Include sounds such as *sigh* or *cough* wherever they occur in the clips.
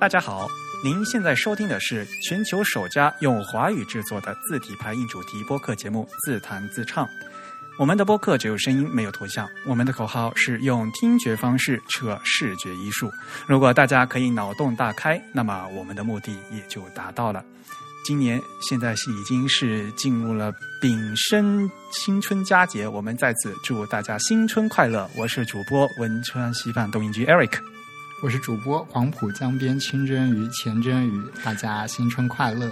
大家好，您现在收听的是全球首家用华语制作的字体排印主题播客节目《自弹自唱》。我们的播客只有声音，没有图像。我们的口号是用听觉方式扯视觉艺术。如果大家可以脑洞大开，那么我们的目的也就达到了。今年现在是已经是进入了丙申新春佳节，我们在此祝大家新春快乐。我是主播汶川稀饭东营居 Eric。我是主播黄浦江边清蒸鱼钱蒸鱼，大家新春快乐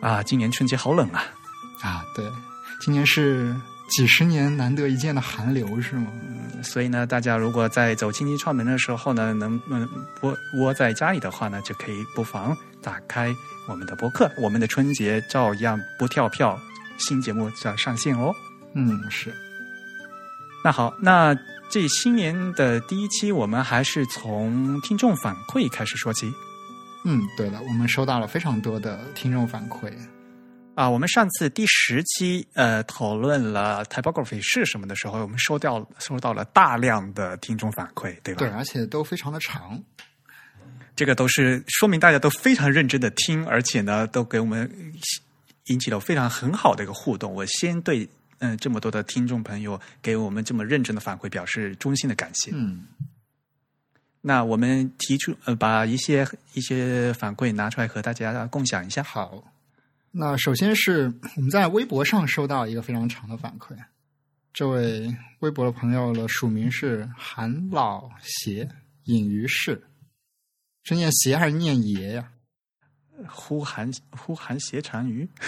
啊！今年春节好冷啊！啊，对，今年是几十年难得一见的寒流，是吗？嗯所以呢，大家如果在走亲戚串门的时候呢，能嗯窝窝在家里的话呢，就可以不妨打开我们的博客，我们的春节照样不跳票，新节目就要上线哦。嗯，是。那好，那。这新年的第一期，我们还是从听众反馈开始说起。嗯，对了，我们收到了非常多的听众反馈。啊，我们上次第十期呃讨论了 typography 是什么的时候，我们收掉收到了大量的听众反馈，对吧？对，而且都非常的长。这个都是说明大家都非常认真的听，而且呢，都给我们引起了非常很好的一个互动。我先对。嗯，这么多的听众朋友给我们这么认真的反馈，表示衷心的感谢。嗯，那我们提出呃，把一些一些反馈拿出来和大家共享一下。好，那首先是我们在微博上收到一个非常长的反馈，这位微博的朋友的署名是韩老邪隐于世，是念邪还是念爷呀？呼韩呼韩邪单于。*laughs*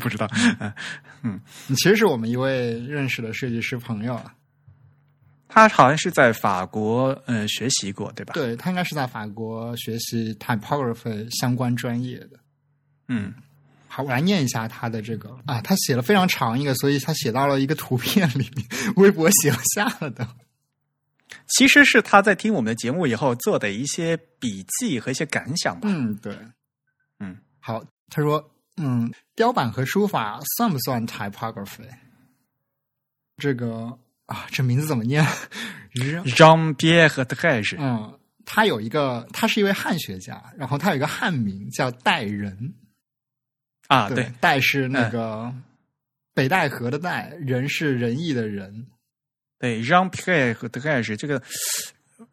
不知道，嗯嗯，其实是我们一位认识的设计师朋友啊，他好像是在法国嗯学习过，对吧？对他应该是在法国学习 typography 相关专业的。嗯，好，我来念一下他的这个啊，他写了非常长一个，所以他写到了一个图片里面，微博写下了的。其实是他在听我们的节目以后做的一些笔记和一些感想吧。嗯，对，嗯，好，他说。嗯，雕版和书法算不算 typography？这个啊，这名字怎么念？*laughs* Jean Pierre d e g 嗯，他有一个，他是一位汉学家，然后他有一个汉名叫戴仁。啊，对，戴是那个北戴河的戴，仁是仁义的仁。对，Jean Pierre d e g 这个。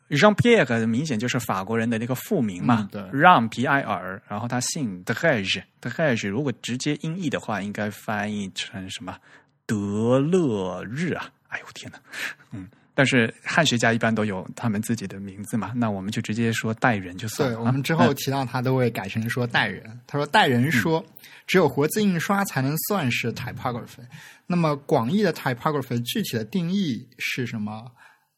Jean Pierre 明显就是法国人的那个复名嘛，对，Jean P I R，然后他姓 d e g e d e g a g e 如果直接音译的话，应该翻译成什么德勒日啊？哎呦天呐，嗯，但是汉学家一般都有他们自己的名字嘛，那我们就直接说代人就算了。对，我们之后提到他都会改成说代人。他说代人说只有活字印刷才能算是 typography。那么广义的 typography 具体的定义是什么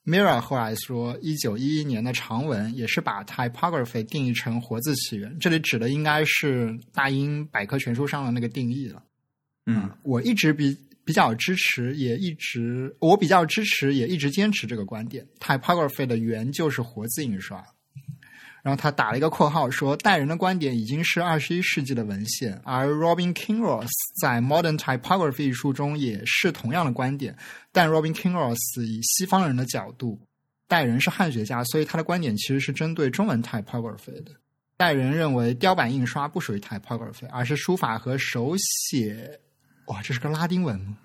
？Mira 后来说，一九一一年的长文也是把 typography 定义成活字起源，这里指的应该是大英百科全书上的那个定义了。嗯，我一直比比较支持，也一直我比较支持，也一直坚持这个观点：typography 的源就是活字印刷。然后他打了一个括号说，代人的观点已经是二十一世纪的文献，而 Robin Kinross 在《Modern Typography》一书中也是同样的观点。但 Robin Kingross 以西方人的角度，代人是汉学家，所以他的观点其实是针对中文 typography 的。代人认为雕版印刷不属于 typography，而是书法和手写。哇，这是个拉丁文吗？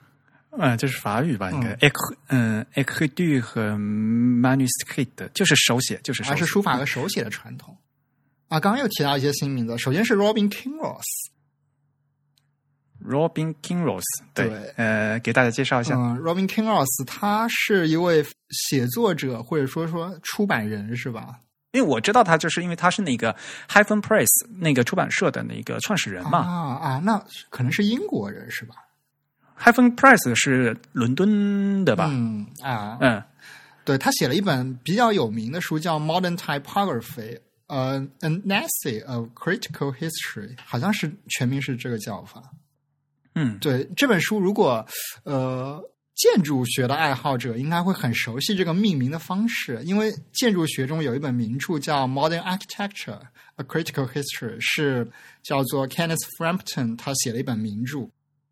嗯，这是法语吧？应该 ec 嗯 ecdu 和 manuscript 就是手写，就是而是书法和手写的传统啊。刚刚又提到一些新名字，首先是 Robin Kinross，Robin Kinross 对，呃，给大家介绍一下，Robin Kinross 他是一位写作者或者说说出版人是吧？因为我知道他就是因为他是那个 Hyphen Press 那个出版社的那个创始人嘛啊啊，那可能是英国人是吧？Hyphen Press 是伦敦的吧？嗯啊，嗯，对他写了一本比较有名的书，叫《Modern Typography》，呃，An Essay of Critical History，好像是全名是这个叫法。嗯，对这本书，如果呃建筑学的爱好者应该会很熟悉这个命名的方式，因为建筑学中有一本名著叫《Modern Architecture: A Critical History》，是叫做 Kenneth Frampton 他写了一本名著。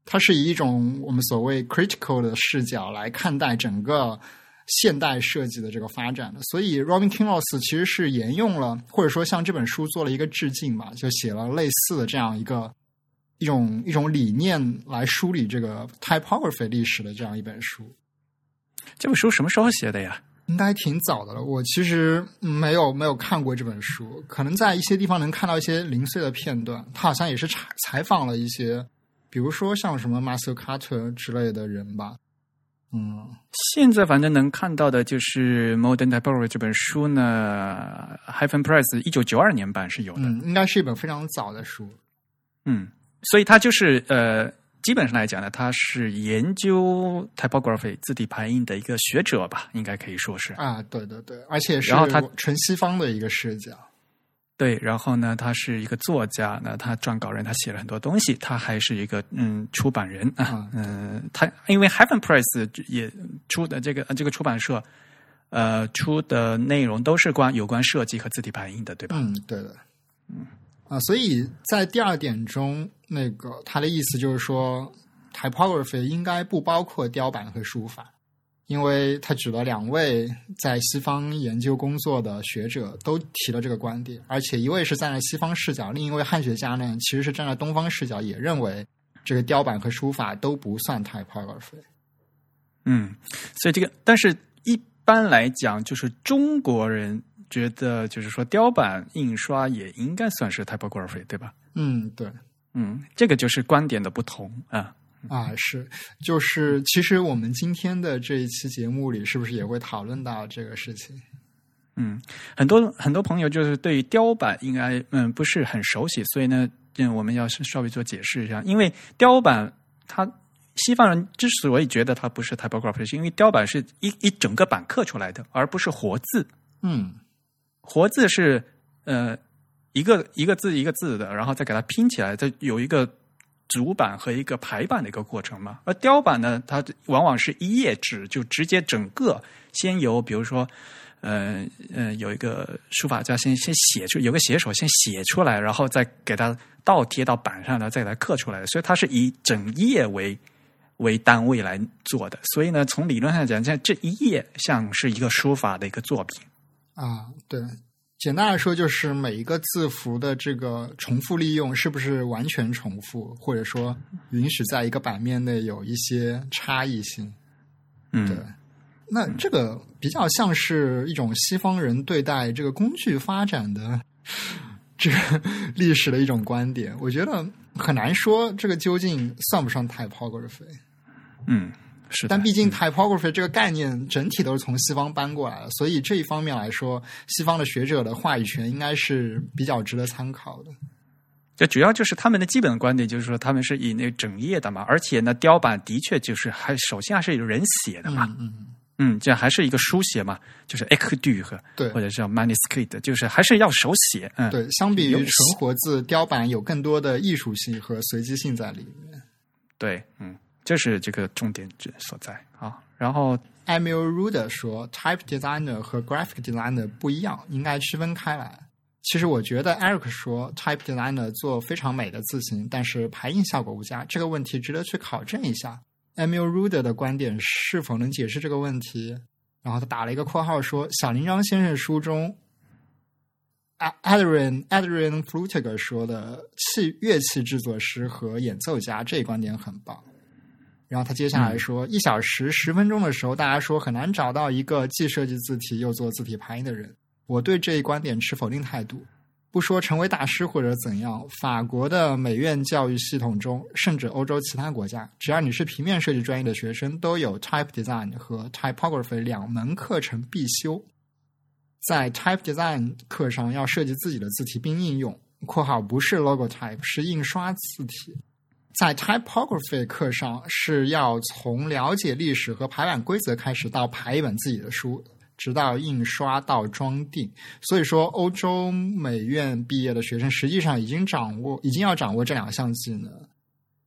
它是以一种我们所谓 critical 的视角来看待整个现代设计的这个发展的。所以，Robin Kinross 其实是沿用了，或者说向这本书做了一个致敬吧，就写了类似的这样一个一种一种理念来梳理这个 typography 历史的这样一本书。这本书什么时候写的呀？应该挺早的了。我其实没有没有看过这本书，可能在一些地方能看到一些零碎的片段。他好像也是采采访了一些，比如说像什么 Master Carter 之类的人吧。嗯，现在反正能看到的就是《Modern Typography》这本书呢 h y p h e n Press 一九九二年版是有的。嗯，应该是一本非常早的书。嗯，所以它就是呃。基本上来讲呢，他是研究 typography 字体排印的一个学者吧，应该可以说是啊，对对对，而且是然后他纯西方的一个视角，对，然后呢，他是一个作家，那他撰稿人，他写了很多东西，他还是一个嗯出版人啊，嗯，他因为 Heaven Press 也出的这个这个出版社，呃，出的内容都是关有关设计和字体排印的，对吧？嗯，对的，嗯。啊，所以在第二点中，那个他的意思就是说，typography 应该不包括雕版和书法，因为他举了两位在西方研究工作的学者都提了这个观点，而且一位是站在西方视角，另一位汉学家呢其实是站在东方视角，也认为这个雕版和书法都不算 typography。嗯，所以这个，但是一般来讲，就是中国人。觉得就是说，雕版印刷也应该算是 typography，对吧？嗯，对，嗯，这个就是观点的不同啊啊，是，就是其实我们今天的这一期节目里，是不是也会讨论到这个事情？嗯，很多很多朋友就是对于雕版应该嗯不是很熟悉，所以呢，嗯，我们要稍微做解释一下，因为雕版它西方人之所以觉得它不是 typography，是因为雕版是一一整个版刻出来的，而不是活字。嗯。活字是呃一个一个字一个字的，然后再给它拼起来，它有一个主板和一个排版的一个过程嘛。而雕版呢，它往往是一页纸就直接整个先由比如说呃呃有一个书法家先先写出有个写手先写出来，然后再给它倒贴到板上，然后再给它刻出来。所以它是以整页为为单位来做的。所以呢，从理论上讲，像这一页像是一个书法的一个作品。啊，对，简单来说就是每一个字符的这个重复利用是不是完全重复，或者说允许在一个版面内有一些差异性。嗯，对，那这个比较像是一种西方人对待这个工具发展的这个历史的一种观点，我觉得很难说这个究竟算不算 typography。嗯。是，但毕竟 typography 这个概念整体都是从西方搬过来的，所以这一方面来说，西方的学者的话语权应该是比较值得参考的。这主要就是他们的基本观点，就是说他们是以那整页的嘛，而且呢，雕版的确就是还首先还是有人写的嘛，嗯嗯嗯，这还是一个书写嘛，就是 écrit 和对，或者叫 manuscript，就是还是要手写。嗯，对，相比于纯活字，雕版有更多的艺术性和随机性在里面。对，嗯。这是这个重点之所在啊。然后，Emil Ruder 说，Type Designer 和 Graphic Designer 不一样，应该区分开来。其实我觉得 Eric 说，Type Designer 做非常美的字形，但是排印效果不佳，这个问题值得去考证一下。Emil Ruder 的观点是否能解释这个问题？然后他打了一个括号说，小林章先生书中，Adrian Adrian Flutiger 说的器乐器制作师和演奏家，这一观点很棒。然后他接下来说，一小时十分钟的时候，大家说很难找到一个既设计字体又做字体排印的人。我对这一观点持否定态度。不说成为大师或者怎样，法国的美院教育系统中，甚至欧洲其他国家，只要你是平面设计专业的学生，都有 Type Design 和 Typography 两门课程必修。在 Type Design 课上要设计自己的字体并应用（括号不是 Logotype，是印刷字体）。在 typography 课上是要从了解历史和排版规则开始，到排一本自己的书，直到印刷到装订。所以说，欧洲美院毕业的学生实际上已经掌握，已经要掌握这两项技能。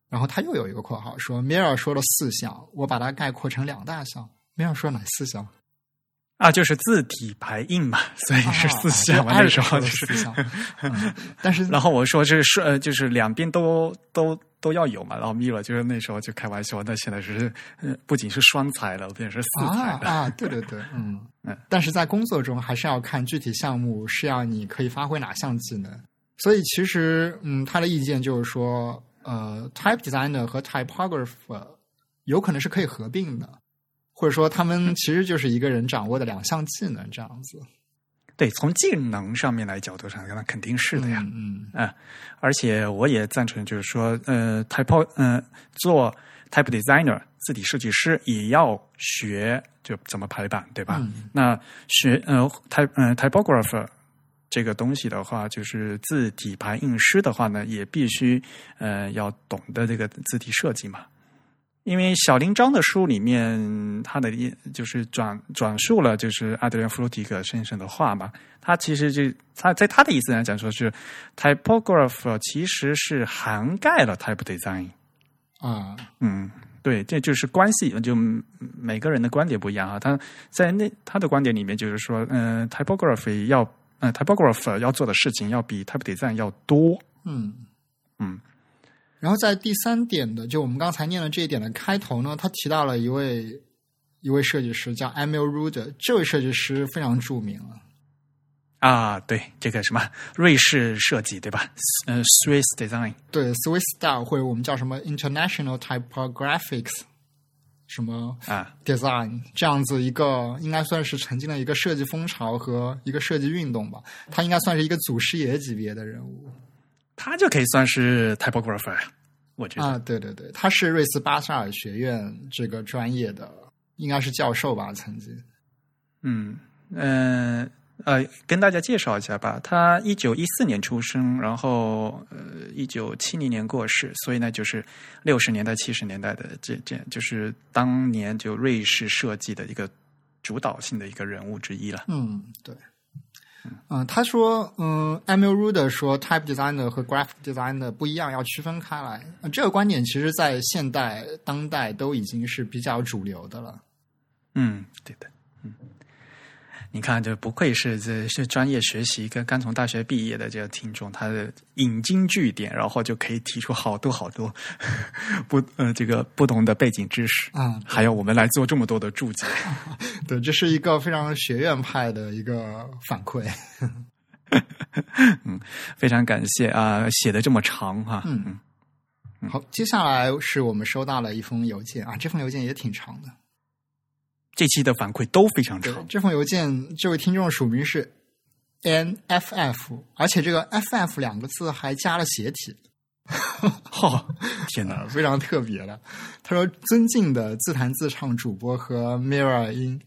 然后他又有一个括号说 m i r r 说了四项，我把它概括成两大项。m i r r 说哪四项？啊，就是字体排印嘛，所以是四项。时那时候就是四项。*laughs* 但是，然后我说是是呃，就是两边都都。都要有嘛。然后 Mirror 就是那时候就开玩笑，那现在是呃不仅是双彩了，变成是四彩了。啊啊，对对对，嗯 *laughs* 嗯。但是在工作中还是要看具体项目是要你可以发挥哪项技能。所以其实，嗯，他的意见就是说，呃，Type Designer 和 Typographer 有可能是可以合并的，或者说他们其实就是一个人掌握的两项技能这样子。对，从技能上面来角度上，那肯定是的呀。嗯嗯，而且我也赞成，就是说，呃，type，呃，做 type designer 字体设计师也要学就怎么排版，对吧？嗯那学呃 type 呃 typographer 这个东西的话，就是字体排印师的话呢，也必须呃要懂得这个字体设计嘛。因为小林章的书里面，他的一就是转转述了就是阿德里安·弗洛提克先生的话嘛，他其实就他在他的意思来讲，说是 typographer 其实是涵盖了 type design。啊，嗯，对，这就是关系，就每个人的观点不一样啊。他在那他的观点里面就是说，嗯、t y p o g r a p h y 要，呃，typographer 要做的事情要比 type design 要多。嗯嗯。然后在第三点的，就我们刚才念的这一点的开头呢，他提到了一位一位设计师叫 Emil Ruder，这位设计师非常著名了。啊，对，这个什么瑞士设计，对吧？呃，Swiss design。对，Swiss style 或者我们叫什么 International Typographics 什么啊 design 这样子一个，应该算是曾经的一个设计风潮和一个设计运动吧。他应该算是一个祖师爷级别的人物他就可以算是 typographer，我觉得。啊！对对对，他是瑞士巴塞尔学院这个专业的，应该是教授吧，曾经。嗯嗯呃跟大家介绍一下吧。他一九一四年出生，然后呃一九七零年过世，所以呢就是六十年代、七十年代的这这就是当年就瑞士设计的一个主导性的一个人物之一了。嗯，对。嗯、他说，嗯，Emil Ruder 说，type designer 和 graphic designer 不一样，要区分开来。这个观点其实，在现代、当代都已经是比较主流的了。嗯，对的，嗯，你看，这不愧是这是专业学习跟刚从大学毕业的这个听众，他的引经据典，然后就可以提出好多好多 *laughs* 不呃这个不同的背景知识，啊、还有我们来做这么多的注解。*laughs* 对，这是一个非常学院派的一个反馈。*laughs* 嗯非常感谢啊，写的这么长哈、嗯好，接下来是我们收到了一封邮件啊，这封邮件也挺长的。这期的反馈都非常对长，，这封邮件，这位听众署名是 N F F，而且这个 F F 两个字还加了斜体。*laughs* 哈、天哪！啊，*laughs* 非常特别的。他说：“尊敬的自弹自唱主播和 Mirror 音，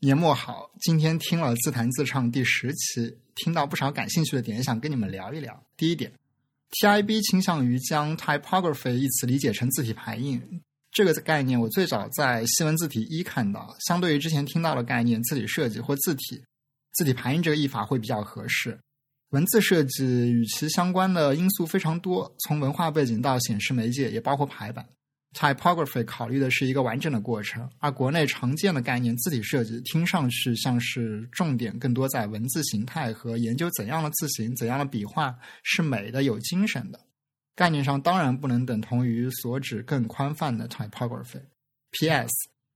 年末好！今天听了自弹自唱第十期，听到不少感兴趣的点，想跟你们聊一聊。第一点，TIB 倾向于将 typography 一词理解成字体排印。这个概念我最早在西文字体一看到，相对于之前听到的概念，字体设计或字体字体排印这个译法会比较合适。文字设计与其相关的因素非常多，从文化背景到显示媒介，也包括排版。Typography 考虑的是一个完整的过程，而国内常见的概念字体设计听上去像是重点更多在文字形态和研究怎样的字形、怎样的笔画是美的、有精神的。概念上当然不能等同于所指更宽泛的 typography。P.S.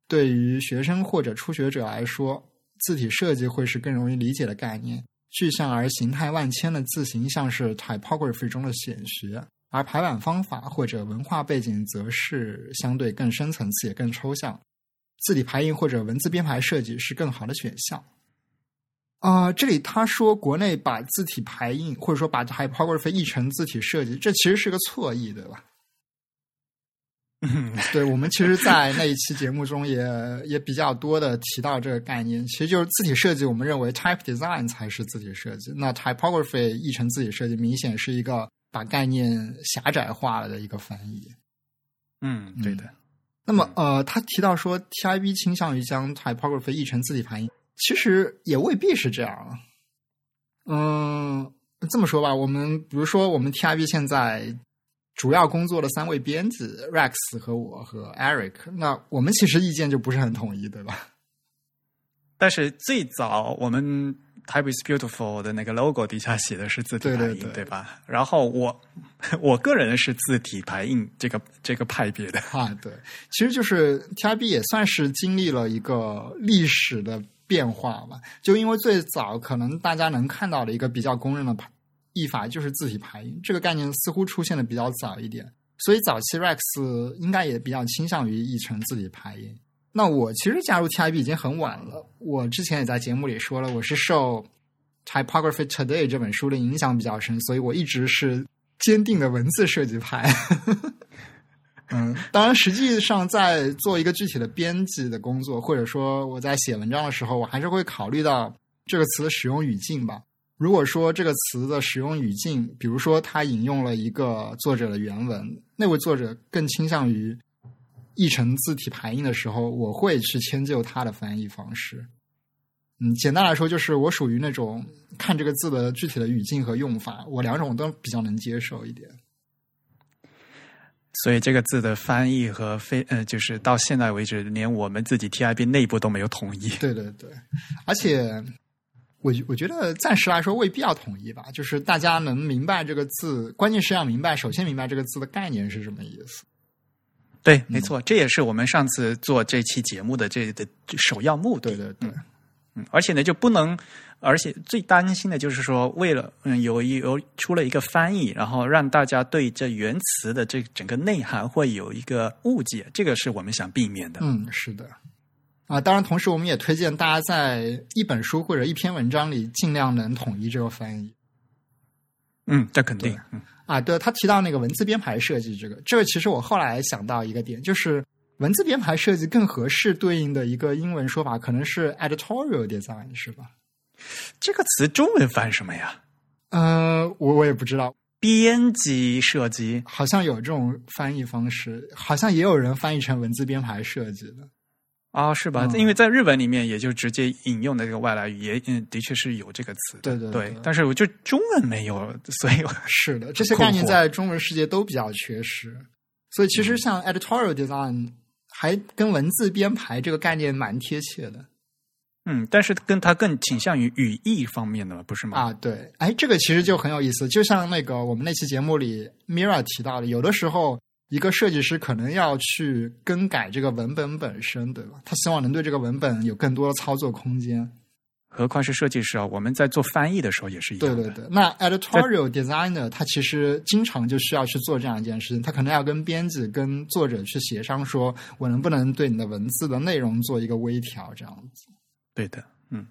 对于学生或者初学者来说，字体设计会是更容易理解的概念。具象而形态万千的字形像是 typography 中的显学，而排版方法或者文化背景则是相对更深层次也更抽象。字体排印或者文字编排设计是更好的选项。啊、这里他说国内把字体排印或者说把 typography 译成字体设计，这其实是个错译，对吧？嗯，*laughs* 对，我们其实，在那一期节目中也也比较多的提到这个概念，其实就是字体设计，我们认为 type design 才是字体设计，那 typography 译成字体设计，明显是一个把概念狭窄化了的一个翻译。嗯，对的，那么，呃，他提到说 TIB 倾向于将 typography 译成字体排印，其实也未必是这样啊。嗯，这么说吧，我们比如说，我们 TIB 现在主要工作的三位编辑 Rex 和我和 Eric，那我们其实意见就不是很统一，对吧？但是最早我们 Type is beautiful 的那个 logo 底下写的是字体排印，对对对吧？然后我我个人是字体排印这个这个派别的。啊，对，其实就是 TIB 也算是经历了一个历史的变化吧。就因为最早可能大家能看到的一个比较公认的排译法就是字体排印，这个概念似乎出现的比较早一点，所以早期 Rex 应该也比较倾向于译成字体排印。那我其实加入 TIB 已经很晚了，我之前也在节目里说了，我是受《Typography Today》这本书的影响比较深，所以我一直是坚定的文字设计派。嗯，当然，实际上在做一个具体的编辑的工作，或者说我在写文章的时候，我还是会考虑到这个词的使用语境吧。如果说这个词的使用语境，比如说他引用了一个作者的原文，那位作者更倾向于译成字体排印的时候，我会去迁就他的翻译方式。嗯，简单来说，就是我属于那种看这个字的具体的语境和用法，我两种都比较能接受一点。所以这个字的翻译和非呃，就是到现在为止，连我们自己 TIB 内部都没有统一。对对对，而且我我觉得暂时来说未必要统一吧，就是大家能明白这个字，关键是要明白，首先明白这个字的概念是什么意思。对，没错，这也是我们上次做这期节目的这的首要目的。对对对，嗯，而且呢，就不能，而且最担心的就是说，为了嗯有一有出了一个翻译，然后让大家对这原词的这整个内涵会有一个误解，这个是我们想避免的。嗯，是的。啊，当然，同时我们也推荐大家在一本书或者一篇文章里尽量能统一这个翻译。嗯，这肯定。嗯。啊，对他提到那个文字编排设计，这个这个其实我后来想到一个点，就是文字编排设计更合适对应的一个英文说法，可能是 editorial design，是吧？这个词中文翻什么呀？呃，我我也不知道，编辑设计好像有这种翻译方式，好像也有人翻译成文字编排设计的。啊，是吧？因为在日文里面，也就直接引用的这个外来语，也嗯，的确是有这个词。对对对，但是我就中文没有，所以 *laughs* 是的，这些概念在中文世界都比较缺失。所以其实像 editorial design 还跟文字编排这个概念蛮贴切的。嗯，但是跟它更倾向于语义方面的，不是吗？啊，对，哎，这个其实就很有意思。就像那个我们那期节目里 Mira 提到的，有的时候。一个设计师可能要去更改这个文本本身，对吧？他希望能对这个文本有更多的操作空间。何况是设计师啊，我们在做翻译的时候也是一样的。对对对，那 editorial designer 他其实经常就需要去做这样一件事情，他可能要跟编辑、跟作者去协商，说我能不能对你的文字的内容做一个微调，这样子。对的，嗯。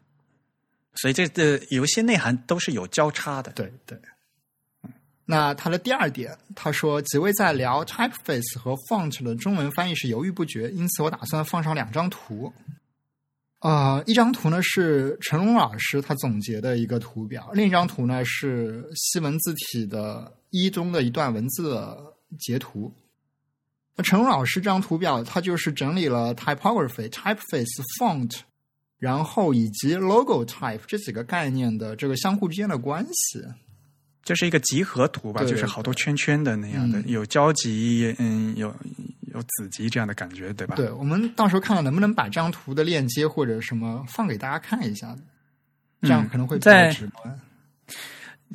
所以这这有一些内涵都是有交叉的。对对。那他的第二点，他说几位在聊 typeface 和 font 的中文翻译时犹豫不决，因此我打算放上两张图。啊，一张图呢是陈龙老师他总结的一个图表，另一张图呢是西文字体的一中的一段文字的截图。那陈龙老师这张图表，他就是整理了 typography、typeface、font，然后以及 logo type 这几个概念的这个相互之间的关系。这是一个集合图吧，就是好多圈圈的那样的，有交集，嗯，有有子集这样的感觉，对吧？对，我们到时候看看能不能把这张图的链接或者什么放给大家看一下，这样可能会比较直观。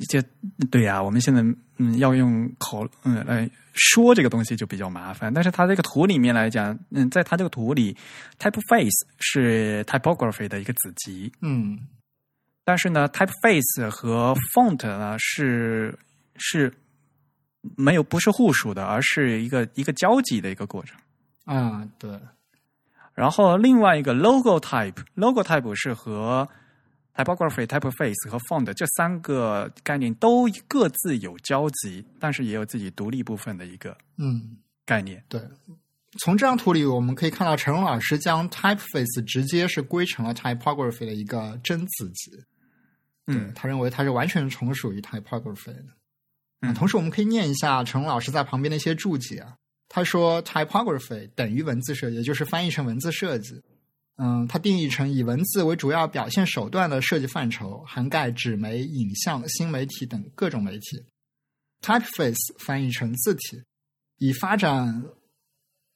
就对呀，我们现在嗯要用口嗯来说这个东西就比较麻烦，但是它这个图里面来讲，嗯，在它这个图里，typeface 是 typography 的一个子集，嗯。但是呢，typeface 和 font 呢是是没有不是互属的，而是一个一个交集的一个过程。啊，对。然后另外一个 logo type，logo type 是和 typography、typeface 和 font 这三个概念都各自有交集，但是也有自己独立部分的一个嗯概念。对。从这张图里，我们可以看到陈荣老师将 typeface 直接是归成了 typography 的一个真子集。嗯，他认为它是完全从属于 typography 的。嗯，同时我们可以念一下陈龙老师在旁边的一些注解啊。他说，typography 等于文字设计，也就是翻译成文字设计。嗯，它定义成以文字为主要表现手段的设计范畴，涵盖纸媒、影像、新媒体等各种媒体。typeface 翻译成字体，以发展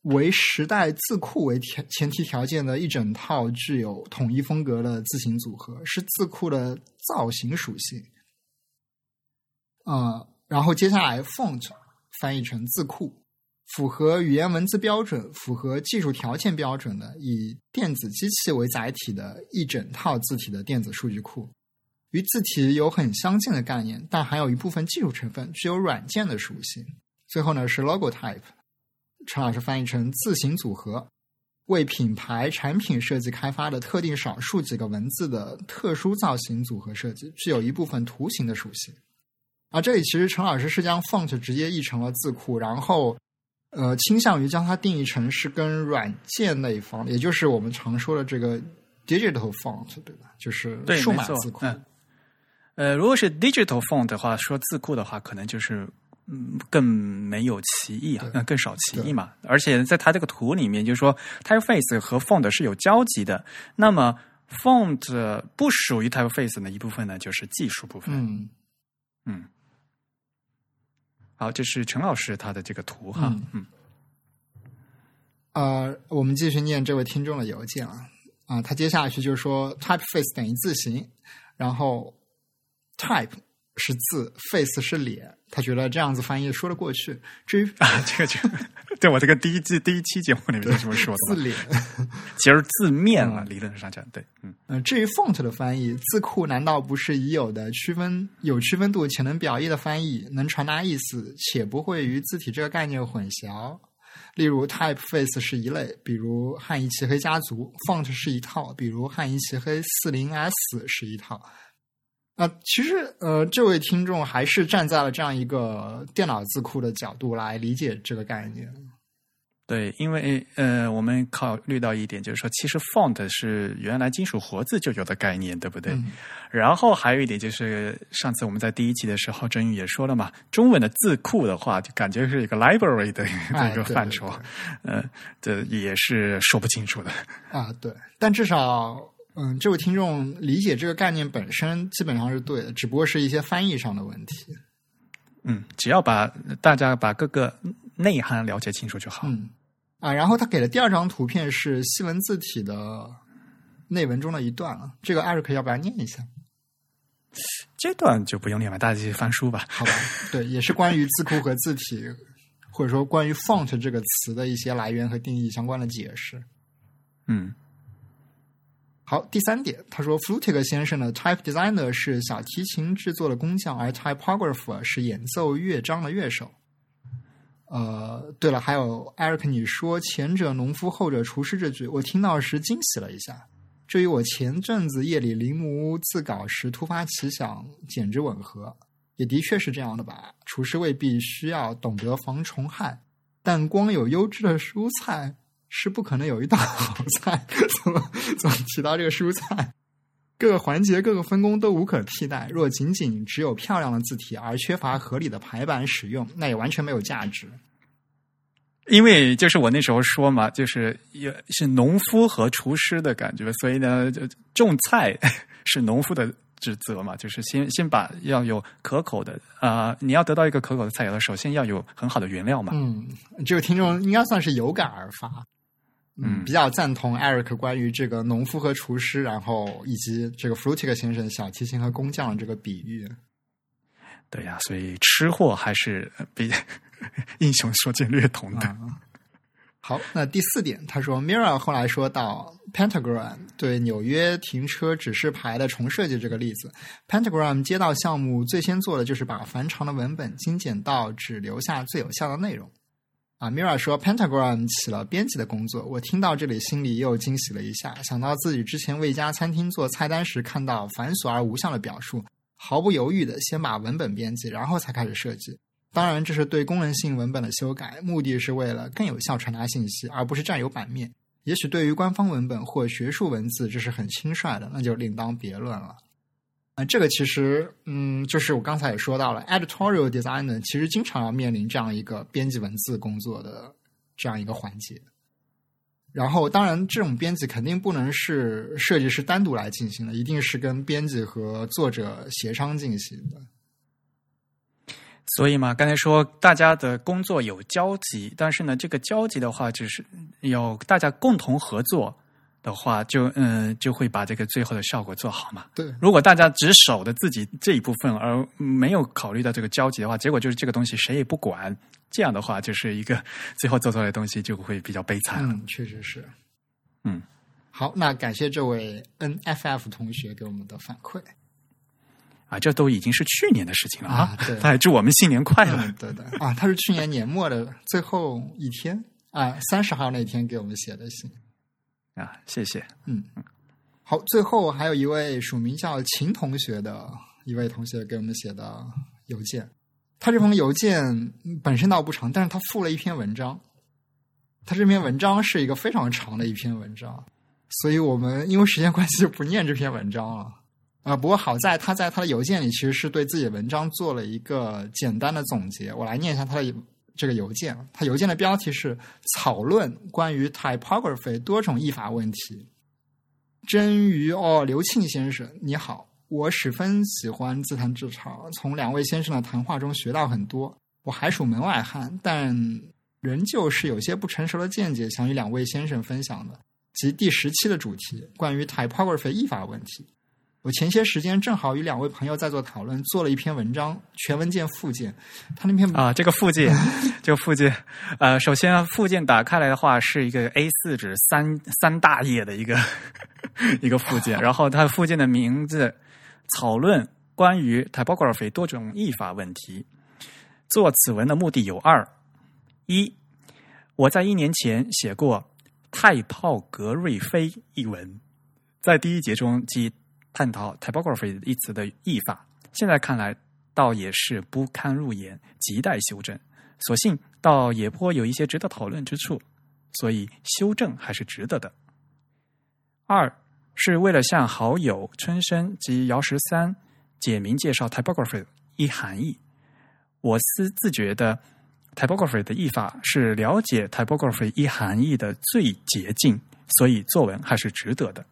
为时代字库为前前提条件的一整套具有统一风格的字形组合，是字库的造型属性。呃，然后接下来 font 翻译成字库，符合语言文字标准、符合技术条件标准的，以电子机器为载体的一整套字体的电子数据库，与字体有很相近的概念，但还有一部分技术成分，具有软件的属性。最后呢是 logo type，陈老师翻译成字形组合，为品牌产品设计开发的特定少数几个文字的特殊造型组合设计，具有一部分图形的属性。啊，这里其实陈老师是将 font 直接译成了字库，然后呃倾向于将它定义成是跟软件那一方，也就是我们常说的这个 digital font，对吧？就是对，数码字库。嗯，呃，如果是 digital font 的话，说字库的话，可能就是嗯更没有歧义啊，更少歧义嘛。而且在它这个图里面，就是说 typeface 和 font 是有交集的。那么 font 不属于 typeface 的一部分呢，就是技术部分。嗯嗯，好，这是陈老师他的这个图哈。嗯嗯呃，我们继续念这位听众的邮件啊啊，他接下去就是说 typeface 等于字形，然后 type 是字，face 是脸，他觉得这样子翻译说得过去。至于啊，这个就对我这个第一季第一期节目里面就这么说的。字脸，其实字面了，理论上讲，对，嗯。呃，至于 font 的翻译，字库难道不是已有的区分有区分度且能表意的翻译，能传达意思且不会与字体这个概念混淆？例如 typeface 是一类，比如汉仪旗黑家族；font 是一套，比如汉仪旗黑四零 S 是一套。啊、其实呃，这位听众还是站在了这样一个电脑字库的角度来理解这个概念。对，因为呃，我们考虑到一点，就是说，其实 font 是原来金属活字就有的概念，对不对？嗯然后还有一点就是，上次我们在第一期的时候，郑宇也说了嘛，中文的字库的话，就感觉是一个 library 的哎 *laughs* 一个对对范畴，呃，这也是说不清楚的。啊，对，但至少，嗯，这位听众理解这个概念本身基本上是对的，只不过是一些翻译上的问题。嗯，只要把大家把各个内涵了解清楚就好。嗯，啊，然后他给的第二张图片是西文字体的内文中的一段了，这个艾瑞克要不要念一下？这段就不用念了，大家继续翻书吧。好吧，对，也是关于字库和字体，或者说关于 font 这个词的一些来源和定义相关的解释。嗯好，第三点，他说 Flutig 先生的 Type Designer 是小提琴制作的工匠，而 Typographer 是演奏乐章的乐手。呃，对了，还有 Eric，你说前者农夫，后者厨师这句，我听到时惊喜了一下。这与我前阵子夜里临摹自稿时突发奇想简直吻合，也的确是这样的吧。厨师未必需要懂得防虫害，但光有优质的蔬菜是不可能有一道 *laughs* 好菜。怎么怎么提到这个蔬菜？各个环节、各个分工都无可替代。若仅仅只有漂亮的字体而缺乏合理的排版使用，那也完全没有价值。因为就是我那时候说嘛，就是也是农夫和厨师的感觉，所以呢，就种菜 *laughs* 是农夫的职责嘛，就是先先把要有可口的啊、你要得到一个可口的菜肴，首先要有很好的原料嘛。嗯，这个听众应该算是有感而发。嗯比较赞同 Eric 关于这个农夫和厨师，然后以及这个 Flutig 先生小提琴和工匠的这个比喻。对呀、所以吃货还是比 *laughs* 英雄所见略同的。啊好，那第四点，他说 Mira 后来说到 Pentagram 对纽约停车指示牌的重设计这个例子，Pentagram 街道项目最先做的就是把繁长的文本精简到只留下最有效的内容。啊，Mira 说 Pentagram 起了编辑的工作，我听到这里心里又惊喜了一下，想到自己之前为一家餐厅做菜单时看到繁琐而无效的表述，毫不犹豫的先把文本编辑，然后才开始设计。当然，这是对功能性文本的修改，目的是为了更有效传达信息，而不是占有版面。也许对于官方文本或学术文字，这是很轻率的，那就另当别论了。这个其实，嗯，就是我刚才也说到了，editorial designer 其实经常要面临这样一个编辑文字工作的这样一个环节。然后，当然，这种编辑肯定不能是设计师单独来进行的，一定是跟编辑和作者协商进行的。所以嘛，刚才说大家的工作有交集，但是呢，这个交集的话，只是有大家共同合作的话，就嗯就会把这个最后的效果做好嘛。对，如果大家只守着自己这一部分，而没有考虑到这个交集的话，结果就是这个东西谁也不管，这样的话就是一个最后做出来的东西就会比较悲惨了。嗯，确实是。嗯，好，那感谢这位 NFF 同学给我们的反馈。啊，这都已经是去年的事情了啊对他还祝我们新年快乐。嗯，对的啊，他是去年年末的最后一天啊，三十号那天给我们写的信。啊，谢谢。嗯，好，最后还有一位署名叫秦同学的一位同学给我们写的邮件，他这封邮件本身倒不长，但是他附了一篇文章，他这篇文章是一个非常长的一篇文章，所以我们因为时间关系就不念这篇文章了。啊、不过好在他在他的邮件里其实是对自己的文章做了一个简单的总结，我来念一下他的这个邮件。它邮件的标题是“讨论关于 typography 多种译法问题”。真鱼哦，刘庆先生，你好，我十分喜欢自弹自唱，从两位先生的谈话中学到很多。我还属门外汉，但仍旧是有些不成熟的见解想与两位先生分享的，即第十期的主题关于 typography 译法问题。我前些时间正好与两位朋友在做讨论，做了一篇文章，全文件附件。他那篇啊，这个附件，这个附件，呃，首先，附件打开来的话是一个 A 四纸三三大页的一个 *laughs* 一个附件，然后它附件的名字讨论关于 typography 多种译法问题。做此文的目的有二：一，我在一年前写过太炮格瑞菲一文，在第一节中即探讨 typography 一词的译法，现在看来倒也是不堪入眼，亟待修正。所幸倒也颇有一些值得讨论之处，所以修正还是值得的。二是为了向好友春生及姚十三简明介绍 typography 一含义，我私自觉得 typography 的译法是了解 typography 一含义的最捷径，所以作文还是值得的。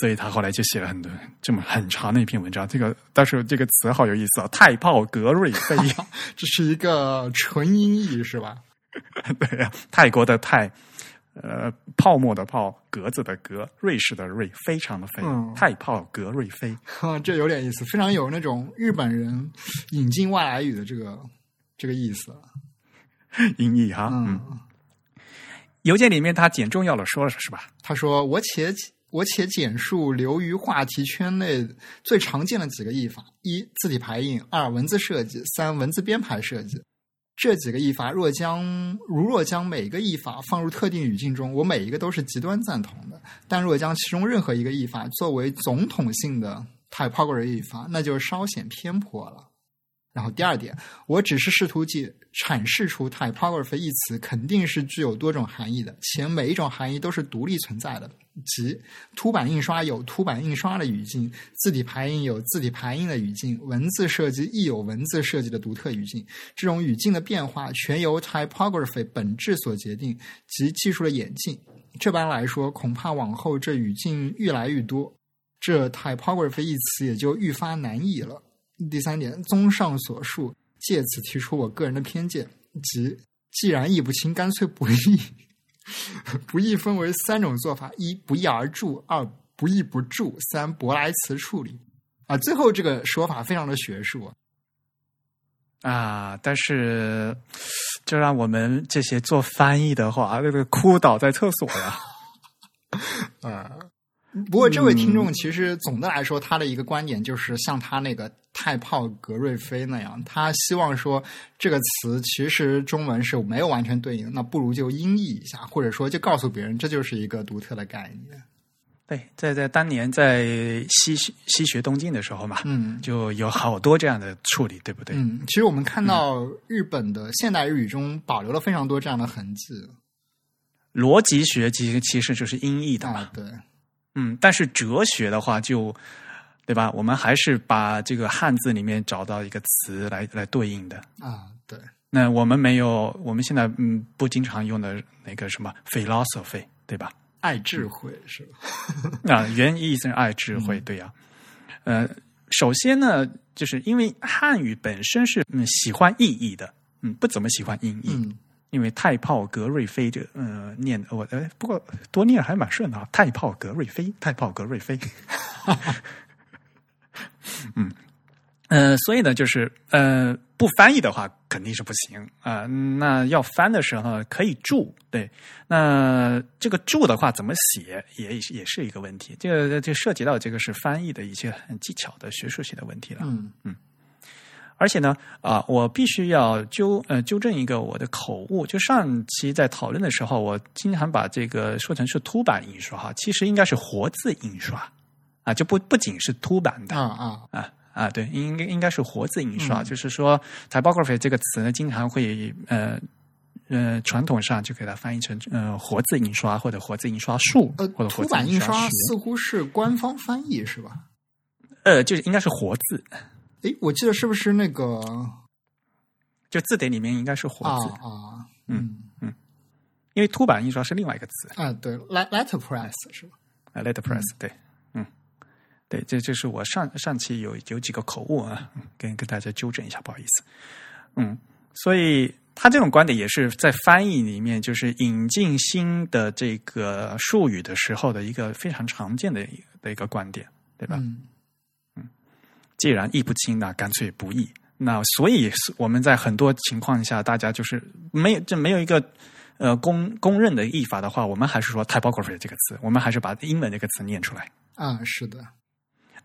所以他后来就写了很多这么很长的一篇文章。这个但是这个词好有意思啊，太炮格瑞菲，*laughs* 这是一个纯音译是吧？*laughs* 对呀、泰国的泰，呃，泡沫的泡，格子的格，瑞士的瑞，非常的非，嗯太炮格瑞菲。哈，*laughs* 这有点意思，非常有那种日本人引进外来语的这个这个意思。音译哈，嗯，嗯，邮件里面他简重要的说了是吧？他说：“我且我且简述流于话题圈内最常见的几个译法：一、字体排印；二、文字设计；三、文字编排设计。这几个译法若将如若将每个译法放入特定语境中，我每一个都是极端赞同的；但若将其中任何一个译法作为总统性的 typography 译法，那就稍显偏颇了。”然后第二点，我只是试图解阐释出 typography 一词肯定是具有多种含义的，且每一种含义都是独立存在的。即凸版印刷有凸版印刷的语境，字体排印有字体排印的语境，文字设计亦有文字设计的独特语境。这种语境的变化全由 typography 本质所决定及技术的演进。这般来说，恐怕往后这语境愈来愈多，这 typography 一词也就愈发难译了。第三点，综上所述，借此提出我个人的偏见，即既然译不清，干脆不译。*laughs* 不译分为三种做法：一不译而注；二不译不注；三舶来词处理。啊，最后这个说法非常的学术。啊，但是就让我们这些做翻译的话，那个哭倒在厕所了。*laughs* 啊，不过这位听众其实总的来说，他的一个观点就是像他那个太炮格瑞菲那样，他希望说这个词其实中文是没有完全对应，那不如就音译一下，或者说就告诉别人这就是一个独特的概念。对，在在当年在西西学东进的时候嘛，嗯。就有好多这样的处理，对不对？嗯，其实我们看到日本的现代日语中保留了非常多这样的痕迹。逻辑学其实其实就是音译的嘛，啊，对，嗯，但是哲学的话就，对吧？我们还是把这个汉字里面找到一个词来来对应的。啊，对，那我们没有，我们现在嗯不经常用的那个什么 philosophy，对吧？爱智慧是吧？*laughs* 啊，原意是爱智慧，对呀、呃，首先呢，就是因为汉语本身是嗯喜欢意义的，嗯，不怎么喜欢音译。嗯因为太炮格瑞菲这呃念我呃不过多念还蛮顺的啊，太炮格瑞菲，太炮格瑞菲。*laughs* *laughs* 嗯呃，所以呢，就是呃不翻译的话肯定是不行啊、那要翻的时候可以注，对。那这个注的话怎么写也也是一个问题，这个就涉及到这个是翻译的一些很技巧的学术性的问题了。嗯嗯而且呢，啊、我必须要纠呃纠正一个我的口误。就上期在讨论的时候，我经常把这个说成是凸版印刷哈，其实应该是活字印刷啊，就不不仅是凸版的啊啊啊啊，对，应该应该是活字印刷。嗯就是说，typography 这个词呢，经常会呃呃传统上就给它翻译成呃活字印刷或者活字印刷术呃，或者活字印刷学似乎是官方翻译是吧？呃，就是应该是活字，诶，我记得是不是那个就字典里面应该是活啊字，啊嗯嗯因为凸版印刷是另外一个词。啊对，let letterpress 是吧？啊，letterpress，、对，这这是我上上期有有几个口误啊，嗯跟跟大家纠正一下，不好意思。嗯，所以他这种观点也是在翻译里面，就是引进新的这个术语的时候的一个非常常见的一的一个观点，对吧？嗯既然译不清，那干脆不译。那所以我们在很多情况下，大家就是没有这没有一个呃公公认的译法的话，我们还是说 typography 这个词，我们还是把英文这个词念出来。啊是的，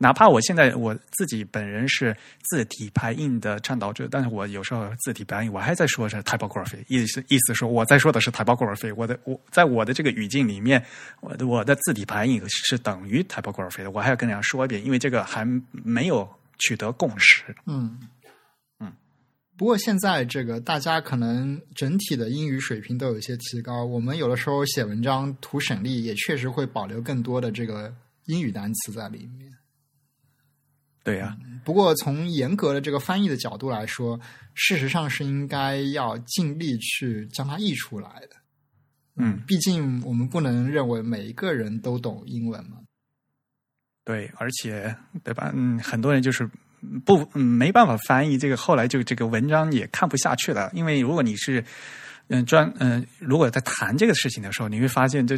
哪怕我现在我自己本人是字体排印的倡导者，但是我有时候字体排印，我还在说是 typography，意思意思说我在说的是 typography，我的我在我的这个语境里面，我的我的字体排印是等于 typography 的，我还要跟大家说一遍，因为这个还没有取得共识。嗯嗯。不过现在这个大家可能整体的英语水平都有一些提高，我们有的时候写文章图省力，也确实会保留更多的这个英语单词在里面。对呀、不过从严格的这个翻译的角度来说，事实上是应该要尽力去将它译出来的。嗯，毕竟我们不能认为每一个人都懂英文嘛。对，而且对吧？嗯，很多人就是不、嗯、没办法翻译这个，后来就这个文章也看不下去了。因为如果你是嗯专嗯、如果在谈这个事情的时候，你会发现这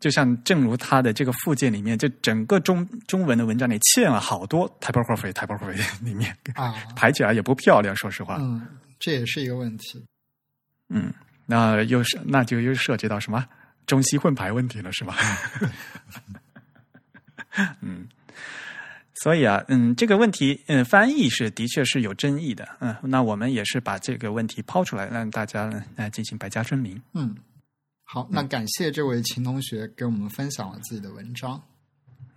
就像正如他的这个附件里面，就整个中中文的文章里嵌了好多 typography typography 里面啊，排起来也不漂亮，说实话。嗯，这也是一个问题。嗯，那又是那就又涉及到什么中西混排问题了，是吧？*laughs* 嗯，所以啊，嗯，这个问题，嗯，翻译是的确是有争议的，嗯，那我们也是把这个问题抛出来，让大家呢来进行百家争鸣。嗯，好，那感谢这位秦同学给我们分享了自己的文章。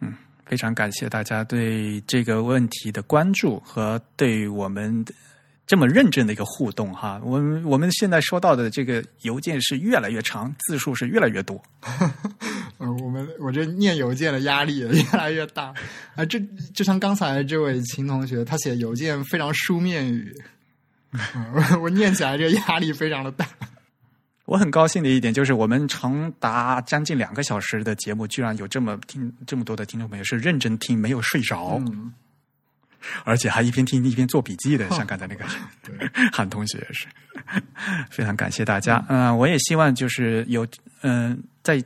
嗯非常感谢大家对这个问题的关注和对我们这么认真的一个互动哈。我们我们现在收到的这个邮件是越来越长，字数是越来越多。*laughs* 呃，我们我这念邮件的压力也越来越大 *laughs* 啊！这就像刚才这位秦同学，他写邮件非常书面语，嗯 *laughs* 我我念起来这个压力非常的大。我很高兴的一点就是，我们长达将近两个小时的节目，居然有这么听这么多的听众朋友是认真听，没有睡着，嗯，而且还一边听一边做笔记的，像刚才那个 *laughs* *laughs* 韩同学也是，非常感谢大家。嗯、我也希望就是有嗯、在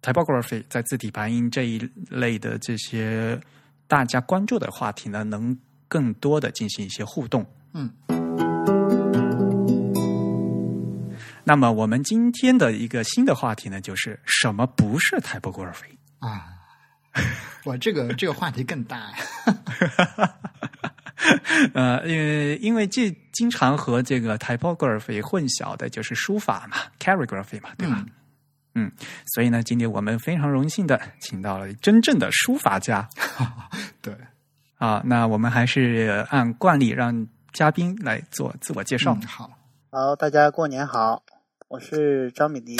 typography 在字体排音这一类的这些大家关注的话题呢，能更多的进行一些互动。嗯。那么我们今天的一个新的话题呢，就是什么不是 typography？啊，*laughs* 哇，这个这个话题更大呀。*laughs* 呃，因为因为这经常和这个 typography 混淆的就是书法嘛，calligraphy 嘛，对吧？嗯所以呢，今天我们非常荣幸的请到了真正的书法家 *laughs* 对，啊。那我们还是按惯例让嘉宾来做自我介绍。嗯，好，好，大家过年好，我是张敏迪。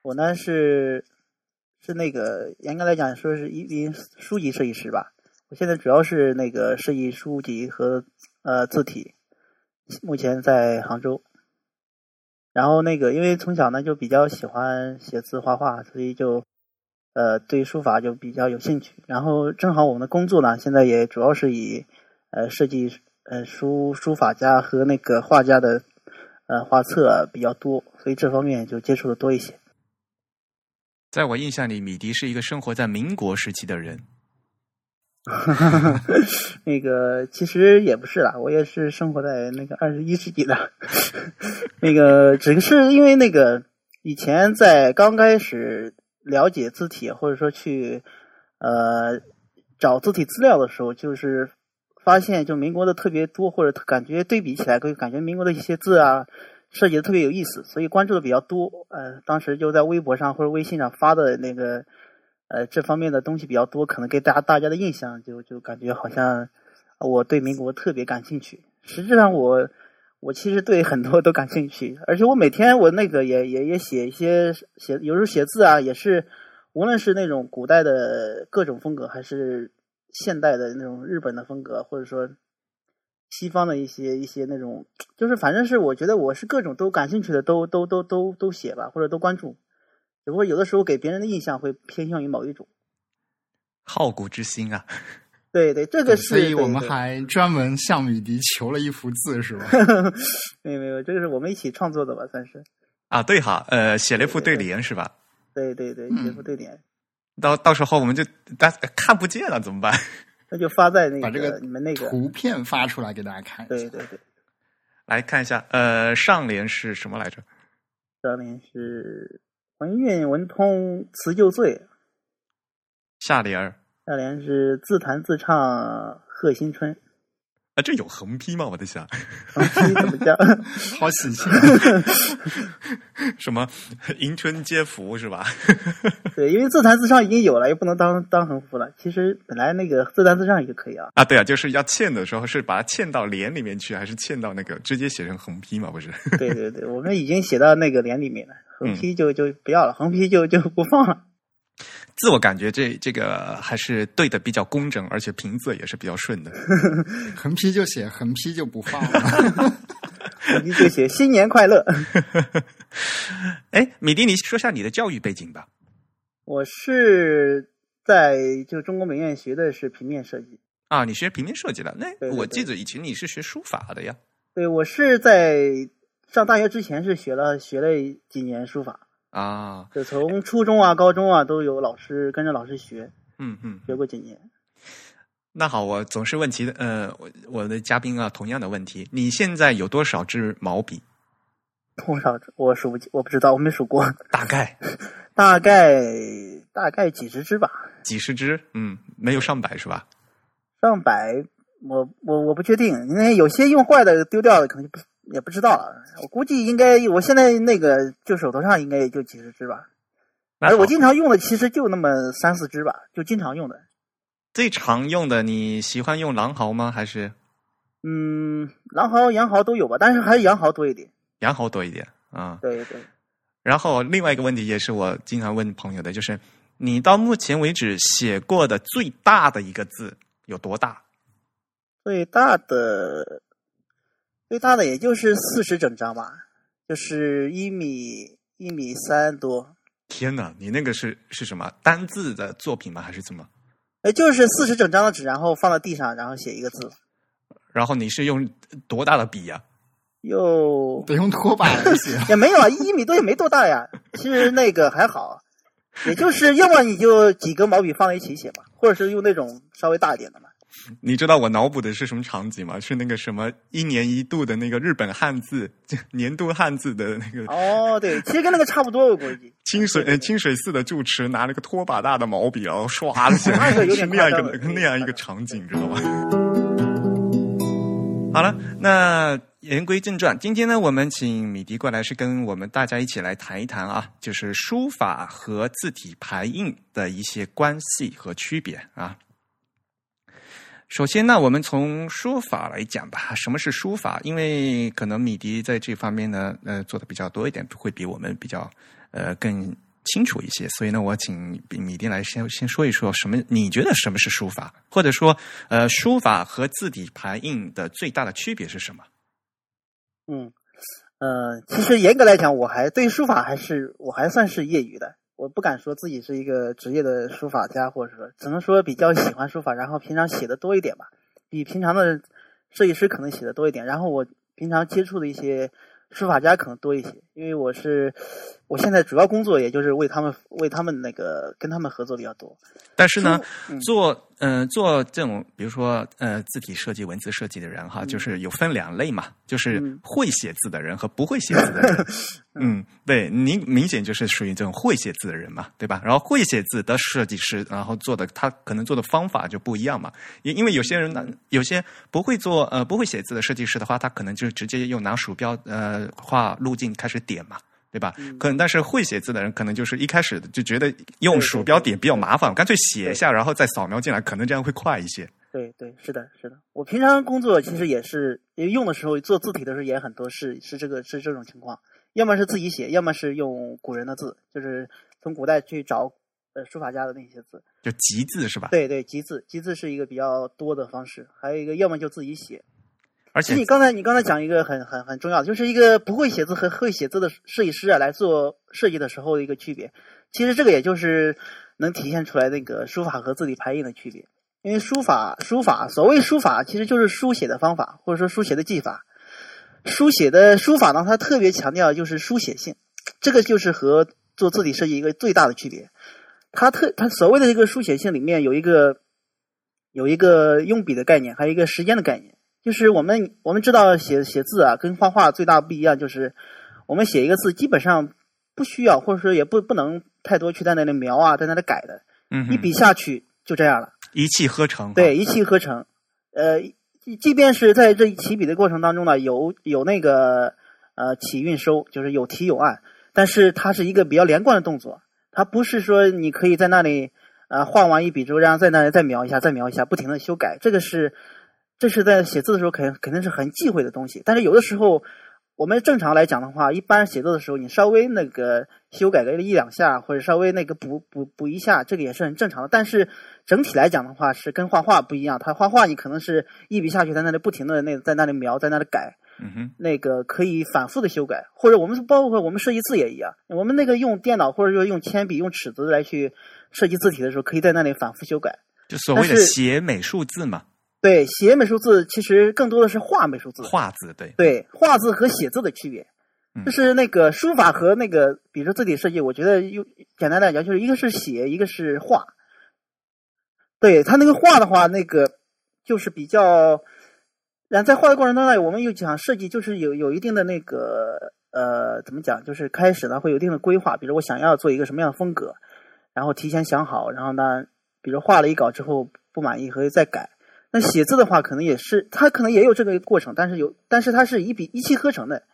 我呢是是那个严格来讲说是一名书籍设计师吧。我现在主要是那个设计书籍和呃字体，目前在杭州。然后那个因为从小呢就比较喜欢写字画画，所以就呃，对书法就比较有兴趣。然后正好我们的工作呢，现在也主要是以呃设计呃书书法家和那个画家的呃画册比较多，所以这方面就接触的多一些。在我印象里，米迪是一个生活在民国时期的人。*laughs* 那个其实也不是啦，我也是生活在那个二十一世纪的。*laughs* 那个只是因为那个以前在刚开始了解字体，或者说去呃找字体资料的时候，就是发现就民国的特别多，或者感觉对比起来，会感觉民国的一些字啊设计的特别有意思，所以关注的比较多。呃，当时就在微博上或者微信上发的那个。呃，这方面的东西比较多，可能给大家大家的印象就就感觉好像我对民国特别感兴趣。实际上，我我其实对很多都感兴趣，而且我每天我那个也也也写一些写，有时候写字啊，也是无论是那种古代的各种风格，还是现代的那种日本的风格，或者说西方的一些一些那种，就是反正是我觉得我是各种都感兴趣的，都都都都都写吧，或者都关注。只不过有的时候给别人的印象会偏向于某一种，好古之心啊！*laughs* 对对，这个是。所以我们还专门向米迪求了一幅字，是吧？*laughs* 没有没有，这个是我们一起创作的吧，算是。啊，对哈，呃，写了一副对联是吧？对对对，写副对联。到到时候我们就大看不见了，怎么办？*laughs* 那就发在那个把这个你们那个图片发出来给大家看。对对对，来看一下，呃，上联是什么来着？上联是。文韵文通辞旧岁，下联儿。下联是自弹自唱贺新春。啊，这有横批吗？我在想，*laughs* 横批怎么讲？*laughs* 好喜庆。*laughs* 什么迎春接福是吧？对，因为自弹自唱已经有了，又不能当当横幅了。其实本来那个自弹自唱也可以啊。啊，对啊，就是要嵌的时候是把它嵌到帘里面去，还是嵌到那个直接写成横批嘛？不是？对对对，我们已经写到那个帘里面了，横批就就不要了，横批就就不放了。自我感觉这这个还是对的比较工整，而且平仄也是比较顺的。*laughs* 横批就写横批就不放了，*laughs* 横批就写新年快乐。*laughs* 哎，米迪，你说下你的教育背景吧。我是在就中国美院学的是平面设计啊，你学平面设计的？那我记得以前你是学书法的呀。对，我是在上大学之前是学了学了几年书法。啊，就从初中啊、高中啊都有老师跟着老师学，嗯嗯，学过几年。那好，我总是问其，呃，我我的嘉宾啊，同样的问题，你现在有多少支毛笔？多少支？我数不清，我不知道，我没数过。大概，*laughs* 大概，大概几十支吧。几十支？嗯，没有上百是吧？上百，我我我不确定，因为有些用坏的丢掉的可能就不。也不知道，我估计应该，我现在那个就手头上应该也就几十支吧。而我经常用的其实就那么三四支吧，就经常用的。最常用的你喜欢用狼毫吗？还是？嗯，狼毫、羊毫都有吧，但是还是羊毫多一点。羊毫多一点啊。对对。然后另外一个问题也是我经常问朋友的，就是你到目前为止写过的最大的一个字有多大？最大的。最大的也就是四十整张吧，就是一米一米三多。天哪，你那个是是什么单字的作品吗？还是怎么？哎，就是四十整张的纸，然后放在地上，然后写一个字。然后你是用多大的笔呀？用 *laughs* 得用拖把来写。也没有啊，一米多也没多大呀。其实那个还好，也就是要么你就几根毛笔放在一起写吧，或者是用那种稍微大一点的嘛。你知道我脑补的是什么场景吗？是那个什么一年一度的那个日本汉字年度汉字的那个哦，对，其实跟那个差不多，我估计。清水呃清水寺的住持拿了个拖把大的毛笔，然后唰的写，是那样一个那样一个场景，知道吗？*laughs* 好了，那言归正传，今天呢，我们请米迪过来，是跟我们大家一起来谈一谈啊，就是书法和字体排印的一些关系和区别啊。首先呢，我们从书法来讲吧。什么是书法？因为可能米迪在这方面呢，呃，做的比较多一点，会比我们比较呃更清楚一些。所以呢，我请米迪来先先说一说，什么你觉得什么是书法？或者说，呃，书法和字体排印的最大的区别是什么？嗯，呃，其实严格来讲，我还对书法还是我还算是业余的。我不敢说自己是一个职业的书法家，或者说只能说比较喜欢书法，然后平常写的多一点吧，比平常的设计师可能写的多一点。然后我平常接触的一些书法家可能多一些，因为我是我现在主要工作也就是为他们为他们那个跟他们合作比较多。但是呢，嗯做呃做这种比如说呃字体设计、文字设计的人哈，就是有分两类嘛，就是嗯会写字的人和不会写字的人。*laughs* 嗯，对，您明显就是属于这种会写字的人嘛，对吧？然后会写字的设计师，然后做的他可能做的方法就不一样嘛。因因为有些人呢，有些不会做呃不会写字的设计师的话，他可能就直接用拿鼠标呃画路径开始点嘛。对吧？可能但是会写字的人，可能就是一开始就觉得用鼠标点比较麻烦，干脆写一下，然后再扫描进来，可能这样会快一些。对对，是的，是的。我平常工作其实也是，因为用的时候做字体的时候也很多是是这个是这种情况，要么是自己写，要么是用古人的字，就是从古代去找呃书法家的那些字。就集字是吧？对对，集字，集字是一个比较多的方式，还有一个要么就自己写。其实你刚才你刚才讲一个很很很重要的，就是一个不会写字和会写字的设计师啊来做设计的时候的一个区别。其实这个也就是能体现出来那个书法和字体排印的区别。因为书法书法所谓书法其实就是书写的方法，或者说书写的技法。书写的书法呢，它特别强调就是书写性，这个就是和做字体设计一个最大的区别。它特它所谓的这个书写性里面有一个有一个用笔的概念，还有一个时间的概念。就是我们我们知道写写字啊，跟画画最大不一样，就是我们写一个字基本上不需要，或者说也不不能太多去在那里描啊，在那里改的，嗯，一笔下去就这样了。一气呵成。对，，一气呵成。呃，即即便是在这起笔的过程当中呢，有有那个呃起运收，就是有提有按，但是它是一个比较连贯的动作，它不是说你可以在那里呃画完一笔之后，然后在那里再描一下，再描一下，不停的修改，这个是这是在写字的时候肯肯定是很忌讳的东西。但是有的时候，我们正常来讲的话，一般写字的时候，你稍微那个修改个一两下，或者稍微那个补补补一下，这个也是很正常的。但是整体来讲的话，是跟画画不一样。他画画你可能是一笔下去，在那里不停的那在那里描，在那里改，嗯哼，那个可以反复的修改，或者我们包括我们设计字也一样，我们那个用电脑或者说用铅笔、用尺子来去设计字体的时候，可以在那里反复修改。就所谓的写美术字嘛，对，写美术字其实更多的是画美术字，画字，对，对画字和写字的区别嗯，就是那个书法和那个，比如说字体设计，我觉得用简单来讲，就是一个是写，一个是画。对他那个画的话，那个就是比较，然后在画的过程当中呢，我们又讲设计，就是有有一定的那个呃，怎么讲，就是开始呢会有一定的规划，比如我想要做一个什么样的风格，然后提前想好，然后呢，比如画了一稿之后不满意，可以再改。那写字的话，可能也是，它可能也有这个过程，但是有，但是它是一笔一气呵成的，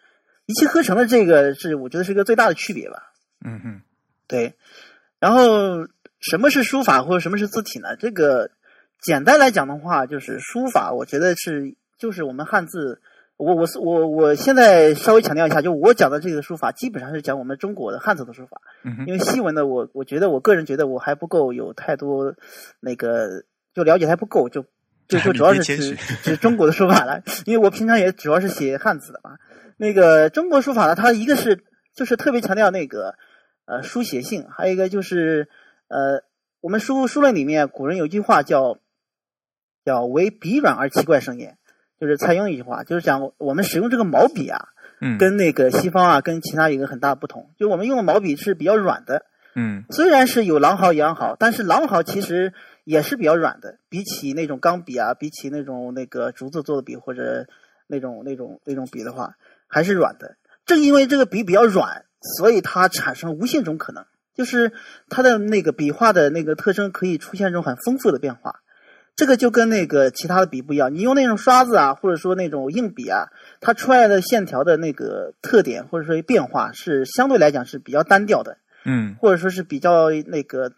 一气呵成的这个是我觉得是一个最大的区别吧。嗯哼，对，然后什么是书法或者什么是字体呢？这个简单来讲的话，就是书法，我觉得是就是我们汉字。我我是我我现在稍微强调一下，就我讲的这个书法，基本上是讲我们中国的汉字的书法。嗯，因为西文的我，我觉得我个人觉得我还不够有太多那个就了解还不够，就 *laughs* 就就主要是指指 *laughs* 中国的书法了，因为我平常也主要是写汉字的嘛。那个中国书法呢，它一个是就是特别强调那个呃书写性，还有一个就是呃我们书书论里面古人有句话叫叫为笔软而奇怪生焉，就是蔡邕一句话，就是讲我们使用这个毛笔啊，嗯，跟那个西方啊，跟其他有一个很大的不同，就我们用的毛笔是比较软的，嗯。虽然是有狼毫、羊毫，但是狼毫其实也是比较软的，比起那种钢笔啊，比起那种那个竹子做的笔或者那种那种那种笔的话，还是软的。正因为这个笔比较软，所以它产生无限种可能，就是它的那个笔画的那个特征可以出现这种很丰富的变化。这个就跟那个其他的笔不一样，你用那种刷子啊，或者说那种硬笔啊，它出来的线条的那个特点或者说变化是相对来讲是比较单调的。嗯或者说是比较那个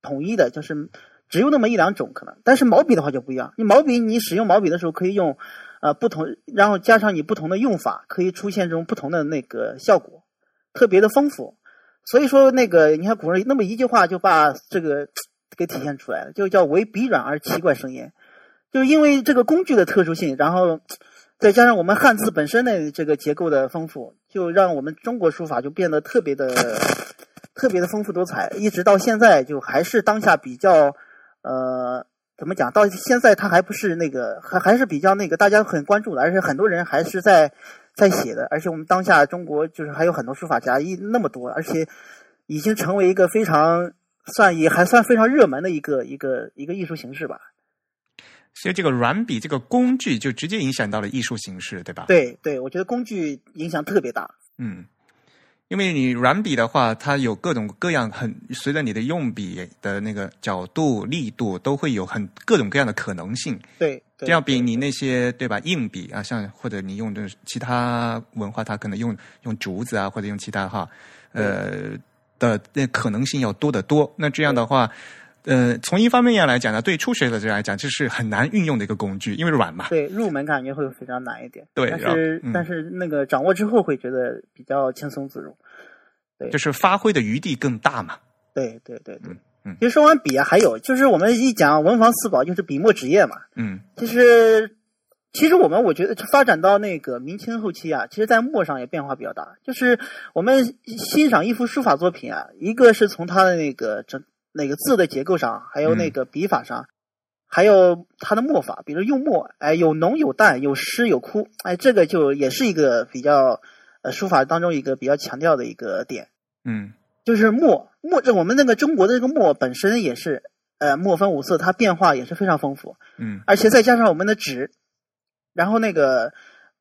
统一的，就是只有那么一两种可能。但是毛笔的话就不一样，你毛笔你使用毛笔的时候可以用呃不同，然后加上你不同的用法，可以出现这种不同的那个效果，特别的丰富。所以说那个你看古人那么一句话就把这个给体现出来了，就叫为笔软而奇怪生焉，就是因为这个工具的特殊性，然后。再加上我们汉字本身的这个结构的丰富，就让我们中国书法就变得特别的、特别的丰富多彩，一直到现在就还是当下比较呃怎么讲？到现在他还不是那个还还是比较那个大家很关注的，而且很多人还是在在写的，而且我们当下中国就是还有很多书法家一那么多，而且已经成为一个非常算也还算非常热门的一个一个一个艺术形式吧。所以这个软笔这个工具就直接影响到了艺术形式，对吧？对对，我觉得工具影响特别大。嗯，因为你软笔的话，它有各种各样很随着你的用笔的那个角度、力度，都会有很各种各样的可能性。对，对这样比你那些对吧硬笔啊，像或者你用的其他文化，它可能用用竹子啊，或者用其他哈呃的那可能性要多得多。那这样的话。呃，从一方面来讲呢，对初学者来讲，这是很难运用的一个工具，因为软嘛。对，入门感觉会非常难一点。对，但是、嗯但是那个掌握之后会觉得比较轻松自如。对就是发挥的余地更大嘛。对对对对。嗯嗯其实说完笔啊，还有就是我们一讲文房四宝，就是笔墨纸砚嘛。嗯其实，其实我们我觉得发展到那个明清后期啊，其实在墨上也变化比较大。就是我们欣赏一幅书法作品啊，一个是从它的那个整那个字的结构上，还有那个笔法上，还有它的墨法，比如用墨，哎，有浓有淡，有湿有枯，哎，这个就也是一个比较呃书法当中一个比较强调的一个点。嗯就是墨墨，这我们那个中国的这个墨本身也是，呃，墨分五色，它变化也是非常丰富，嗯而且再加上我们的纸，然后那个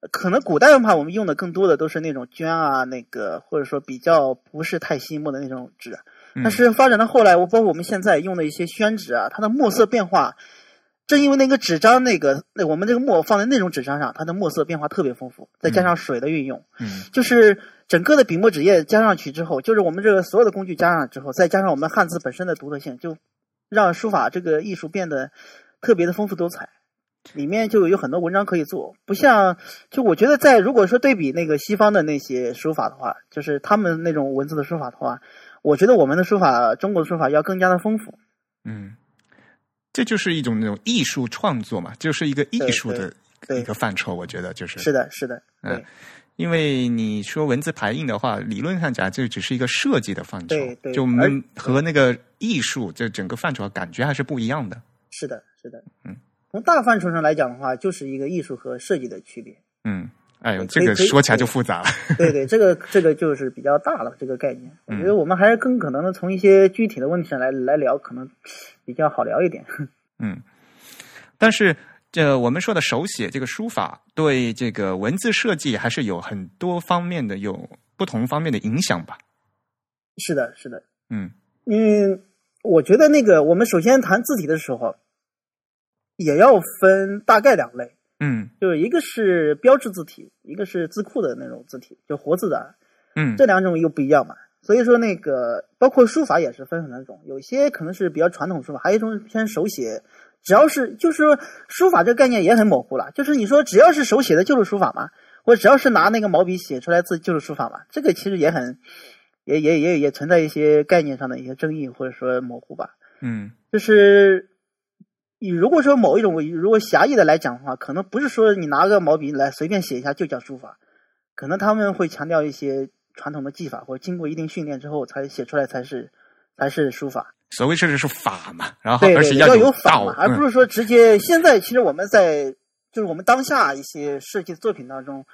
可能古代的话，我们用的更多的都是那种绢啊，那个或者说比较不是太细墨的那种纸，嗯，但是发展到后来，我包括我们现在用的一些宣纸啊，它的墨色变化，正因为那个纸张那个那我们这个墨放在那种纸张上，它的墨色变化特别丰富，再加上水的运用。嗯就是整个的笔墨纸砚加上去之后，就是我们这个所有的工具加上之后，再加上我们汉字本身的独特性，就让书法这个艺术变得特别的丰富多彩。里面就有很多文章可以做，不像就我觉得在如果说对比那个西方的那些书法的话，就是他们那种文字的书法的话，我觉得我们的书法，中国的书法要更加的丰富。嗯，这就是一种那种艺术创作嘛，就是一个艺术的一个范畴，我觉得就是是的，是的，嗯因为你说文字排印的话，理论上讲，这只是一个设计的范畴，对对就们和那个艺术这整个范畴感觉还是不一样的。是的，是的。嗯，从大范畴上来讲的话，就是一个艺术和设计的区别。嗯，哎呦，这个说起来就复杂了。*laughs* 对对，这个这个就是比较大了，这个概念。我嗯觉得我们还是更可能的从一些具体的问题上来来聊，可能比较好聊一点。*laughs* 嗯，但是这我们说的手写这个书法，对这个文字设计还是有很多方面的有不同方面的影响吧？是的，是的。嗯嗯，我觉得那个我们首先谈字体的时候，也要分大概两类，嗯就是一个是标志字体，一个是字库的那种字体，就活字的。嗯这两种又不一样嘛。所以说，那个包括书法也是分很多种，有些可能是比较传统书法，还有一种偏手写。只要是就是说书法这个概念也很模糊了，就是你说只要是手写的就是书法嘛，或者只要是拿那个毛笔写出来字就是书法嘛，这个其实也很也也也也存在一些概念上的一些争议或者说模糊吧。嗯就是你如果说某一种如果狭义的来讲的话，可能不是说你拿个毛笔来随便写一下就叫书法，可能他们会强调一些传统的技法，或者经过一定训练之后才写出来才是才是书法。所谓这就是法嘛，然后而且有有法道嘛，，而不嗯是说直接。现在其实我们在就是我们当下一些设计作品当中，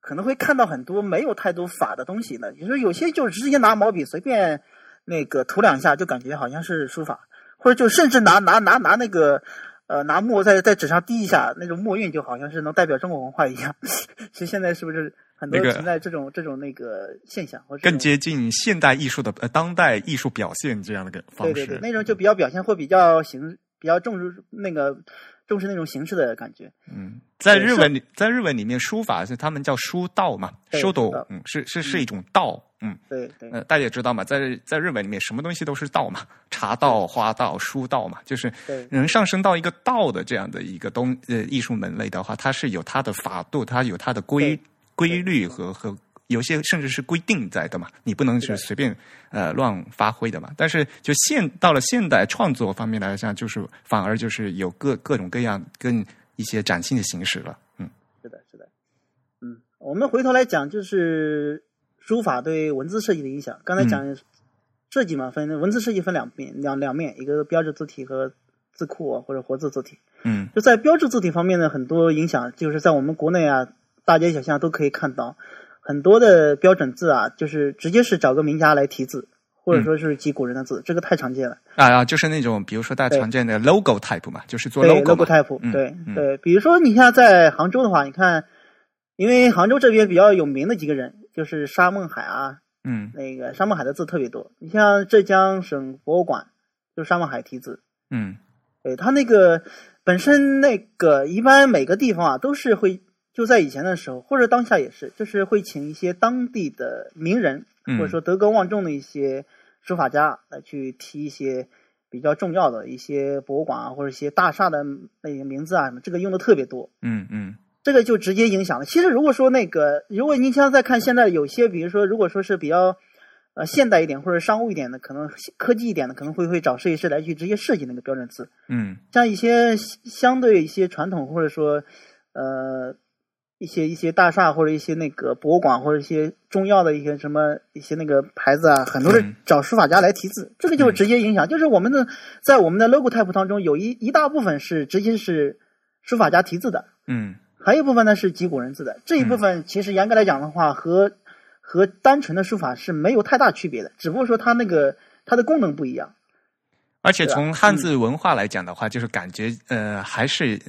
可能会看到很多没有太多法的东西呢。你说有些就直接拿毛笔随便那个涂两下，就感觉好像是书法，或者就甚至拿拿拿拿那个。呃，拿墨在在纸上滴一下，那种墨韵就好像是能代表中国文化一样。*laughs* 其实现在是不是很多那个存在这种这种那个现象，或者更接近现代艺术的呃当代艺术表现这样的个方式。对对对，那种就比较表现会比较形，比较重视那个重视那种形式的感觉。嗯，在日文里，在日文里面，书法是他们叫书道嘛，书道，嗯，是是是一种道，嗯，对对呃，大家也知道嘛，在在日文里面，什么东西都是道嘛，茶道、花道、书道嘛，就是能上升到一个道的这样的一个东呃艺术门类的话，它是有它的法度，它有它的规规律和和有些甚至是规定在的嘛，你不能是随便呃乱发挥的嘛。但是就现到了现代创作方面来讲，就是反而就是有各各种各样更一些崭新的形式了，嗯是的，是的。嗯，我们回头来讲，就是书法对文字设计的影响。刚才讲，嗯设计嘛，分文字设计分两面，两两面，一个标志字体和字库或者活字字体。嗯就在标志字体方面呢，很多影响就是在我们国内啊，大街小巷都可以看到很多的标准字啊，就是直接是找个名家来题字，或者说是几古人的字，这个太常见了。啊啊，就是那种比如说大家常见的 logo type 嘛，就是做对 logo type，、嗯对嗯对，比如说你像在杭州的话，你看，因为杭州这边比较有名的几个人，就是沙孟海啊，嗯那个沙孟海的字特别多。你像浙江省博物馆，就是沙孟海题字，嗯对他那个本身那个一般每个地方啊都是会就在以前的时候或者当下也是，就是会请一些当地的名人、嗯或者说德高望重的一些书法家来去提一些比较重要的一些博物馆啊或者一些大厦的那些名字啊什么，这个用的特别多。嗯嗯这个就直接影响了。其实如果说那个，如果您像再看现在有些，比如说如果说是比较呃现代一点或者商务一点的，可能科技一点的，可能会会找设计师来去直接设计那个标准字。嗯像一些相对一些传统或者说呃一些一些大厦或者一些那个博物馆或者一些中药的一些什么一些那个牌子啊，很多是嗯找书法家来题字，这个就直接影响，就是我们的在我们的 logo type 当中有一一大部分是直接是书法家题字的。嗯还有一部分呢是几古人字的，这一部分其实严格来讲的话，和和单纯的书法是没有太大区别的，只不过说它那个它的功能不一样。而且从汉字文化来讲的话，就是感觉呃还是。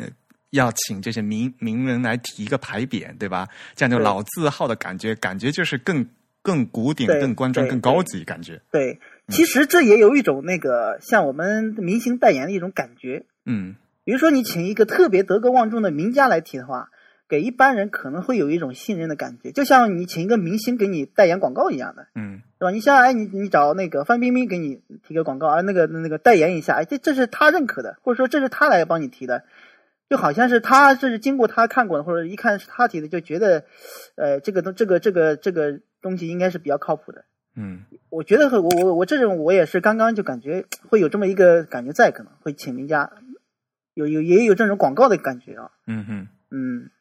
呃要请这些名名人来提一个牌匾，对吧？这样就老字号的感觉，感觉就是更更古典、更端庄、更高级感觉。对，其实这也有一种那个像我们明星代言的一种感觉。嗯比如说你请一个特别德高望重的名家来提的话，给一般人可能会有一种信任的感觉，就像你请一个明星给你代言广告一样的，嗯是吧？你像哎，你你找那个范冰冰给你提个广告，啊，那个那个代言一下，哎，这这是他认可的，或者说这是他来帮你提的，就好像是他这是经过他看过的，或者一看是他提的，就觉得，呃，这个东这个这个这个东西应该是比较靠谱的。嗯我觉得和我我我这种我也是刚刚就感觉会有这么一个感觉在，可能会请名家，有有也有这种广告的感觉啊，嗯嗯嗯。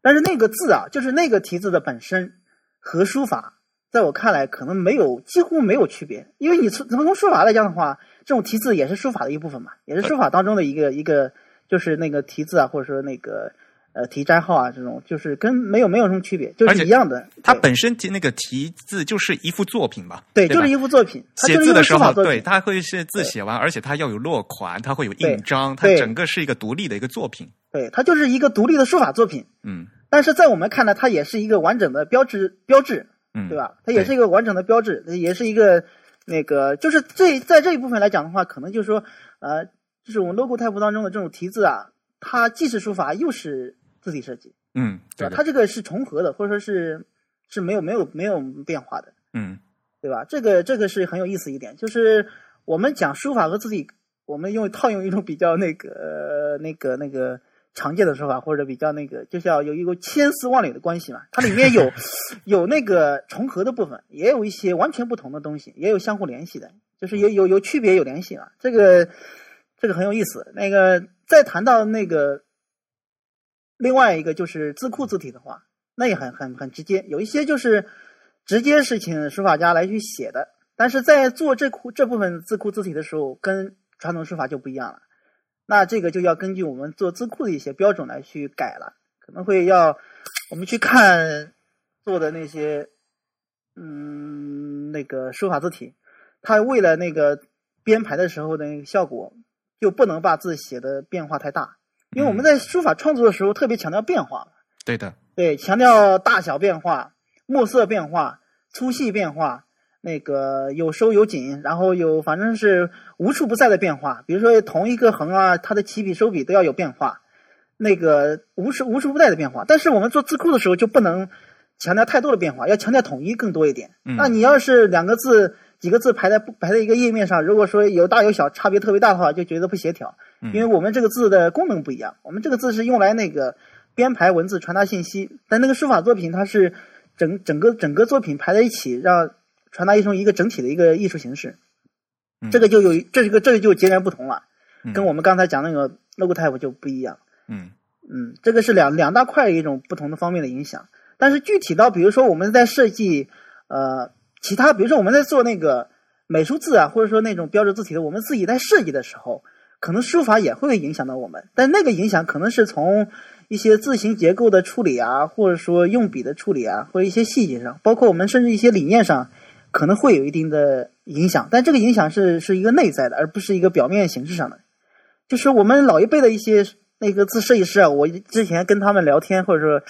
但是那个字啊，就是那个题字的本身和书法，在我看来可能没有几乎没有区别，因为你从从书法来讲的话，这种题字也是书法的一部分嘛，也是书法当中的一个一个，就是那个题字啊，或者说那个呃题斋号啊这种，就是跟没有没有什么区别，就是一样的。它本身题那个题字就是一幅作品嘛？对，吧就是一幅作品，写字的时候，对。它会是字写完，而且它要有落款，它会有印章，它整个是一个独立的一个作品。对，它就是一个独立的书法作品，嗯但是在我们看来，它也是一个完整的标志标志，嗯，对？吧？它也是一个完整的标志，也是一个那个，就是这在这一部分来讲的话，可能就是说，呃，就是我们 logo type 当中的这种题字啊，它既是书法又是字体设计，嗯，对它这个是重合的，或者说是是没有没有没有变化的，嗯对吧？这个这个是很有意思一点，就是我们讲书法和字体，我们用套用一种比较那个、呃那个那个常见的说法，或者比较那个，就是要有一个千丝万缕的关系嘛。它里面有 *laughs* 有那个重合的部分，也有一些完全不同的东西，也有相互联系的，就是有有有区别有联系啊。这个这个很有意思。那个再谈到那个另外一个就是字库字体的话，那也很很很直接，有一些就是直接是请书法家来去写的，但是在做这库这部分字库字体的时候，跟传统书法就不一样了。那这个就要根据我们做字库的一些标准来去改了，可能会要我们去看做的那些，嗯，那个书法字体，它为了那个编排的时候的那个效果，就不能把字写的变化太大，因为我们在书法创作的时候特别强调变化。对的，对，强调大小变化、墨色变化、粗细变化，那个有收有紧，然后有反正是无处不在的变化。比如说同一个横啊，它的起笔收笔都要有变化，那个无时无处不在的变化。但是我们做字库的时候就不能强调太多的变化，要强调统一更多一点。嗯那你要是两个字、几个字排在排在一个页面上，如果说有大有小，差别特别大的话，就觉得不协调。嗯因为我们这个字的功能不一样，我们这个字是用来那个编排文字、传达信息，但那个书法作品它是整整个整个作品排在一起，让传达一种一个整体的一个艺术形式。嗯这个就有这个这个就截然不同了，嗯跟我们刚才讲那个 logo type 就不一样。嗯嗯，这个是两两大块一种不同的方面的影响。但是具体到比如说我们在设计呃其他，比如说我们在做那个美术字啊，或者说那种标志字体的，我们自己在设计的时候，可能书法也会影响到我们，但那个影响可能是从一些字形结构的处理啊，或者说用笔的处理啊，或者一些细节上，包括我们甚至一些理念上，可能会有一定的影响，但这个影响是是一个内在的，而不是一个表面形式上的。就是我们老一辈的一些那个字设计师啊，我之前跟他们聊天，或者说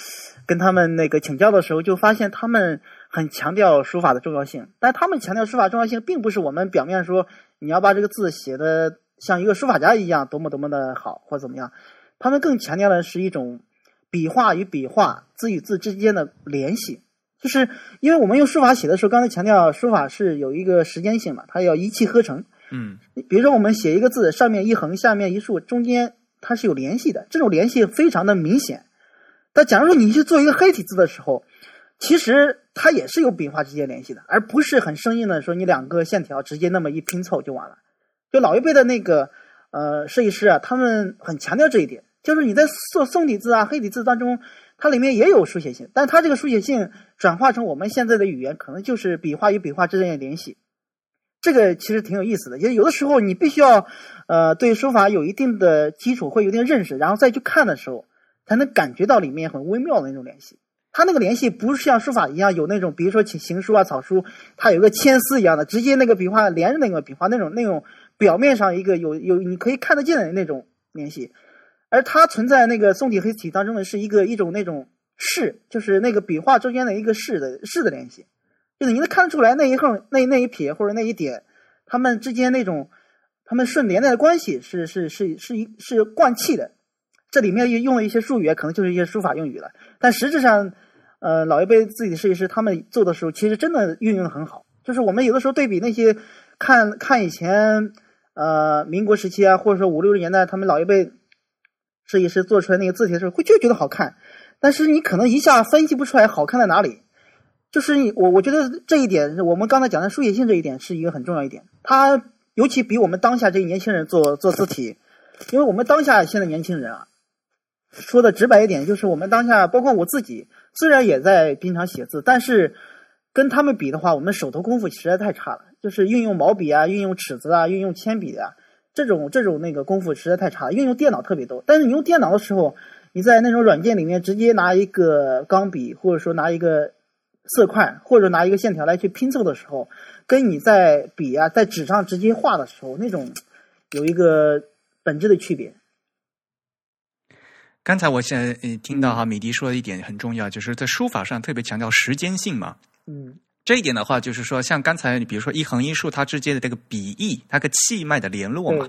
跟他们那个请教的时候，就发现他们很强调书法的重要性。但他们强调书法重要性，并不是我们表面说你要把这个字写的像一个书法家一样多么多么的好，或怎么样。他们更强调的是一种笔画与笔画、字与字之间的联系。就是因为我们用书法写的时候，刚才强调书法是有一个时间性嘛，它要一气呵成。嗯比如说我们写一个字，上面一横，下面一竖，中间它是有联系的，这种联系非常的明显。但假如说你去做一个黑体字的时候，其实它也是有笔画之间联系的，而不是很生硬的说你两个线条直接那么一拼凑就完了。就老一辈的那个呃设计师啊，他们很强调这一点，就是你在做宋体字啊、黑体字当中，它里面也有书写性，但它这个书写性转化成我们现在的语言，可能就是笔画与笔画之间的联系。这个其实挺有意思的，也有的时候你必须要，呃，对书法有一定的基础或有一定认识，然后再去看的时候，才能感觉到里面很微妙的那种联系。它那个联系不是像书法一样有那种，比如说行行书啊、草书，它有个牵丝一样的，直接那个笔画连着那个笔画那种那种表面上一个有有你可以看得见的那种联系，而它存在那个宋体黑体当中的是一个一种那种势，就是那个笔画中间的一个势的势的联系。就是你能看得出来那一横、那那一撇或者那一点，他们之间那种他们顺连带的关系是是是是一是贯气的。这里面用了一些术语，可能就是一些书法用语了。但实质上，呃，老一辈自己的设计师他们做的时候，其实真的运用的很好。就是我们有的时候对比那些看看以前呃民国时期啊，或者说五六十年代他们老一辈设计师做出来那个字体的时候，会就觉得好看。但是你可能一下分析不出来好看在哪里。就是你我我觉得这一点，我们刚才讲的书写性这一点是一个很重要一点。它尤其比我们当下这些年轻人做做字体，因为我们当下现在年轻人啊，说的直白一点，就是我们当下包括我自己，虽然也在经常写字，但是跟他们比的话，我们手头功夫实在太差了。就是运用毛笔啊，运用尺子啊，运用铅笔啊，这种这种那个功夫实在太差了。运用电脑特别多，但是你用电脑的时候，你在那种软件里面直接拿一个钢笔，或者说拿一个。色块或者拿一个线条来去拼凑的时候，跟你在笔啊在纸上直接画的时候，那种有一个本质的区别。刚才我现在听到哈，米迪说的一点很重要，就是在书法上特别强调时间性嘛。嗯，这一点的话，就是说像刚才你比如说一横一竖它之间的这个笔意，它个气脉的联络嘛，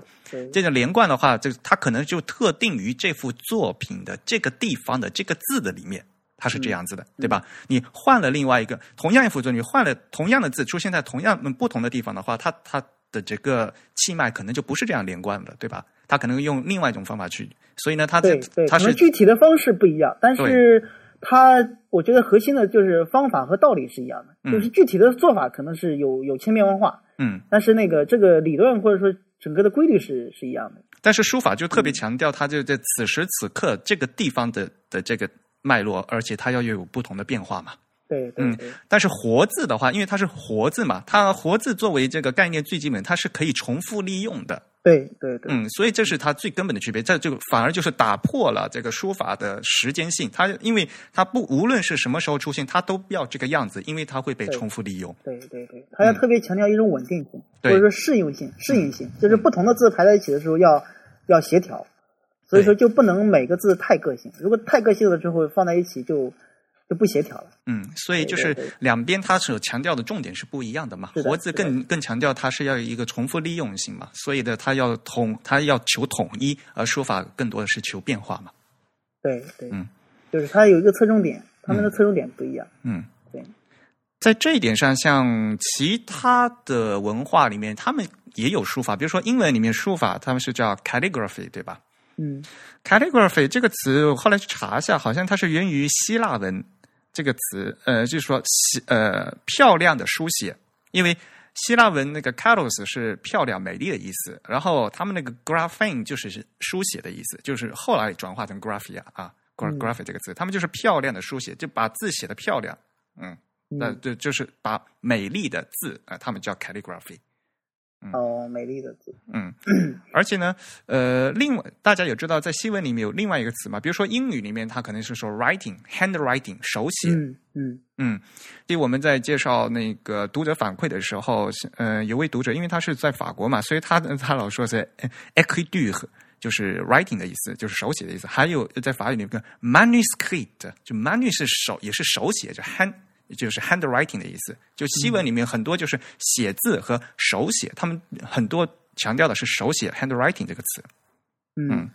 这种连贯的话，这它可能就特定于这幅作品的这个地方的这个字的里面。它是这样子的，对吧？你换了另外一个同样一幅作，品换了同样的字出现在同样不同的地方的话，它它的这个气脉可能就不是这样连贯的，对吧？它可能用另外一种方法去，所以呢，它对对，它是具体的方式不一样，但是它我觉得核心的就是方法和道理是一样的，就是具体的做法可能是有有千变万化，嗯，但是那个这个理论或者说整个的规律是是一样的。但是书法就特别强调，它就在此时此刻这个地方的的这个。脉络，而且它要有不同的变化嘛。对，嗯，但是活字的话，因为它是活字嘛，它活字作为这个概念最基本，它是可以重复利用的。对对对，嗯，所以这是它最根本的区别。这就反而就是打破了这个书法的时间性。它因为它不无论是什么时候出现，它都要这个样子，因为它会被重复利用。对对对，它要特别强调一种稳定性，或者说适用性、适应性，就是不同的字排在一起的时候要要协调。所以说就不能每个字太个性，如果太个性了之后放在一起就就不协调了。嗯，所以就是两边它所强调的重点是不一样的嘛。活字更更强调它是要有一个重复利用性嘛，所以的它要统，它要求统一，而书法更多的是求变化嘛。对对，嗯，就是它有一个侧重点，他们的侧重点不一样。嗯，对，在这一点上，像其他的文化里面，他们也有书法，比如说英文里面书法，他们是叫 calligraphy，对吧？嗯，calligraphy 这个词，我后来去查一下，好像它是源于希腊文这个词，呃，就是说，呃，漂亮的书写，因为希腊文那个 kalos 是漂亮、美丽的意思，然后他们那个 graphing 就是书写的意思，就是后来转化成 graphia 啊，graphy 这个词，他们就是漂亮的书写，就把字写的漂亮，嗯，那嗯。就就是把美丽的字啊、他们叫 calligraphy。哦，美丽的字，嗯，而且呢，呃，另外大家也知道，在西文里面有另外一个词嘛，比如说英语里面，它可能是说 writing、handwriting 手写。嗯嗯嗯，所以我们在介绍那个读者反馈的时候，呃，有位读者，因为他是在法国嘛，所以他他老说是 e c r i t u r e 就是 writing 的意思，就是手写的意思。还有在法语里面 manuscript，就 manu 是手，也是手写，就 hand。就是 handwriting 的意思，就西文里面很多就是写字和手写，他们很多强调的是手写 handwriting 这个词。嗯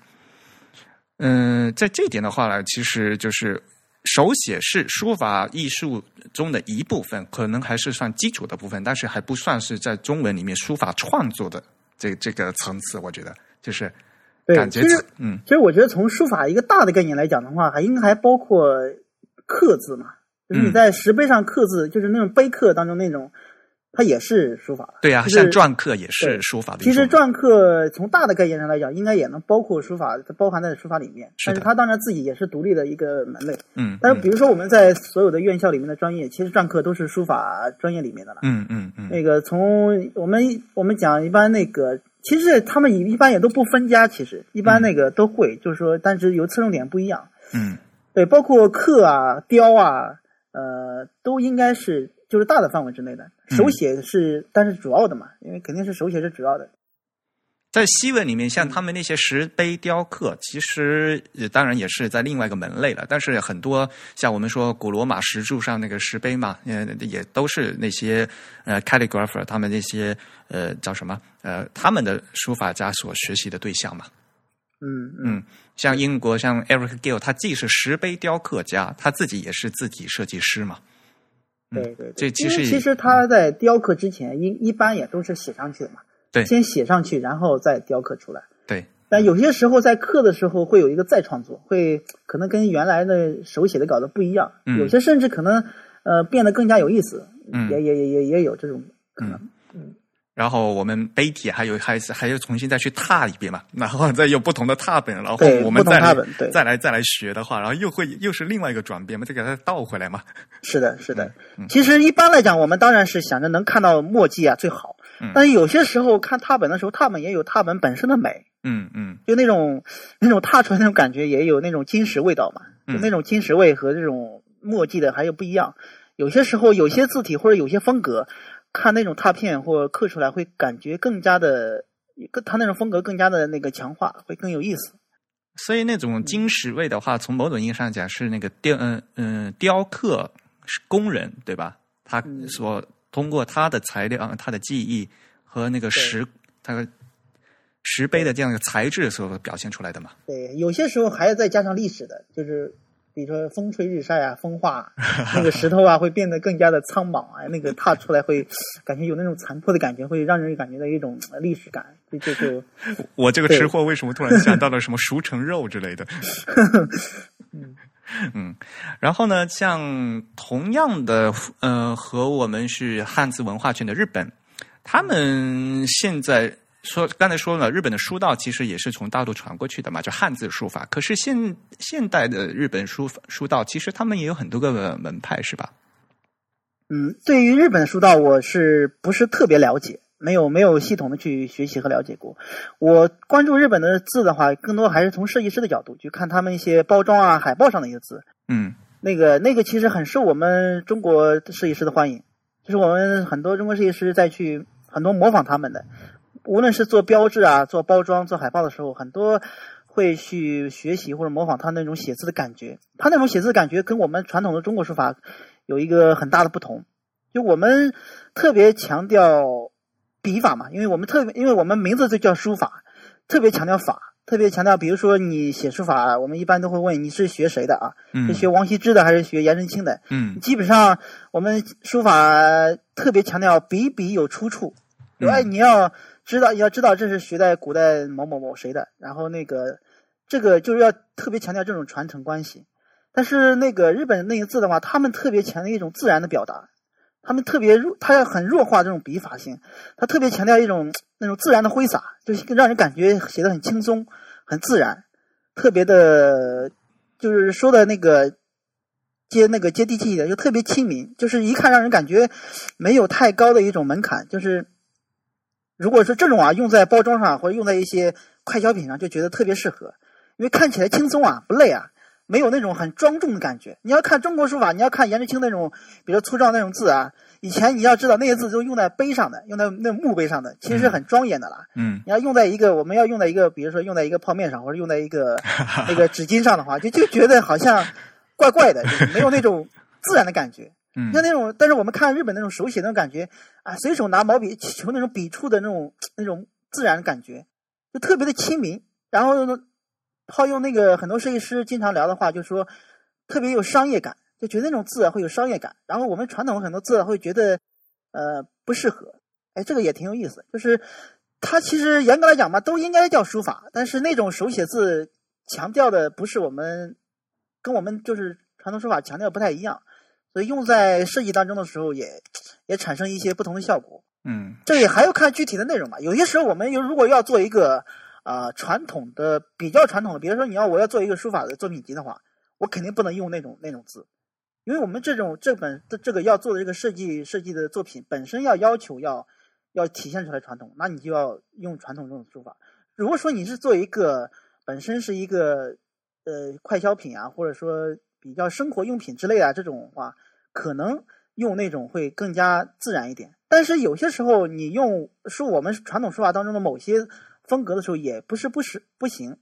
嗯，在这一点的话呢，其实就是手写是书法艺术中的一部分，可能还是算基础的部分，但是还不算是在中文里面书法创作的这这个层次。我觉得就是对，感觉其实嗯所以我觉得从书法一个大的概念来讲的话，还应该还包括刻字嘛，就是你嗯在石碑上刻字，就是那种碑刻当中那种，它也是书法。对啊，就是像篆刻也是书法的。其实篆刻从大的概念上来讲，应该也能包括书法，包含在书法里面。是但是它当然自己也是独立的一个门类。嗯，但是比如说我们在所有的院校里面的专业，其实篆刻都是书法专业里面的了。嗯嗯嗯嗯那个从我们我们讲一般那个，其实他们一般也都不分家，其实一般那个都会，就是说，但是有侧重点不一样。嗯对，包括刻啊、雕啊，呃，都应该是就是大的范围之内的。嗯手写是，但是主要的嘛，因为肯定是手写是主要的。在西文里面，像他们那些石碑雕刻，其实也当然也是在另外一个门类了。但是很多像我们说古罗马石柱上那个石碑嘛，呃，也都是那些呃 calligrapher 他们那些呃叫什么呃他们的书法家所学习的对象嘛。嗯嗯嗯，像英国像 Eric Gill，他既是石碑雕刻家，他自己也是字体设计师嘛。对对对，嗯这其实其实他在雕刻之前，一一般也都是写上去的嘛。对先写上去，然后再雕刻出来。对，但有些时候在刻的时候会有一个再创作，会可能跟原来的手写的稿子不一样，嗯有些甚至可能呃变得更加有意思，嗯也也也也也有这种可能。然后我们碑体还有还是还要重新再去拓一遍嘛，然后再有不同的拓本，然后我们再再来再来学的话，然后又会又是另外一个转变嘛，再给它倒回来嘛。*laughs* 是的，是的。嗯其实一般来讲，我们当然是想着能看到墨迹啊最好，嗯但是有些时候看拓本的时候，拓本也有拓本本身的美，嗯嗯就那种那种踏出来那种感觉，也有那种金石味道嘛，嗯就那种金石味和这种墨迹的还有不一样。有些时候有些字体或者有些风格，看那种拓片或刻出来会感觉更加的，更它那种风格更加的那个强化，会更有意思。所以那种金石味的话，从某种意义上讲是那个雕嗯嗯、雕刻是工人对吧？他嗯所通过他的材料、他的技艺和那个石他的石碑的这样一个材质所表现出来的嘛。对，有些时候还要再加上历史的，就是比如说风吹日晒啊、风化，那个石头啊会变得更加的苍茫啊，那个踏出来会感觉有那种残破的感觉，会让人感觉到一种呃历史感，就 *laughs* 就就我这个吃货为什么突然想到了什么熟成肉之类的？*laughs* 嗯，然后呢，像同样的，呃，和我们是汉字文化圈的日本，他们现在说刚才说了，日本的书道其实也是从大陆传过去的嘛，就汉字书法。可是现现代的日本书法书道，其实他们也有很多个门派，是吧？嗯，对于日本的书道，我是不是特别了解？没有没有系统的去学习和了解过。我关注日本的字的话，更多还是从设计师的角度去看他们一些包装啊、海报上的一些字。嗯那个那个其实很受我们中国设计师的欢迎，就是我们很多中国设计师在去很多模仿他们的，无论是做标志啊、做包装、做海报的时候，很多会去学习或者模仿他那种写字的感觉。他那种写字感觉跟我们传统的中国书法有一个很大的不同，就我们特别强调笔法嘛，因为我们特别，因为我们名字就叫书法，特别强调法，特别强调，比如说你写书法，我们一般都会问你是学谁的啊？嗯是学王羲之的还是学颜真卿的？嗯基本上我们书法特别强调笔笔有出处，嗯哎，你要知道要知道这是学在古代某某某谁的，然后那个这个就是要特别强调这种传承关系。但是那个日本那个字的话，他们特别强调一种自然的表达，他们特别弱，他要很弱化这种笔法性，他特别强调一种那种自然的挥洒，就是让人感觉写的很轻松、很自然，特别的，就是说的那个接那个接地气一点，就特别亲民，就是一看让人感觉没有太高的一种门槛。就是如果说这种啊，用在包装上或者用在一些快消品上，就觉得特别适合，因为看起来轻松啊，不累啊，没有那种很庄重的感觉。你要看中国书法，你要看颜志清那种比较粗壮那种字啊，以前你要知道那些字都用在碑上的，用在那墓碑上的，其实是很庄严的啦。嗯你要用在一个我们要用在一个，比如说用在一个泡面上，或者用在一个 *laughs* 那个纸巾上的话，就就觉得好像怪怪的，就是没有那种自然的感觉。嗯像那种，但是我们看日本那种手写那种感觉啊，随手拿毛笔求那种笔触的那种那种自然的感觉，就特别的亲民。然后呢，套用那个很多设计师经常聊的话，就说特别有商业感，就觉得那种字会有商业感。然后我们传统很多字会觉得呃不适合，哎，这个也挺有意思。就是它其实严格来讲嘛，都应该叫书法，但是那种手写字强调的不是我们跟我们就是传统书法强调不太一样。所以用在设计当中的时候也，也产生一些不同的效果。嗯这也还要看具体的内容吧。有些时候我们有如果要做一个呃传统的比较传统的，比如说你要我要做一个书法的作品集的话，我肯定不能用那种那种字，因为我们这种这本的这个要做的这个设计设计的作品本身要要求要要体现出来传统，那你就要用传统这种书法。如果说你是做一个本身是一个呃快消品啊，或者说比较生活用品之类的、啊、这种话，可能用那种会更加自然一点。但是有些时候你用是我们传统书法当中的某些风格的时候，也不是不是不行，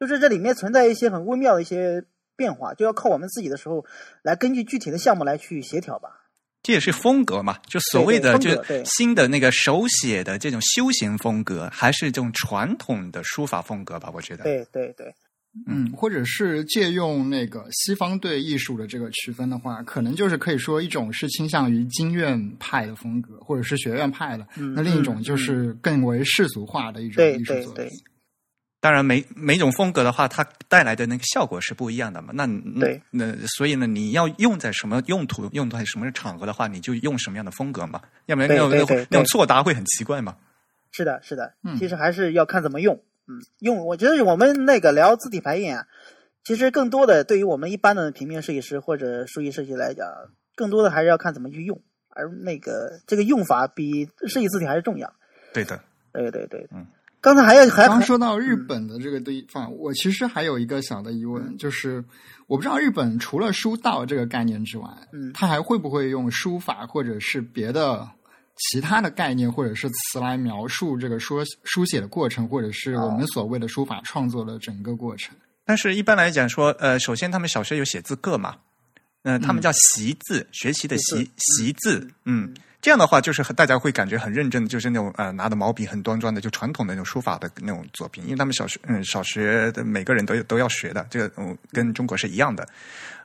就是这里面存在一些很微妙的一些变化，就要靠我们自己的时候来根据具体的项目来去协调吧。这也是风格嘛，就所谓的就新的那个手写的这种休闲风格，还是这种传统的书法风格吧？我觉得，对对对，嗯，或者是借用那个西方对艺术的这个区分的话，可能就是可以说一种是倾向于经院派的风格，或者是学院派的，嗯那另一种就是更为世俗化的一种艺术作对品。当然每每种风格的话，它带来的那个效果是不一样的嘛。那那那所以呢，你要用在什么用途、用在什么场合的话，你就用什么样的风格嘛，要不然那那种对错答会很奇怪嘛。是的，是的嗯，其实还是要看怎么用。嗯，用我觉得我们那个聊字体排印啊，其实更多的对于我们一般的平面设计师或者书艺设计来讲，更多的还是要看怎么去用，而那个这个用法比设计字体还是重要。对的，对对对，嗯。刚才还要还刚说到日本的这个地方，我其实还有一个小的疑问，就是我不知道日本除了书道这个概念之外，嗯他还会不会用书法或者是别的其他的概念或者是词来描述这个说书写的过程，或者是我们所谓的书法创作的整个过程？但是一般来讲说，呃，首先他们小学有写字课嘛，呃，他们叫习字，学习的习习字，嗯，这样的话就是大家会感觉很认真的，就是那种呃拿的毛笔很端庄的，就传统的那种书法的那种作品，因为他们小学嗯小学的每个人都都要学的，这个嗯跟中国是一样的。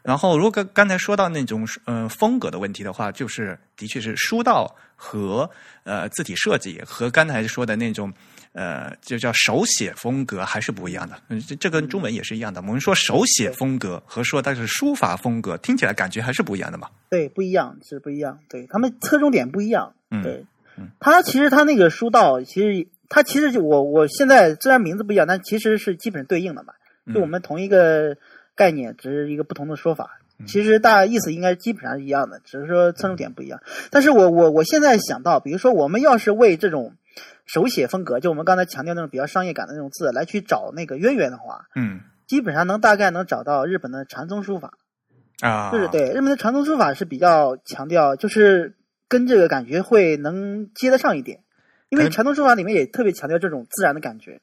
然后如果刚刚才说到那种呃风格的问题的话，就是的确是书道和呃字体设计和刚才说的那种。呃，就叫手写风格还是不一样的，嗯，这这跟中文也是一样的。我们说手写风格和说它是书法风格，听起来感觉还是不一样的嘛。对不一样是不一样，对他们侧重点不一样。嗯对嗯，他其实他那个书道，其实他其实就我我现在虽然名字不一样，但其实是基本对应的嘛，嗯就我们同一个概念，只是一个不同的说法。嗯其实大意思应该基本上是一样的，只是说侧重点不一样。但是我我我现在想到，比如说我们要是为这种手写风格，就我们刚才强调那种比较商业感的那种字来去找那个渊源的话，嗯基本上能大概能找到日本的禅宗书法。啊，就是对日本的禅宗书法是比较强调，就是跟这个感觉会能接得上一点，因为禅宗书法里面也特别强调这种自然的感觉，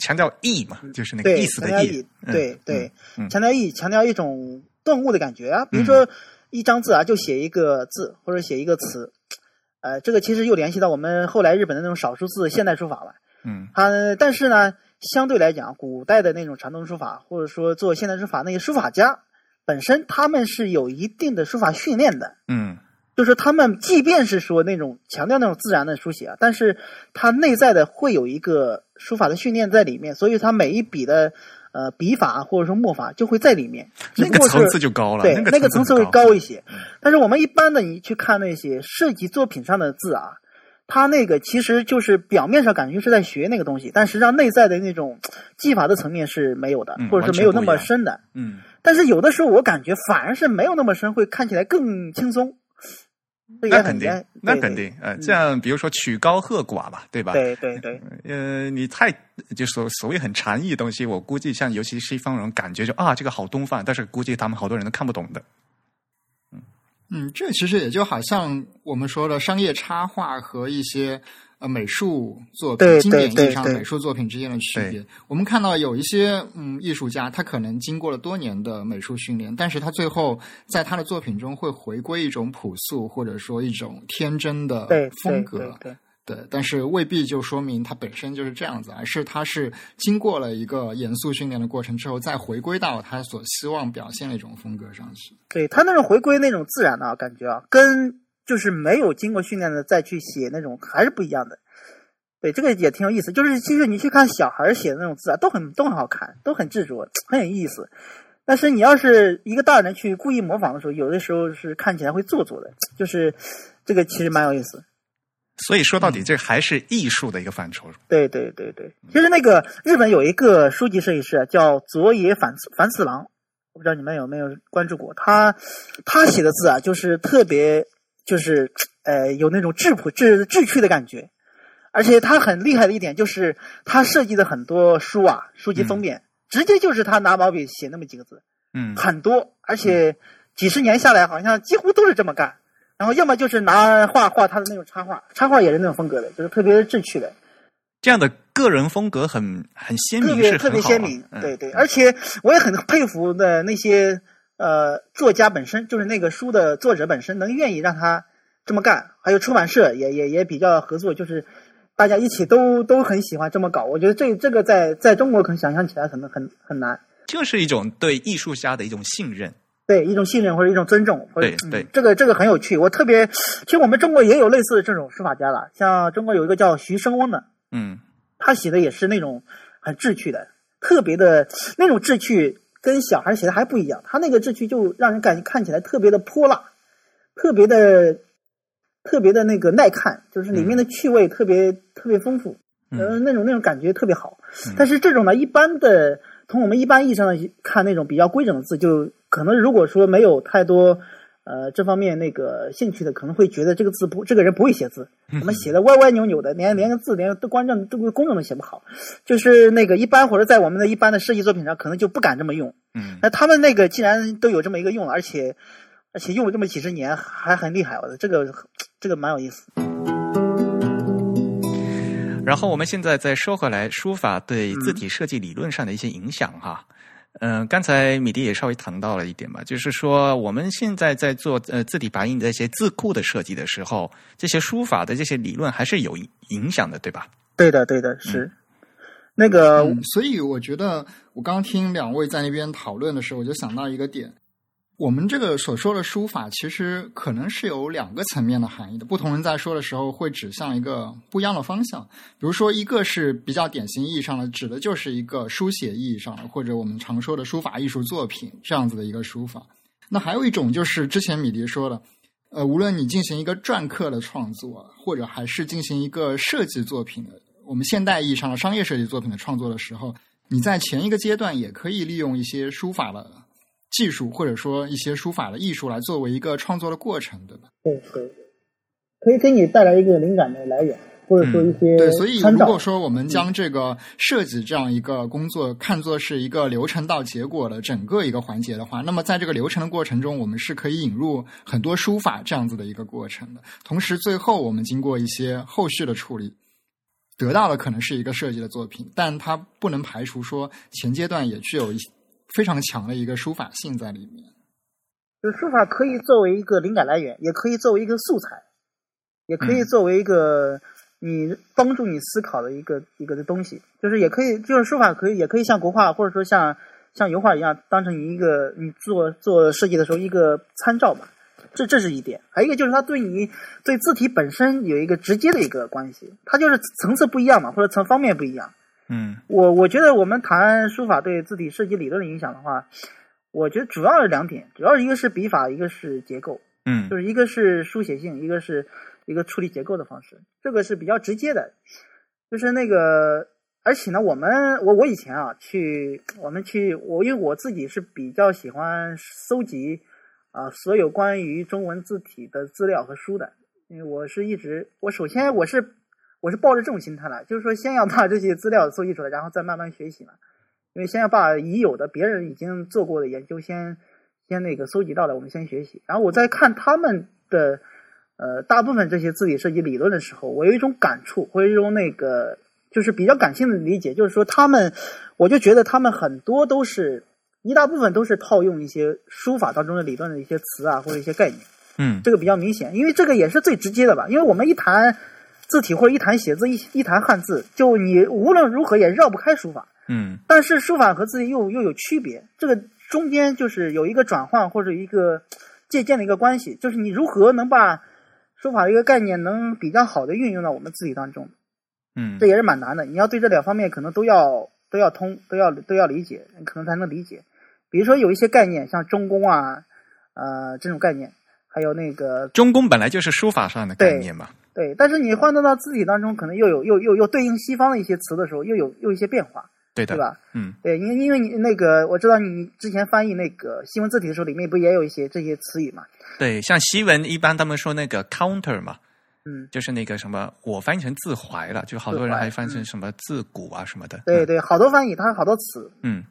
强调意嘛，就是那个，意思的意对对，嗯强调意，强调一种顿悟的感觉啊，比如说一张字啊，就写一个字或者写一个词，呃，这个其实又联系到我们后来日本的那种少数字现代书法了。嗯它但是呢，相对来讲，古代的那种传统书法，或者说做现代书法那些书法家本身，他们是有一定的书法训练的。嗯就是他们即便是说那种强调那种自然的书写啊，但是它内在的会有一个书法的训练在里面，所以它每一笔的呃笔法或者说墨法就会在里面，那个层次就高了，对那那个层次会高一些。但是我们一般的你去看那些设计作品上的字啊，它那个其实就是表面上感觉是在学那个东西，但实际上内在的那种技法的层面是没有的，嗯或者是没有那么深的。嗯但是有的时候我感觉反而是没有那么深，会看起来更轻松。那肯定那肯定，呃，这样比如说曲高和寡吧，对吧？对对对，呃，你太就所所谓很禅意的东西，我估计像尤其西方人感觉就啊，这个好东方，但是估计他们好多人都看不懂的。嗯，这其实也就好像我们说的商业插画和一些呃美术作品经典意义上的美术作品之间的区别。我们看到有一些嗯艺术家，他可能经过了多年的美术训练，但是他最后在他的作品中会回归一种朴素或者说一种天真的风格。对对对，但是未必就说明他本身就是这样子，而是他是经过了一个严肃训练的过程之后，再回归到他所希望表现的一种风格上去。对他那种回归那种自然的啊感觉啊，跟就是没有经过训练的再去写那种还是不一样的。对，这个也挺有意思。就是其实你去看小孩写的那种字啊，都很都很好看，都很执着，很有意思。但是你要是一个大人去故意模仿的时候，有的时候是看起来会做作的，就是这个其实蛮有意思。所以说到底，这还是艺术的一个范畴。对对对对，其实那个日本有一个书籍设计师啊叫佐野反反次郎，我不知道你们有没有关注过他，他写的字啊，就是特别就是呃有那种质朴质质趣的感觉，而且他很厉害的一点就是他设计的很多书啊书籍封面，直接就是他拿毛笔写那么几个字，嗯，很多，而且几十年下来好像几乎都是这么干。然后要么就是拿画画他的那种插画，插画也是那种风格的，就是特别志趣的。这样的个人风格很很鲜明，特别是特别鲜明，嗯、对对，而且我也很佩服的那些呃作家本身，就是那个书的作者本身能愿意让他这么干，还有出版社也也也比较合作，就是大家一起都都很喜欢这么搞。我觉得这这个在在中国可能想象起来可能很很难，就是一种对艺术家的一种信任。对一种信任或者一种尊重，或者对对、嗯，这个这个很有趣。我特别，其实我们中国也有类似的这种书法家了，像中国有一个叫徐生翁的，嗯，他写的也是那种很志趣的，特别的那种志趣，跟小孩写的还不一样。他那个志趣就让人感觉看起来特别的泼辣，特别的特别的那个耐看，就是里面的趣味特别、嗯、特别丰富，呃，那种那种感觉特别好。嗯、但是这种呢，一般的从我们一般意义上的看，那种比较规整的字，就可能如果说没有太多。呃，这方面那个兴趣的可能会觉得这个字不，这个人不会写字，怎么写的歪歪扭扭的，连连个字连都官正都工整都写不好，就是那个一般或者在我们的一般的设计作品上，可能就不敢这么用。嗯，那他们那个既然都有这么一个用，而且而且用了这么几十年，还很厉害，我的这个这个蛮有意思。然后我们现在再说回来，书法对字体设计理论上的一些影响哈。嗯、呃，刚才米迪也稍微谈到了一点吧，就是说我们现在在做呃字体排印的一些字库的设计的时候，这些书法的这些理论还是有影响的，对吧？对的，对的，是。嗯、那个、嗯，所以我觉得我刚听两位在那边讨论的时候，我就想到一个点。我们这个所说的书法，其实可能是有两个层面的含义的。不同人在说的时候，会指向一个不一样的方向。比如说，一个是比较典型意义上的，指的就是一个书写意义上的，或者我们常说的书法艺术作品这样子的一个书法。那还有一种就是之前米迪说的，呃，无论你进行一个篆刻的创作，或者还是进行一个设计作品的，我们现代意义上的商业设计作品的创作的时候，你在前一个阶段也可以利用一些书法的。技术或者说一些书法的艺术来作为一个创作的过程，对吧？对对对，可以给你带来一个灵感的来源，或者说一些、嗯、对。所以如果说我们将这个设计这样一个工作看作是一个流程到结果的整个一个环节的话，那么在这个流程的过程中，我们是可以引入很多书法这样子的一个过程的。同时，最后我们经过一些后续的处理。得到的可能是一个设计的作品，但它不能排除说前阶段也具有一非常强的一个书法性在里面。就是书法可以作为一个灵感来源，也可以作为一个素材，也可以作为一个你帮助你思考的一个一个的东西。就是也可以，就是书法可以，也可以像国画或者说像像油画一样，当成你一个你做做设计的时候一个参照吧。这这是一点，还有一个就是它对你对字体本身有一个直接的一个关系，它就是层次不一样嘛，或者层方面不一样。嗯，我我觉得我们谈书法对字体设计理论的影响的话，我觉得主要是两点，主要一个是笔法，一个是结构。嗯，就是一个是书写性，一个是一个处理结构的方式，这个是比较直接的。就是那个而且呢，我们我我以前啊去我们去我因为我自己是比较喜欢搜集啊所有关于中文字体的资料和书的，因为我是一直我首先我是我是抱着这种心态来，就是说先要把这些资料搜集出来，然后再慢慢学习嘛。因为先要把已有的别人已经做过的研究先先那个搜集到了，我们先学习，然后我在看他们的呃大部分这些字体设计理论的时候，我有一种感触，或者一种那个就是比较感性的理解，就是说他们，我就觉得他们很多都是一大部分都是套用一些书法当中的理论的一些词啊或者一些概念，嗯这个比较明显，因为这个也是最直接的吧，因为我们一谈字体或者一谈写字一一谈汉字，就你无论如何也绕不开书法。嗯但是书法和字体又又有区别，这个中间就是有一个转换或者一个借鉴的一个关系，就是你如何能把书法的一个概念能比较好的运用到我们字体当中，嗯这也是蛮难的。你要对这两方面可能都要都要通，都要都要理解，可能才能理解。比如说有一些概念，像中宫啊，呃这种概念，还有那个中宫本来就是书法上的概念嘛。对，但是你换到到字体当中，可能又有又又又对应西方的一些词的时候，又有又一些变化。对的，对吧？嗯对，因为因为你那个，我知道你之前翻译那个西文字体的时候，里面不也有一些这些词语嘛？对，像西文一般他们说那个 counter 嘛，嗯，就是那个什么，我翻译成自怀了，就好多人还翻成什么自古啊什么的。对对，好多翻译它好多词。嗯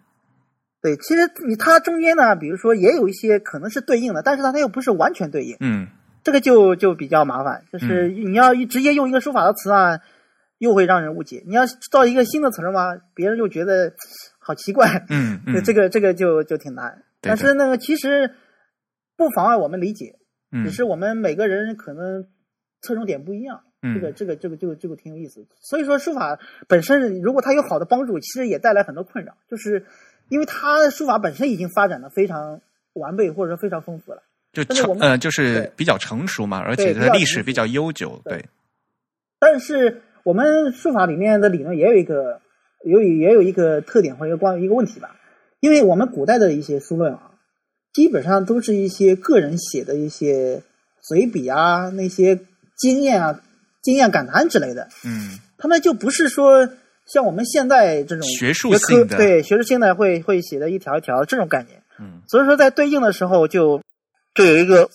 对，其实你它中间呢，比如说也有一些可能是对应的，但是它它又不是完全对应，嗯这个就就比较麻烦。就是你要一直接用一个书法的词啊，又会让人误解；你要造一个新的词儿嘛，别人又觉得好奇怪。嗯嗯，*laughs* 对，这个这个就就挺难。但是那个，其实不妨碍我们理解。嗯只是我们每个人可能侧重点不一样，嗯这个这个这个这个这个挺有意思。所以说书法本身如果它有好的帮助，其实也带来很多困扰，就是因为它书法本身已经发展的非常完备或者说非常丰富了。就成呃就是比较成熟嘛，而且它历史比较悠久。对对，但是我们书法里面的理论也有一个有也有一个特点或者一个关一个问题吧，因为我们古代的一些书论啊，基本上都是一些个人写的一些随笔啊，那些经验啊、经验感谈之类的，嗯他们就不是说像我们现在这种学术学科性的对学术性的会会写的一条一条这种概念，嗯。所以说在对应的时候就就有一个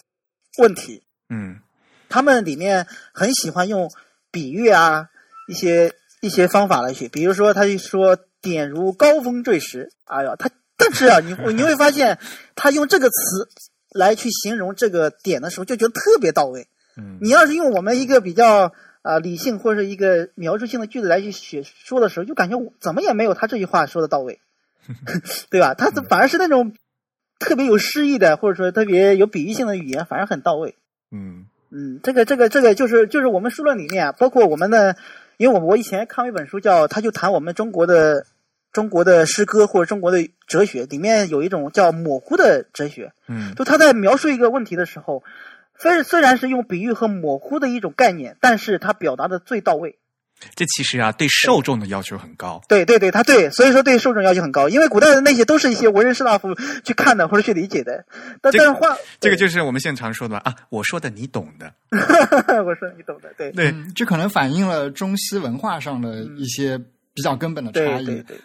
问题，嗯。他们里面很喜欢用比喻啊，一些一些方法来写，比如说他就说点如高峰坠石，哎呀，他但是啊，你你会发现 *laughs* 他用这个词来去形容这个点的时候，就觉得特别到位。嗯。你要是用我们一个比较啊、呃理性或者是一个描述性的句子来去写说的时候，就感觉我怎么也没有他这句话说的到位，*laughs* 对吧？他反而是那种特别有诗意的，或者说特别有比喻性的语言，反而很到位。嗯嗯，这个这个这个就是就是我们书论里面啊，包括我们的，因为我我以前看过一本书叫，他就谈我们中国的中国的诗歌或者中国的哲学，里面有一种叫模糊的哲学，嗯就他在描述一个问题的时候，虽虽然是用比喻和模糊的一种概念，但是它表达的最到位。这其实啊对受众的要求很高。对对对，他对，所以说对受众要求很高，因为古代的那些都是一些文人士大夫去看的或者去理解的。但这但是话，这个就是我们现在常说的啊，我说的你懂的。*laughs* 我说你懂的，对对，嗯，这可能反映了中西文化上的一些比较根本的差异。对对对，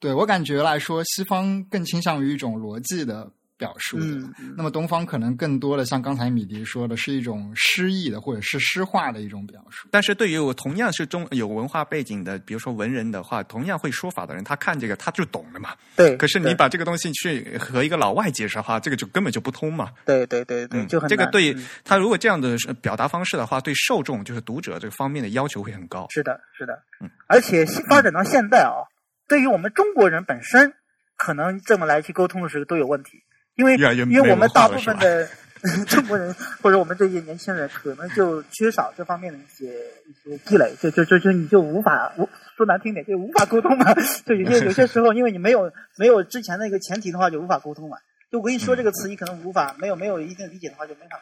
对我感觉来说，西方更倾向于一种逻辑的表述的，嗯嗯那么东方可能更多的像刚才米迪说的，是一种诗意的或者是诗化的一种表述。但是对于我同样是中有文化背景的，比如说文人的话，同样会说法的人，他看这个他就懂了嘛。对。可是你把这个东西去和一个老外解释的话，这个就根本就不通嘛。对对对对，嗯，就很难这个对嗯他如果这样的表达方式的话，对受众就是读者这个方面的要求会很高。是的，是的，嗯，而且发展到现在啊，对于我们中国人本身，可能这么来去沟通的时候都有问题，因为因为我们大部分的 *laughs* 中国人或者我们这些年轻人，可能就缺少这方面的一些一些积累，就就就就你就无法无说难听点，就无法沟通嘛。就有些有些时候，因为你没有没有之前那个前提的话，就无法沟通嘛。就我跟你说这个词，你可能无法没有没有一定理解的话，就没法。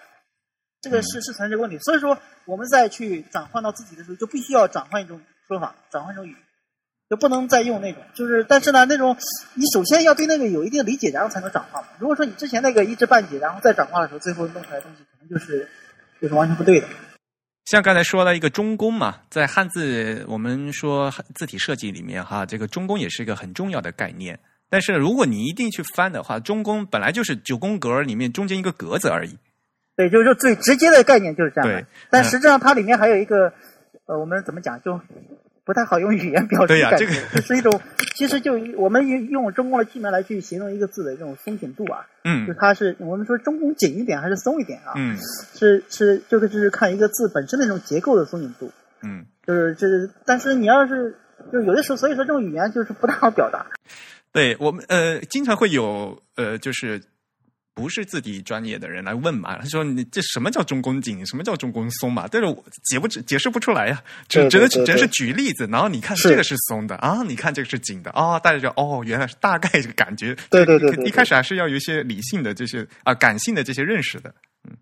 这个是是存在这个问题，所以说我们再去转换到自己的时候，就必须要转换一种说法，转换一种语，就不能再用那种，就是但是呢，那种你首先要对那个有一定理解，然后才能转化嘛。如果说你之前那个一知半解，然后再转化的时候，最后弄出来的东西可能就是就是完全不对的。像刚才说了一个中宫嘛，在汉字我们说字体设计里面哈，这个中宫也是一个很重要的概念。但是如果你一定去翻的话，中宫本来就是九宫格里面中间一个格子而已。对，就是说最直接的概念就是这样但实际上它里面还有一个，呃，我们怎么讲就不太好用语言表对呀示感觉，这个就是一种，其实就我们用用中宫的器名来去形容一个字的这种松紧度啊，嗯就嗯它是我们说中宫紧一点还是松一点啊？嗯是是，这个就是看一个字本身的这种结构的松紧度。嗯，就是就是，但是你要是就有的时候，所以说这种语言就是不太好表达。对我们呃经常会有呃就是。不是自己专业的人来问嘛？他说：“你这什么叫中宫紧？什么叫中宫松嘛？”但是我解不解释不出来呀，只只能只能是举例子，然后你看这个是松的啊，你看这个是紧的啊，大家就哦，原来是大概这个感觉。对对对对对一开始还是要有一些理性的这些啊感性的这些认识的。嗯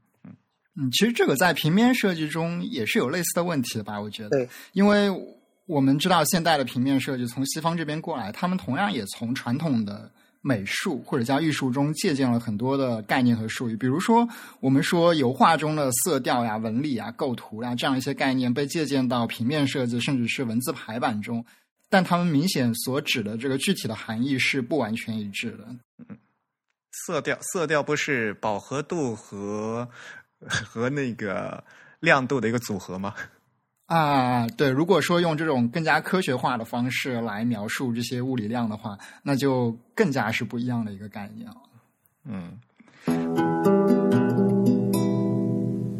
嗯，其实这个在平面设计中也是有类似的问题的吧？我觉得，因为我们知道现代的平面设计从西方这边过来，他们同样也从传统的美术或者叫艺术中借鉴了很多的概念和术语，比如说我们说油画中的色调呀、纹理啊、构图呀这样一些概念被借鉴到平面设计甚至是文字排版中，但他们明显所指的这个具体的含义是不完全一致的。色调色调不是饱和度和和那个亮度的一个组合吗？啊，对，如果说用这种更加科学化的方式来描述这些物理量的话，那就更加是不一样的一个概念了。嗯。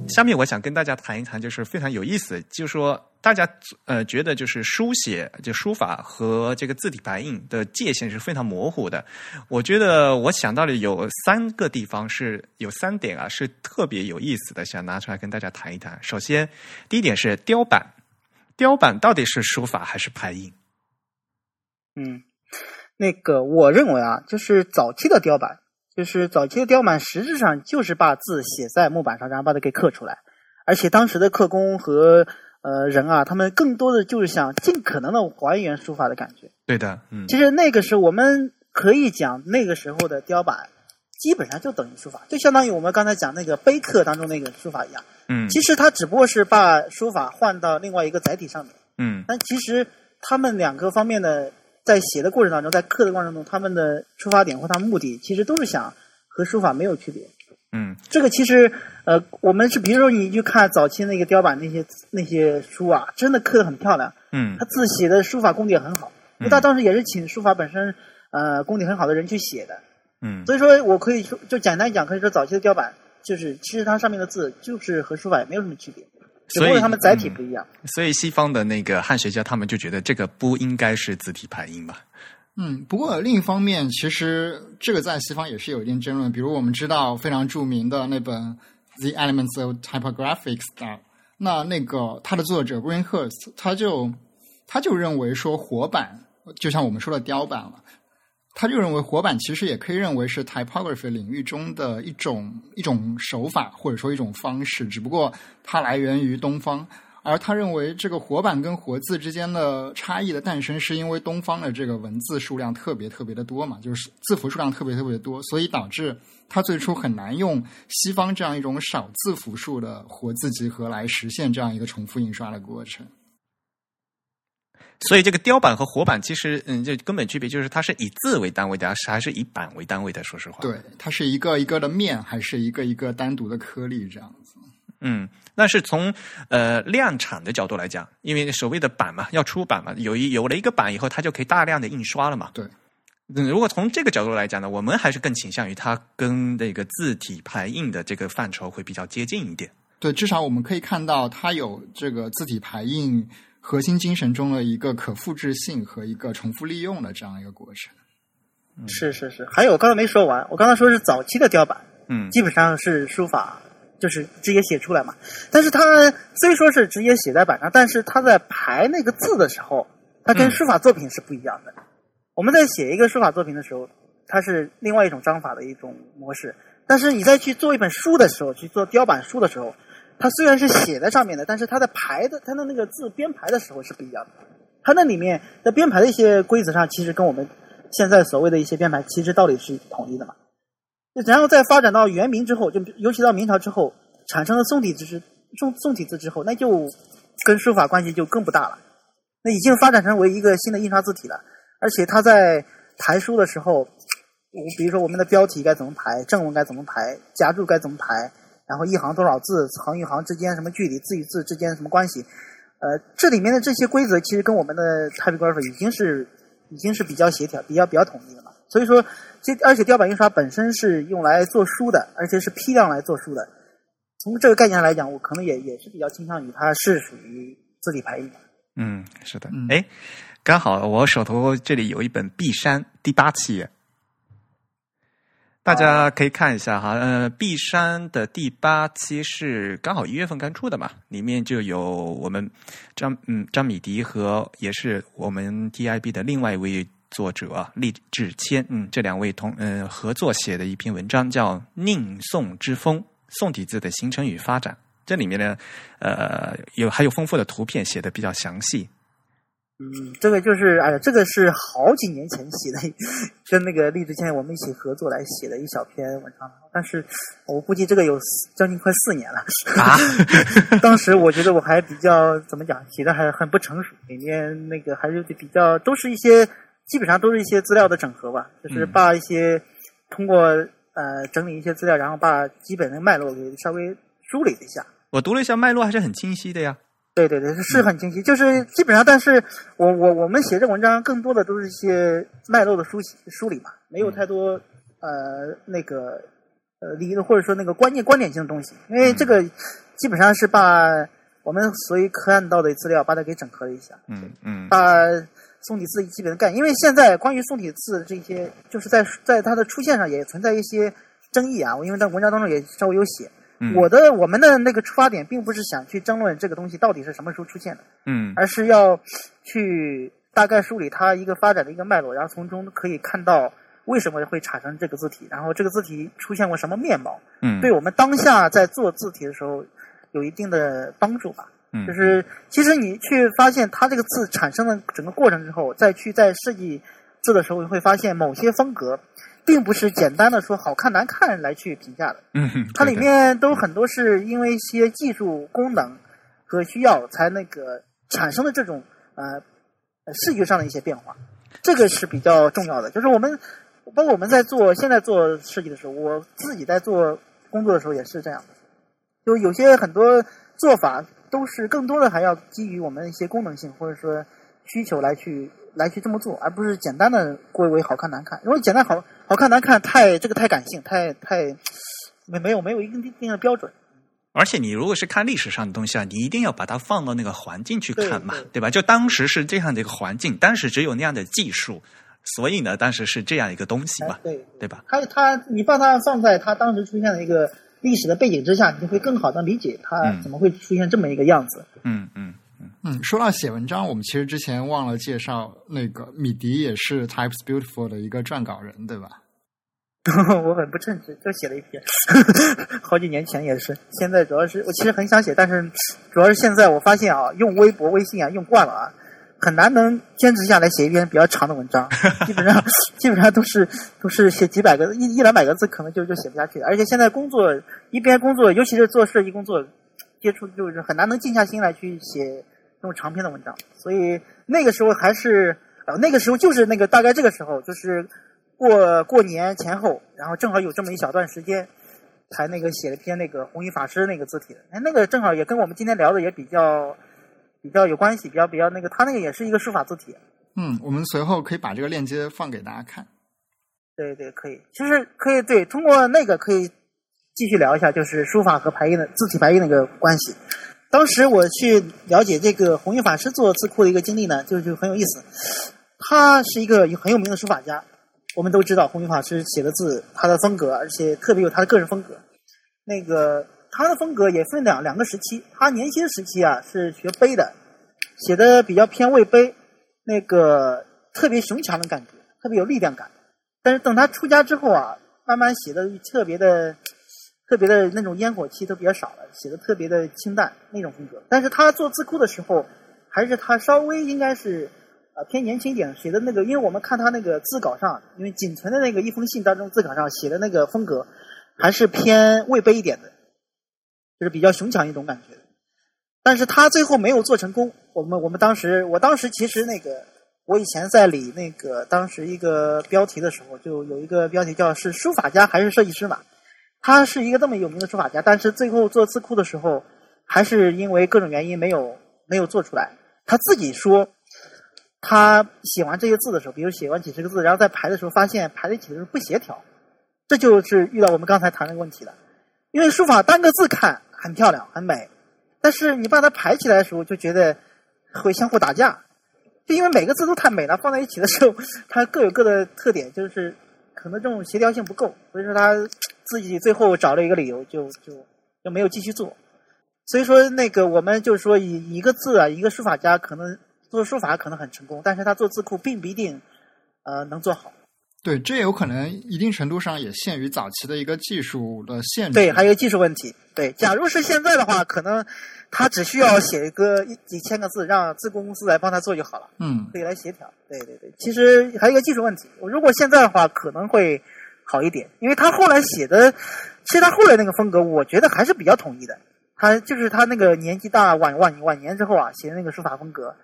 下面我想跟大家谈一谈，就是非常有意思，就是说大家呃觉得就是书写就书法和这个字体排印的界限是非常模糊的。我觉得我想到了有三个地方是有三点啊是特别有意思的，想拿出来跟大家谈一谈。首先，第一点是雕版，雕版到底是书法还是排印？嗯，那个我认为啊，就是早期的雕版，就是早期的雕版，实质上就是把字写在木板上，然后把它给刻出来。而且当时的刻工和呃人啊，他们更多的就是想尽可能的还原书法的感觉。对的，嗯其实那个时候我们可以讲，那个时候的雕版基本上就等于书法，就相当于我们刚才讲那个碑刻当中那个书法一样。嗯其实它只不过是把书法换到另外一个载体上面。嗯但其实他们两个方面的在写的过程当中，在刻的过程中，他们的出发点或他们目的，其实都是想和书法没有区别。嗯。这个其实，呃，我们是比如说你去看早期那个雕版那些那些书啊，真的刻的很漂亮，嗯。他字写的书法功底也很好，因为他当时也是请书法本身呃功底很好的人去写的，嗯。所以说我可以说就简单讲，可以说早期的雕版就是其实它上面的字就是和书法也没有什么区别，所以过他们载体不一样。所以西方的那个汉学家他们就觉得这个不应该是字体排音吧？嗯，不过另一方面，其实这个在西方也是有一定争论。比如我们知道非常著名的那本《The Elements of Typographic Style》，那那个它的作者 Greenhurst 他就他就认为说活版就像我们说的雕版了，他就认为活版其实也可以认为是 typography 领域中的一种一种手法或者说一种方式，只不过它来源于东方。而他认为，这个活版跟活字之间的差异的诞生，是因为东方的这个文字数量特别特别的多嘛，就是字符数量特别特别的多，所以导致他最初很难用西方这样一种少字符数的活字集合来实现这样一个重复印刷的过程。所以这个雕版和活版其实，嗯，这根本区别就是它是以字为单位的，还是以版为单位的？说实话，对，它是一个一个的面，还是一个一个单独的颗粒这样子？嗯，那是从呃量产的角度来讲，因为所谓的版嘛，要出版嘛，有一有了一个版以后，它就可以大量的印刷了嘛。对。嗯，如果从这个角度来讲呢，我们还是更倾向于它跟那个字体排印的这个范畴会比较接近一点。对，至少我们可以看到它有这个字体排印核心精神中的一个可复制性和一个重复利用的这样一个过程。是是是，还有我刚才没说完，我刚才说是早期的雕版，嗯基本上是书法，就是直接写出来嘛。但是它虽说是直接写在板上，但是它在排那个字的时候，它跟嗯书法作品是不一样的。我们在写一个书法作品的时候，它是另外一种章法的一种模式。但是你在去做一本书的时候，去做雕版书的时候，它虽然是写在上面的，但是它的排的它的那个字编排的时候是不一样的。它那里面在编排的一些规则上，其实跟我们现在所谓的一些编排，其实道理是统一的嘛。然后再发展到元明之后，就尤其到明朝之后，产生了宋体字是宋宋体字之后，那就跟书法关系就更不大了。那已经发展成为一个新的印刷字体了，而且它在排书的时候，我比如说我们的标题该怎么排，正文该怎么排，夹注该怎么排，然后一行多少字，行与行之间什么距离，字与字之间什么关系，呃，这里面的这些规则其实跟我们的 typography 已经是已经是比较协调、比较比较统一的了。所以说，这而且雕版印刷本身是用来做书的，而且是批量来做书的。从这个概念上来讲，我可能也也是比较倾向于它是属于字体排印的。嗯，是的嗯。哎，刚好我手头这里有一本《碧山》第八期，大家可以看一下哈。呃，《碧山》的第八期是刚好一月份刚出的嘛，里面就有我们张嗯张米迪和也是我们 DIB 的另外一位作者厉志谦，嗯，这两位同嗯、合作写的一篇文章叫《宁宋之风：宋体字的形成与发展》。这里面呢，呃，有还有丰富的图片，写的比较详细。嗯，这个就是，哎呀，这个是好几年前写的，*laughs* 跟那个励志谦我们一起合作来写的一小篇文章，但是我估计这个有四将近快四年了。啊，*laughs* 当时我觉得我还比较怎么讲，写的还很不成熟，里面那个还是比较都是一些基本上都是一些资料的整合吧，就是嗯把一些通过呃整理一些资料，然后把基本的脉络给稍微梳理了一下。我读了一下脉络，还是很清晰的呀。对对对，是很清晰，就是基本上，但是我我我们写这文章更多的都是一些脉络的梳洗梳理嘛，没有太多呃那个呃理论或者说那个观念观点性的东西，因为这个基本上是把我们所有看到的资料把它给整合了一下，嗯嗯。把宋体字基本的概念，因为现在关于宋体字这些，就是在在它的出现上也存在一些争议啊，我因为在文章当中也稍微有写。嗯，我的我们的那个出发点并不是想去争论这个东西到底是什么时候出现的，嗯。而是要去大概梳理它一个发展的一个脉络，然后从中可以看到为什么会产生这个字体，然后这个字体出现过什么面貌，嗯，对我们当下在做字体的时候有一定的帮助吧。嗯，就是其实你去发现它这个字产生的整个过程之后，再去在设计字的时候，你会发现某些风格并不是简单的说好看难看来去评价的。嗯，它里面都很多是因为一些技术功能和需要才那个产生的这种呃呃视觉上的一些变化，这个是比较重要的。就是我们包括我们在做现在做设计的时候，我自己在做工作的时候也是这样的，就有些很多做法都是更多的还要基于我们一些功能性或者说需求来去来去这么做，而不是简单的归为好看难看。因为简单好好看难看太这个太感性，太太没没有没有一定定的标准。而且你如果是看历史上的东西啊，你一定要把它放到那个环境去看嘛，对吧？就当时是这样的一个环境，当时只有那样的技术，所以呢，当时是这样一个东西嘛哎，，对，对吧？它它你把它放在它当时出现的一个历史的背景之下，你就会更好的理解它嗯怎么会出现这么一个样子。嗯嗯嗯，说到写文章，我们其实之前忘了介绍那个米迪也是 Types Beautiful 的一个撰稿人，对吧？*laughs* 我很不称职，就写了一篇，*laughs* 好几年前也是。现在主要是我其实很想写，但是主要是现在我发现啊，用微博、微信啊用惯了啊，很难能坚持下来写一篇比较长的文章。*laughs* 基本上基本上都是都是写几百个一一两百个字，可能就就写不下去了。而且现在工作一边工作，尤其是做设计工作，接触就是很难能静下心来去写这种长篇的文章。所以那个时候还是呃那个时候就是那个大概这个时候就是。过过年前后，然后正好有这么一小段时间，才那个写了篇那个弘一法师那个字体的，哎，那个正好也跟我们今天聊的也比较比较有关系，比较比较那个，他那个也是一个书法字体，嗯，我们随后可以把这个链接放给大家看。对对，可以，其实可以对，通过那个可以继续聊一下，就是书法和排印的字体排印那个关系。当时我去了解这个弘一法师做字库的一个经历呢，就就很有意思。他是一个很有名的书法家，我们都知道弘一法师写的字，他的风格，而且特别有他的个人风格。那个他的风格也分两两个时期，他年轻时期啊是学碑的，写的比较偏魏碑，那个特别雄强的感觉，特别有力量感。但是等他出家之后啊，慢慢写的特别的、特别的那种烟火气都比较少了，写的特别的清淡那种风格。但是他做字库的时候，还是他稍微应该是啊、呃偏年轻一点写的那个，因为我们看他那个字稿上，因为仅存的那个一封信当中字稿上写的那个风格，还是偏魏碑一点的，就是比较雄强一种感觉。但是他最后没有做成功。我们我们当时，我当时其实那个，我以前在理那个当时一个标题的时候，就有一个标题叫是书法家还是设计师嘛？他是一个这么有名的书法家，但是最后做字库的时候，还是因为各种原因没有没有做出来。他自己说，他写完这些字的时候，比如写完几十个字，然后在排的时候发现排在一起的时候不协调，这就是遇到我们刚才谈的问题了。因为书法单个字看很漂亮很美，但是你把它排起来的时候就觉得会相互打架，就因为每个字都太美了，放在一起的时候，*laughs* 它各有各的特点，就是可能这种协调性不够，所以说他自己最后找了一个理由，就就就没有继续做。所以说那个我们就是说以一个字啊，一个书法家可能做书法可能很成功，但是他做字库并不一定呃能做好。对，这有可能一定程度上也限于早期的一个技术的限制。对，还有技术问题。对，假如是现在的话，可能他只需要写一个一几千个字，让自贡公司来帮他做就好了。嗯，可以来协调。对对对，其实还有一个技术问题。如果现在的话，可能会好一点，因为他后来写的，其实他后来那个风格，我觉得还是比较统一的。他就是他那个年纪大晚晚晚年之后啊，写的那个书法风格，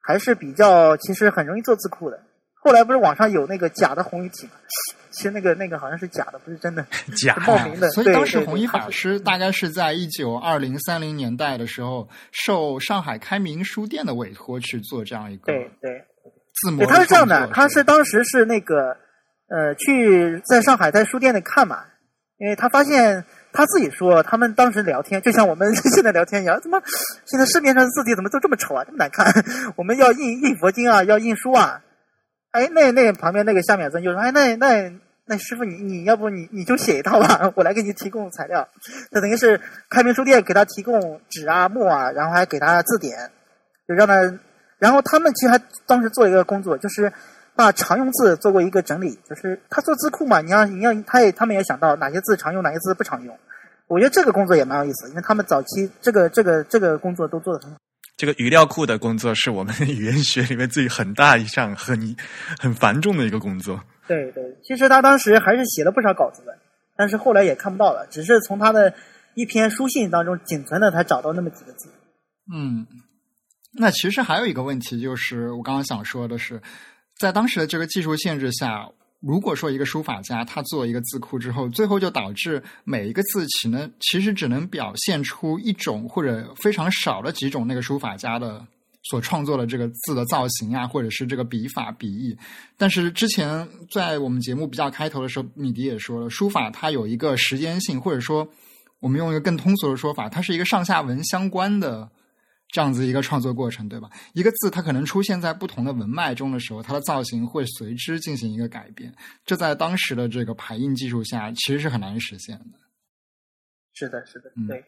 还是比较其实很容易做字库的。后来不是网上有那个假的红鱼体嘛？其实那个那个好像是假的，不是真的，*laughs* 假冒名的。所以当时对对弘一法师大概是在一九二零三零年代的时候，受上海开明书店的委托去做这样一个对对字模对，他是这样的他是当时是那个呃去在上海在书店里看嘛，因为他发现他自己说他们当时聊天就像我们 *laughs* 现在聊天一样，怎么现在市面上的字体怎么都这么丑啊，这么难看？*laughs* 我们要印印佛经啊，要印书啊。哎，那那旁边那个夏勉尊就说：“哎，那那那师傅你你要不你你就写一套吧，*laughs* 我来给你提供材料。”他等于是开明书店给他提供纸啊墨啊，然后还给他字典，就让他。然后他们其实还当时做一个工作，就是把常用字做过一个整理，就是他做字库嘛，你要你要他也他们也想到哪些字常用，哪些字不常用。我觉得这个工作也蛮有意思，因为他们早期这个这个这个工作都做得很好。这个语料库的工作是我们语言学里面最很大一项很很繁重的一个工作。对对，其实他当时还是写了不少稿子的，但是后来也看不到了，只是从他的一篇书信当中仅存的才找到那么几个字。嗯，那其实还有一个问题，就是我刚刚想说的是，在当时的这个技术限制下，如果说一个书法家他做一个字库之后，最后就导致每一个字其呢，其实只能表现出一种或者非常少的几种那个书法家的所创作的这个字的造型啊，或者是这个笔法笔意。但是之前在我们节目比较开头的时候，米迪也说了，书法它有一个时间性，或者说我们用一个更通俗的说法，它是一个上下文相关的。这样子一个创作过程，对吧？一个字它可能出现在不同的文脉中的时候，它的造型会随之进行一个改变。这在当时的这个排印技术下，其实是很难实现的。是的，是的，嗯对。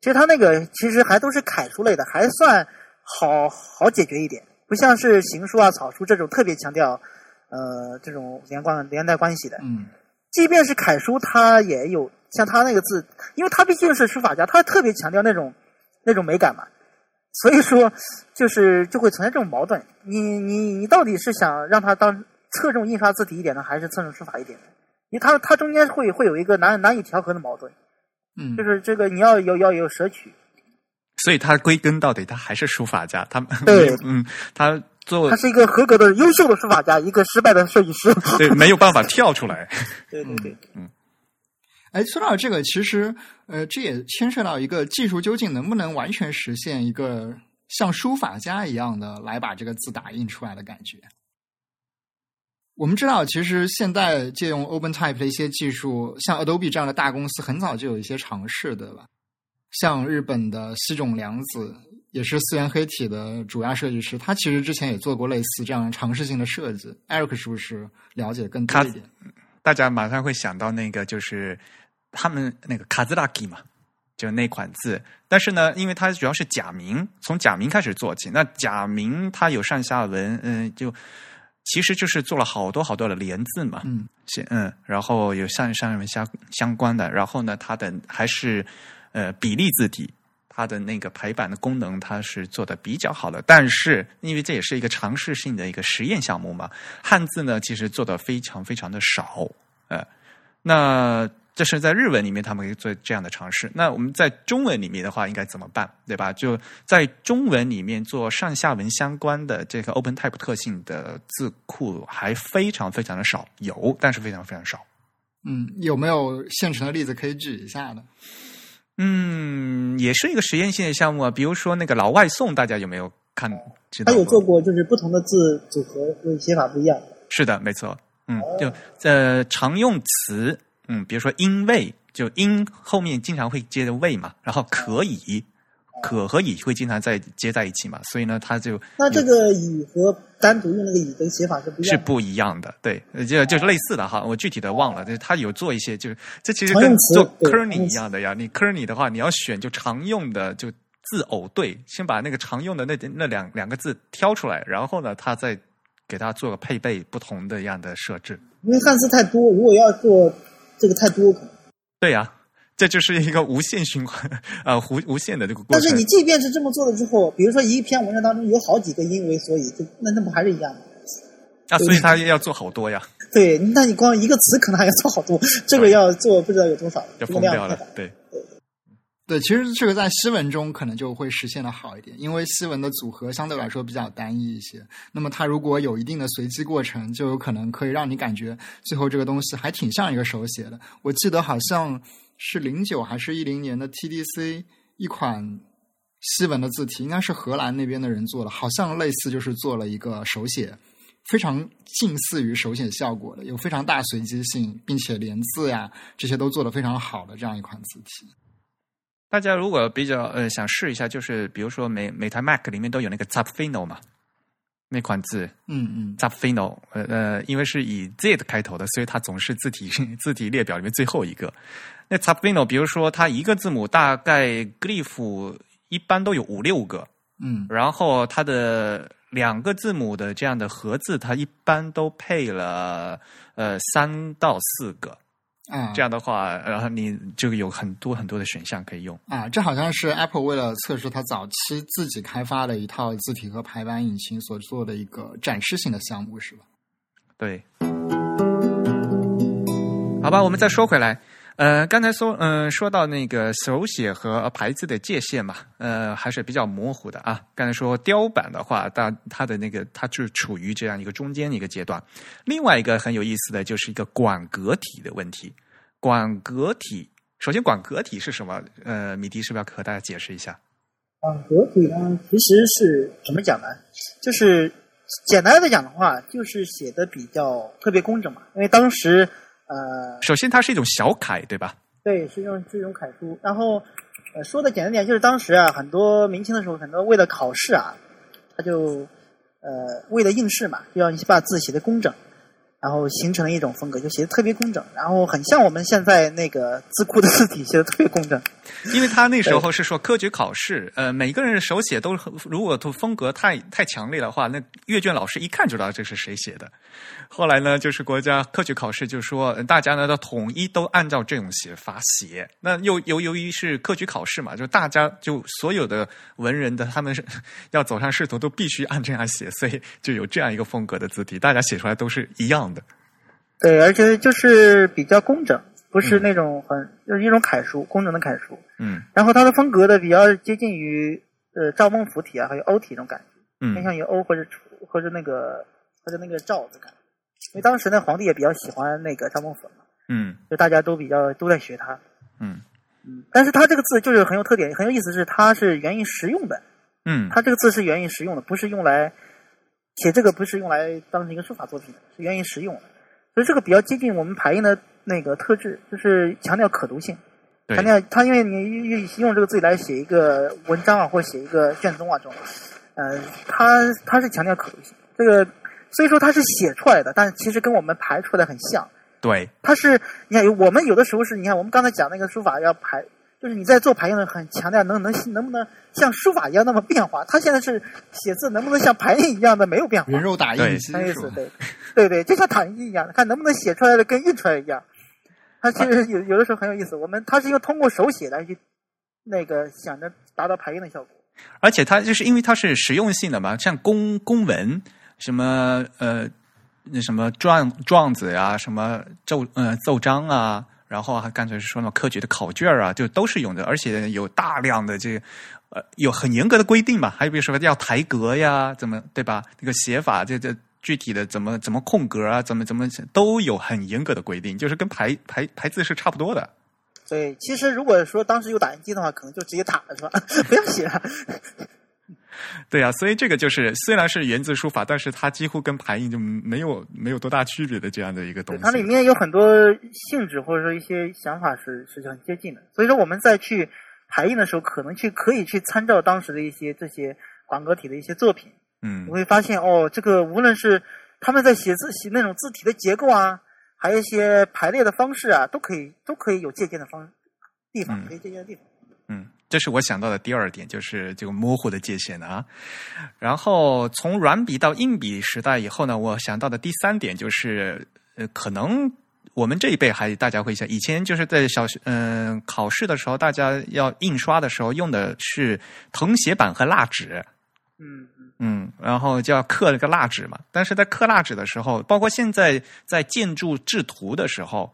其实他那个其实还都是楷书类的，还算好好解决一点，不像是行书啊、草书这种特别强调呃这种连贯连带关系的。嗯即便是楷书，它也有像他那个字，因为他毕竟是书法家，他特别强调那种那种美感嘛。所以说，就是就会存在这种矛盾。你你你到底是想让他当侧重印刷字体一点呢，还是侧重书法一点呢？因为它它中间会会有一个难难以调和的矛盾，嗯，就是这个你要有要有舍取。所以他归根到底，他还是书法家。他对嗯，他做他是一个合格的优秀的书法家，一个失败的设计师。对没有办法跳出来。对对对，哎，说到这个，其实呃，这也牵涉到一个技术究竟能不能完全实现一个像书法家一样的来把这个字打印出来的感觉。我们知道，其实现在借用 OpenType 的一些技术，像 Adobe 这样的大公司，很早就有一些尝试，对吧？像日本的西冢良子，也是四元黑体的主要设计师，他其实之前也做过类似这样尝试性的设计。Eric 是不是了解更多一点？大家马上会想到那个就是他们那个卡兹拉基嘛，就那款字。但是呢，因为它主要是假名，从假名开始做起。那假名它有上下文，嗯，就其实就是做了好多好多的连字嘛，嗯是嗯，然后有上上文相相关的，然后呢，它的还是呃比例字体。它的那个排版的功能，它是做的比较好的，但是因为这也是一个尝试性的一个实验项目嘛，汉字呢其实做的非常非常的少，呃，那这是在日文里面他们可以做这样的尝试。那我们在中文里面的话，应该怎么办？对吧？就在中文里面做上下文相关的这个 OpenType 特性的字库还非常非常的少，有，但是非常非常少。嗯，有没有现成的例子可以举一下呢？嗯，也是一个实验性的项目啊。比如说那个老外送，大家有没有看？知道他有做过，就是不同的字组合就是写法不一样。是的，没错。嗯，就呃常用词。嗯，比如说因为就因后面经常会接着为嘛，然后可以可和以会经常在接在一起嘛，所以呢，它就那这个以和单独用那个以的写法是不一样，是不一样的，对，就就是类似的哈，我具体的忘了，就是它有做一些，就是这其实跟做 kerning 一样的呀，你 kerning 的话，你要选就常用的就字偶对，先把那个常用的那那两两个字挑出来，然后呢，它再给它做个配备不同的样的设置，因为汉字太多，如果要做。这个太多可能，对呀，这就是一个无限循环啊，*laughs* 无无限的这个过程。但是你即便是这么做了之后，比如说一篇文章当中有好几个因为所以，就那那不还是一样吗？啊，所以他要做好多呀。对，那你光一个词可能还要做好多，这个要做不知道有多少，就疯掉了。对。对，其实这个在西文中可能就会实现的好一点，因为西文的组合相对来说比较单一一些。那么它如果有一定的随机过程，就有可能可以让你感觉最后这个东西还挺像一个手写的。我记得好像是零九还是一零年的 TDC 一款西文的字体，应该是荷兰那边的人做的，好像类似就是做了一个手写，非常近似于手写效果的，有非常大随机性，并且连字呀这些都做的非常好的这样一款字体。大家如果比较呃想试一下，就是比如说每每台 Mac 里面都有那个 Zapfino 嘛，那款字，嗯嗯，Zapfino，呃呃，因为是以 Z 开头的，所以它总是字体 *laughs* 字体列表里面最后一个。那 Zapfino，比如说它一个字母大概 glyph 一般都有五六个，嗯，然后它的两个字母的这样的合字，它一般都配了呃三到四个。啊，这样的话，然后你就有很多很多的选项可以用啊。这好像是 Apple 为了测试它早期自己开发的一套字体和排版引擎所做的一个展示性的项目，是吧？对。好吧，我们再说回来。呃，刚才说，嗯，说到那个手写和排字的界限嘛，呃，还是比较模糊的啊。刚才说雕版的话，它它的那个它就处于这样一个中间一个阶段。另外一个很有意思的就是一个管格体的问题。管格体，首先管格体是什么？呃，米迪是不是要和大家解释一下？管格体呢，其实是怎么讲呢？就是简单的讲的话，就是写的比较特别工整嘛，因为当时。呃，首先它是一种小楷，对吧？对，是用是一种楷书。然后，呃，说的简单点，就是当时啊，很多明清的时候，很多为了考试啊，他就呃为了应试嘛，要你把字写的工整。然后形成了一种风格，就写的特别工整，然后很像我们现在那个字库的字体写的特别工整。*laughs* 因为他那时候是说科举考试，呃，每个人手写都如果都风格太太强烈的话，那阅卷老师一看就知道这是谁写的。后来呢，就是国家科举考试就说大家呢都统一都按照这种写法写。那又由由于是科举考试嘛，就大家就所有的文人的他们是要走上仕途都必须按这样写，所以就有这样一个风格的字体，大家写出来都是一样的。对，而且就是比较工整，不是那种很就是一种楷书，工整的楷书。嗯。然后它的风格呢，比较接近于呃赵孟頫体啊，还有欧体那种感觉。嗯。偏向于欧或者或者那个或者那个赵的感觉，因为当时呢皇帝也比较喜欢那个赵孟頫嘛。嗯。就大家都比较都在学他。嗯。嗯。但是他这个字就是很有特点，很有意思，是它是源于实用的。嗯。它这个字是源于实用的，不是用来写这个，不是用来当成一个书法作品，是源于实用的。所以这个比较接近我们排印的那个特质，就是强调可读性，强调它因为你用用这个字来写一个文章啊，或写一个卷宗啊这种，呃，它它是强调可读性。这个所以说它是写出来的，但是其实跟我们排出来很像。对，它是你看我们有的时候是你看我们刚才讲那个书法要排。就是你在做排印的很强调能能能不能像书法一样那么变化？他现在是写字能不能像排印一样的没有变化？人肉打印那意思？对对对，就像打印机一样，看能不能写出来的跟印出来一样。他其实有有的时候很有意思，我们他是用通过手写来去那个想着达到排印的效果。而且它就是因为它是实用性的嘛，像公公文什么呃那什么状状子呀，什么奏呃奏章啊。然后还干脆是说那种科举的考卷啊，就都是用的，而且有大量的这个呃有很严格的规定嘛，还有比如说要抬格呀，怎么对吧？这个写法这这具体的怎么怎么空格啊，怎么怎么都有很严格的规定，就是跟排排排字是差不多的。对，其实如果说当时有打印机的话，可能就直接打了，是吧？*laughs* 不要写了。*laughs* 对啊，所以这个就是虽然是源自书法，但是它几乎跟排印就没有没有多大区别的这样的一个东西。它里面有很多性质或者说一些想法是是很接近的，所以说我们在去排印的时候，可能去可以去参照当时的一些这些广格体的一些作品，嗯你，会发现哦，这个无论是他们在写字写那种字体的结构啊，还有一些排列的方式啊，都可以都可以有借鉴的方地方，嗯可以借鉴的地方。嗯，这是我想到的第二点，就是这个模糊的界限啊。然后从软笔到硬笔时代以后呢，我想到的第三点就是，呃，可能我们这一辈还大家会想，以前就是在小学嗯、考试的时候，大家要印刷的时候用的是誊写板和蜡纸。嗯嗯，嗯，然后就要刻那个蜡纸嘛。但是在刻蜡纸的时候，包括现在在建筑制图的时候，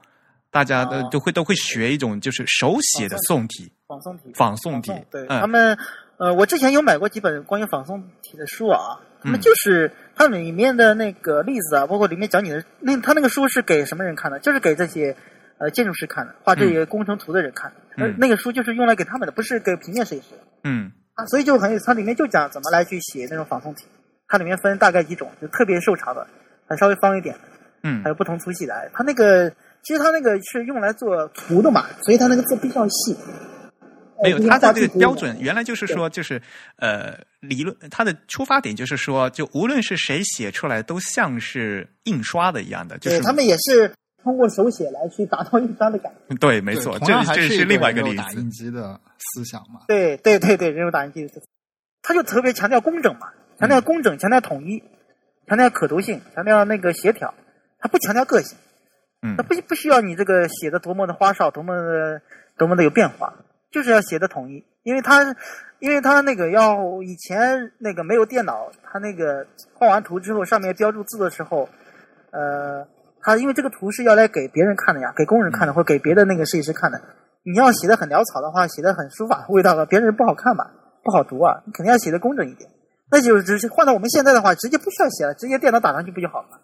大家都哦都会都会学一种就是手写的宋体。仿宋体，仿宋体对、嗯他们，呃，我之前有买过几本关于仿宋体的书啊，他们嗯就是它里面的那个例子啊，包括里面讲解的那他那个书是给什么人看的？就是给这些呃建筑师看的，画这些工程图的人看的。嗯而那个书就是用来给他们的，不是给平面设计师的嗯啊。所以就很有，它里面就讲怎么来去写那种仿宋体，它里面分大概几种，就特别瘦长的，还稍微方一点的，嗯还有不同粗细的。哎它那个其实它那个是用来做图的嘛，所以它那个字比较细。没有，呃它的这个标准原来就是说，就是呃，理论他的出发点就是说，就无论是谁写出来，都像是印刷的一样的，就是对他们也是通过手写来去达到印刷的感觉。*laughs* 对，没错，这这是另外一个个例子打印。机的思想嘛。对对对对，人肉打印机的思想，他就特别强调工整嘛，强调工整，强调统一，强调可读性，强调那个协调，他不强调个性，嗯他不不需要你这个写的多么的花哨，多么的多么的有变化，就是要写的统一，因为他因为他那个要以前那个没有电脑，他那个画完图之后上面标注字的时候，呃，他因为这个图是要来给别人看的呀，给工人看的，或给别的那个设计师看的。你要写的很潦草的话，写的很书法味道的，别人不好看吧，不好读啊。你肯定要写的工整一点。那就是直接换到我们现在的话，直接不需要写了，直接电脑打上去不就好了？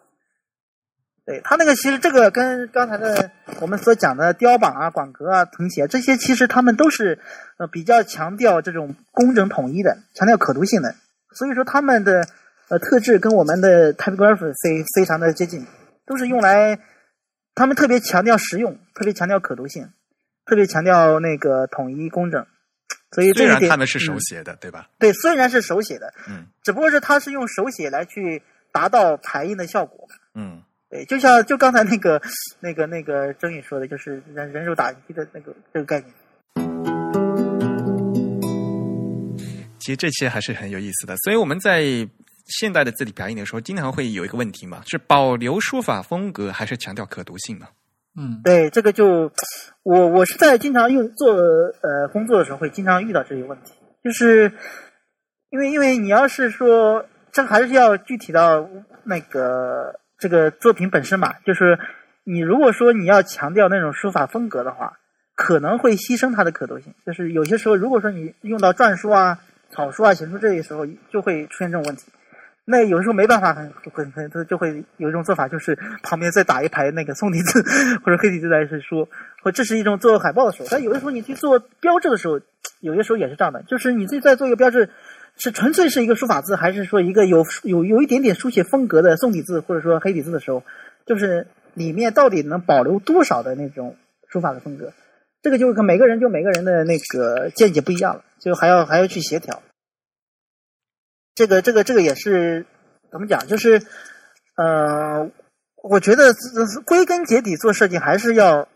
对他那个，其实这个跟刚才的我们所讲的雕榜啊、广格啊、誊写这些，其实他们都是呃比较强调这种工整统一的，强调可读性的。所以说他们的呃特质跟我们的 typography 非非常的接近，都是用来他们特别强调实用，特别强调可读性，特别强调那个统一工整。所以这虽然一点他们是手嗯写的，对吧？对，虽然是手写的，嗯只不过是他是用手写来去达到排印的效果。嗯对，就像就刚才那个那个那个曾宇说的，就是人人肉打印机的那个这个概念。其实这些还是很有意思的。所以我们在现代的字体排印的时候，经常会有一个问题嘛，是保留书法风格，还是强调可读性嘛？嗯，对，这个就我我是在经常用做呃工作的时候会经常遇到这些问题，就是因为因为你要是说这还是要具体到那个这个作品本身嘛，就是你如果说你要强调那种书法风格的话，可能会牺牲它的可读性。就是有些时候，如果说你用到篆书啊、草书啊、行书这些时候，就会出现这种问题。那有时候没办法，很很很，他就会有一种做法，就是旁边再打一排那个宋体字或者黑体字来是说，或这是一种做海报的时候。但有的时候你去做标志的时候，有些时候也是这样的，就是你自己在做一个标志，是纯粹是一个书法字，还是说一个有有有一点点书写风格的宋体字或者说黑体字的时候，就是里面到底能保留多少的那种书法的风格，这个就跟每个人就每个人的那个见解不一样了，就还要还要去协调。这个这个这个也是怎么讲？就是呃，我觉得归根结底做设计还是要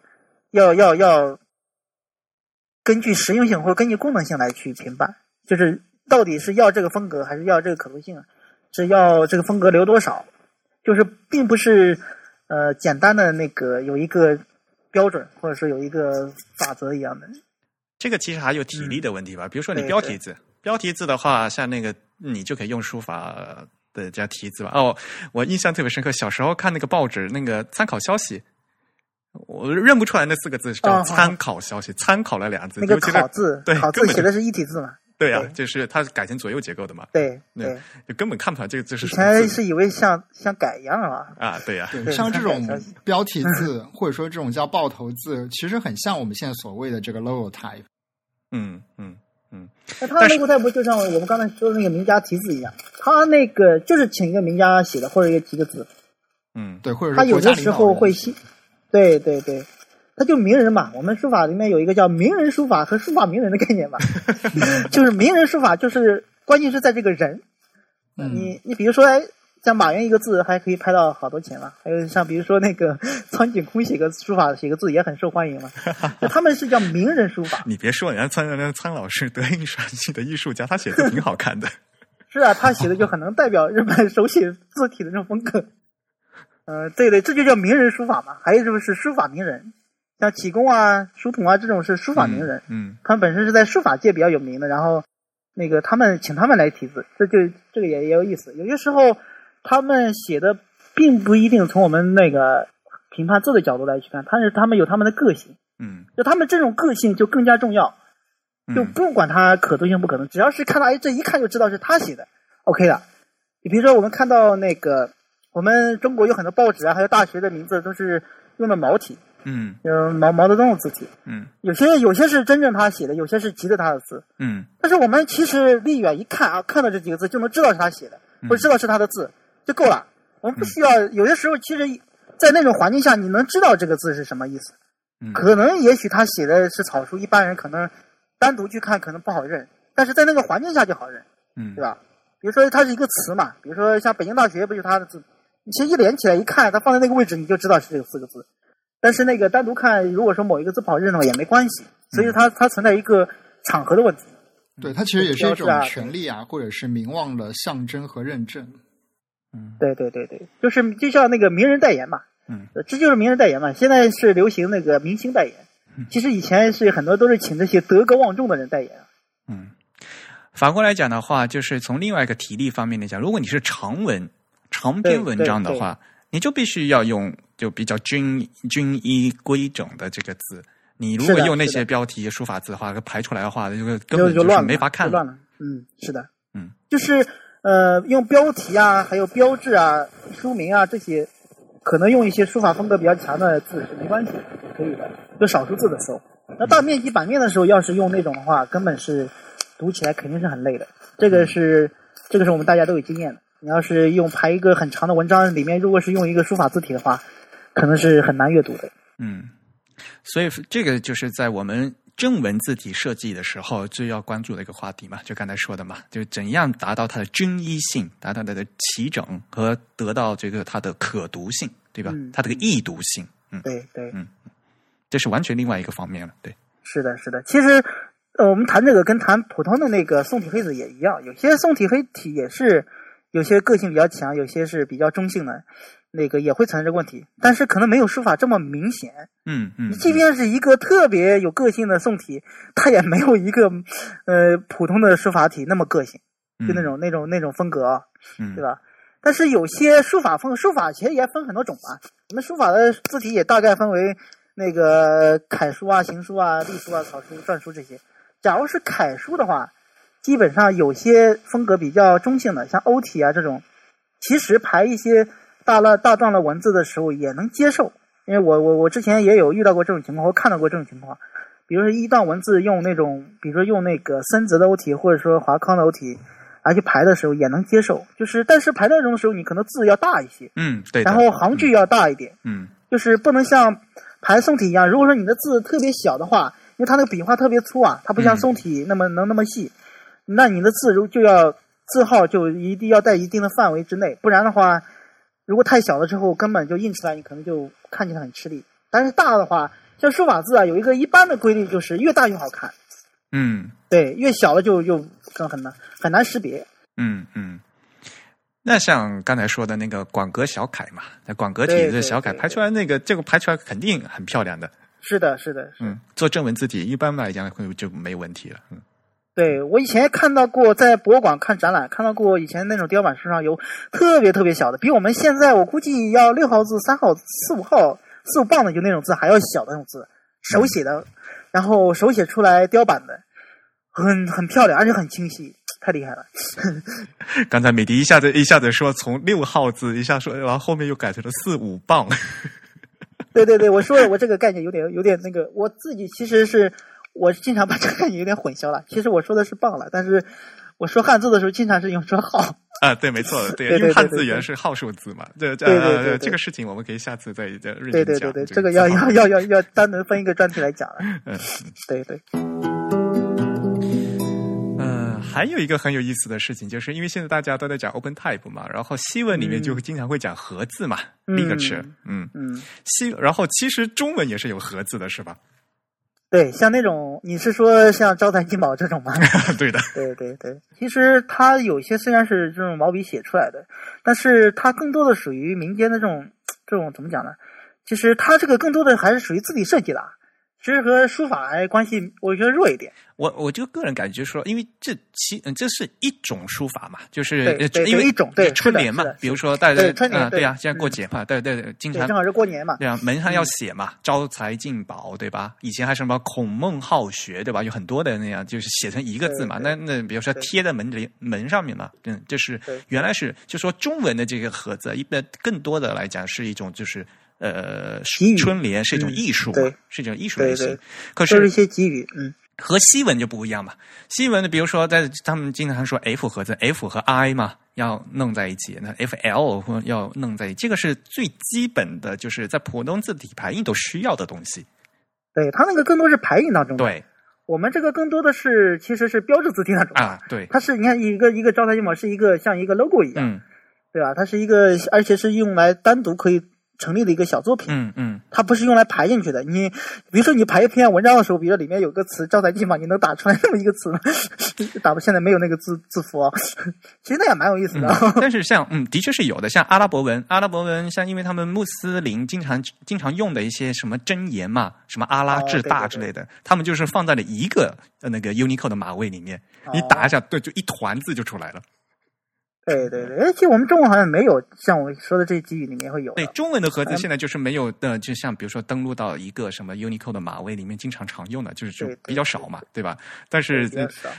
要要要根据实用性或者根据功能性来去评判，就是到底是要这个风格还是要这个可读性啊，是要这个风格留多少，就是并不是呃简单的那个有一个标准或者是有一个法则一样的。这个其实还有体力的问题吧，比如说你标题字，标题字的话，像那个你就可以用书法的加题字吧。哦，我印象特别深刻，小时候看那个报纸，那个参考消息，我认不出来那四个字是叫哦参考消息，参考了俩字，那个考字对，根本就考字写的是一体字嘛？对啊，就是它是改成左右结构的嘛，对对对，就根本看不出来这个字是以什么是以为像像改一样啊。啊，对呀，像这种标题字 *laughs* 或者说这种叫爆头字，其实很像我们现在所谓的这个 logo type。嗯嗯嗯。那他的 logo type 就像我们刚才说的那个名家题字一样，他那个就是请一个名家写的或者一个题个字，嗯，对，或者是他有的时候会写，对对对，他就名人嘛。我们书法里面有一个叫名人书法和书法名人的概念嘛，*laughs* 就是名人书法就是关键是在这个人。嗯你你比如说，哎，像马云一个字还可以拍到好多钱嘛，还有像比如说那个 *laughs* 苍井空写个书法写个字也很受欢迎嘛，*laughs* 就他们是叫名人书法。你别说，人家苍人家苍老师德云社系的艺术家，他写字挺好看的。是啊，他写的就很能代表日本手写字体的那种风格。呃，对对，这就叫名人书法嘛。还有就是书法名人，像启功啊、书童啊这种是书法名人，嗯他们本身是在书法界比较有名的。然后那个他们请他们来题字，这就这个也也有意思。有些时候他们写的并不一定从我们那个评判字的角度来去看，但是他们有他们的个性，嗯就他们这种个性就更加重要。嗯，就不用管它可读性不可能，只要是看到哎，这一看就知道是他写的，OK 的。你比如说，我们看到那个，我们中国有很多报纸啊，还有大学的名字都是用的毛体，嗯嗯，毛毛泽东的字体，嗯有些有些是真正他写的，有些是急着他的字。嗯但是我们其实离远一看啊，看到这几个字就能知道是他写的，或者知道是他的字就够了。我们不需要，有些时候其实，在那种环境下，你能知道这个字是什么意思。嗯可能也许他写的是草书，一般人可能单独去看可能不好认，但是在那个环境下就好认，嗯，对吧？比如说它是一个词嘛，比如说像北京大学不就他的字，你其实一连起来一看，它放在那个位置你就知道是这个四个字。但是那个单独看，如果说某一个字不好认的话也没关系，所以它它存在一个场合的问题。对，它其实也是一种权利啊，或者是名望的象征和认证。嗯对对对对，就是就像那个名人代言嘛，嗯呃，这就是名人代言嘛。现在是流行那个明星代言，其实以前是很多都是请那些德高望重的人代言啊。嗯，反过来讲的话，就是从另外一个体力方面来讲，如果你是长文、长篇文章的话，你就必须要用就比较均均一规整的这个字。你如果用那些标题书法字的话，排出来的话，那个根本就是乱，没法看就乱了。嗯，是的，嗯，就是呃，用标题啊，还有标志啊、书名啊这些，可能用一些书法风格比较强的字是没关系，可以的。就少数字的时候，那大面积版面的时候，要是用那种的话，根本是读起来肯定是很累的。这个是这个是我们大家都有经验的。你要是用排一个很长的文章，里面如果是用一个书法字体的话，可能是很难阅读的。嗯，所以这个就是在我们正文字体设计的时候最要关注的一个话题嘛，就刚才说的嘛，就怎样达到它的均一性，达到它的齐整和得到这个它的可读性，对吧？嗯它这个易读性，嗯，对对。嗯这是完全另外一个方面了，对，是的，是的。其实，呃，我们谈这个跟谈普通的那个宋体黑子也一样，有些宋体黑体也是有些个性比较强，有些是比较中性的，那个也会存在这个问题，但是可能没有书法这么明显。嗯嗯你，即便是一个特别有个性的宋体，它也没有一个呃普通的书法体那么个性，就那种那种那种风格啊，嗯，对吧？但是有些书法风，书法其实也分很多种吧。我们书法的字体也大概分为那个楷书啊、行书啊、隶书啊、草书、篆书这些。假如是楷书的话，基本上有些风格比较中性的，像欧体啊这种，其实排一些大了大段的文字的时候也能接受。因为我我我之前也有遇到过这种情况，我看到过这种情况。比如说一段文字用那种，比如说用那个森泽的欧体，或者说华康的欧体，来去排的时候也能接受。就是但是排那种的时候，你可能字要大一些，嗯，对，然后行距要大一点，嗯就是不能像排宋体一样。如果说你的字特别小的话，因为它那个笔画特别粗啊，它不像嗯宋体那么能那么细，那你的字如就要字号就一定要在一定的范围之内，不然的话，如果太小了之后，根本就印出来，你可能就看起来很吃力。但是大的话，像书法字啊，有一个一般的规律，就是越大越好看，嗯对，越小了就就更很难很难识别。嗯嗯。那像刚才说的那个广格小楷嘛，那广格体的小楷对排出来那个，这个排出来肯定很漂亮的。是的，是的，是的。嗯，做正文字体一般来讲会就没问题了。嗯对我以前看到过，在博物馆看展览，看到过以前那种雕版书上有特别特别小的，比我们现在我估计要六号字、三号、四五号四五磅的就那种字还要小的那种字，手写的，然后手写出来雕版的，很很漂亮，而且很清晰，太厉害了。*laughs* *laughs* 刚才美迪一下子一下子说从六号字一下说，然后后面又改成了四五磅。*laughs* 对对对，我说我这个概念有点有点那个，我自己其实是我经常把这个概念有点混淆了。其实我说的是棒了，但是我说汉字的时候经常是用说号。啊，对，没错，对，对对因为汉对对字原是号数字嘛。对对对呃这个事情我们可以下次再再认对真讲。对对对，这这个要要要要要单独分一个专题来讲了。*laughs* 嗯 *laughs* 对对，嗯，还有一个很有意思的事情，就是因为现在大家都在讲 Open Type 嘛，然后西文里面就经常会讲合字嘛嗯 l i g a t u r e 嗯，嗯，西，然后其实中文也是有合字的，是吧？对，像那种你是说像招财进宝这种吗？*laughs* 对的，对对对，其实它有些虽然是这种毛笔写出来的，但是它更多的属于民间的这种这种怎么讲呢？其实它这个更多的还是属于自己设计啦，其实和书法还关系我觉得弱一点。我我就个人感觉说，因为这其嗯这是一种书法嘛，就是因为一种对春联嘛比如说大家对春联对啊对啊，现在过节嘛，对对对，经，常正好是过年嘛。对啊，门上要写嘛，招财进宝，对吧？以前还什么孔孟好学，对吧？有很多的那样，就是写成一个字嘛。那那比如说贴在门里门上面嘛，嗯，就是原来是就说中文的这个盒子，一般更多的来讲是一种就是呃春联是一种嗯艺术是一种艺术类型。可都是一些给予，嗯，和西文就不一样嘛。西文的比如说在他们经常说 F 盒子，F 和 I 嘛要弄在一起，那 FL 或要弄在一起，这个是最基本的，就是在普通字体排印都需要的东西。对，它那个更多是排印当中的。对我们这个更多的是其实是标志字体那种。啊，对，它是你看一个一个招财进宝是一个像一个 logo 一样，嗯对吧？它是一个，而且是用来单独可以成立的一个小作品。嗯嗯，它不是用来排进去的。你比如说你排一篇文章的时候，比如说里面有个词“招财进宝”，你能打出来那么一个词吗？*laughs* 打不，现在没有那个字字符啊。*laughs* 其实那也蛮有意思的。嗯但是像嗯，的确是有的，像阿拉伯文，阿拉伯文像因为他们穆斯林经常经常用的一些什么箴言嘛，什么阿拉至大哦对对之类的，他们就是放在了一个呃那个 Unicode 的码位里面，你哦打一下，对，就一团字就出来了。对对对，而且我们中文好像没有像我说的这些给予里面会有。对，中文的盒子嗯现在就是没有的，就像比如说登录到一个什么 Unicode 的码位里面，经常常用的，就是就比较少嘛，对吧？但是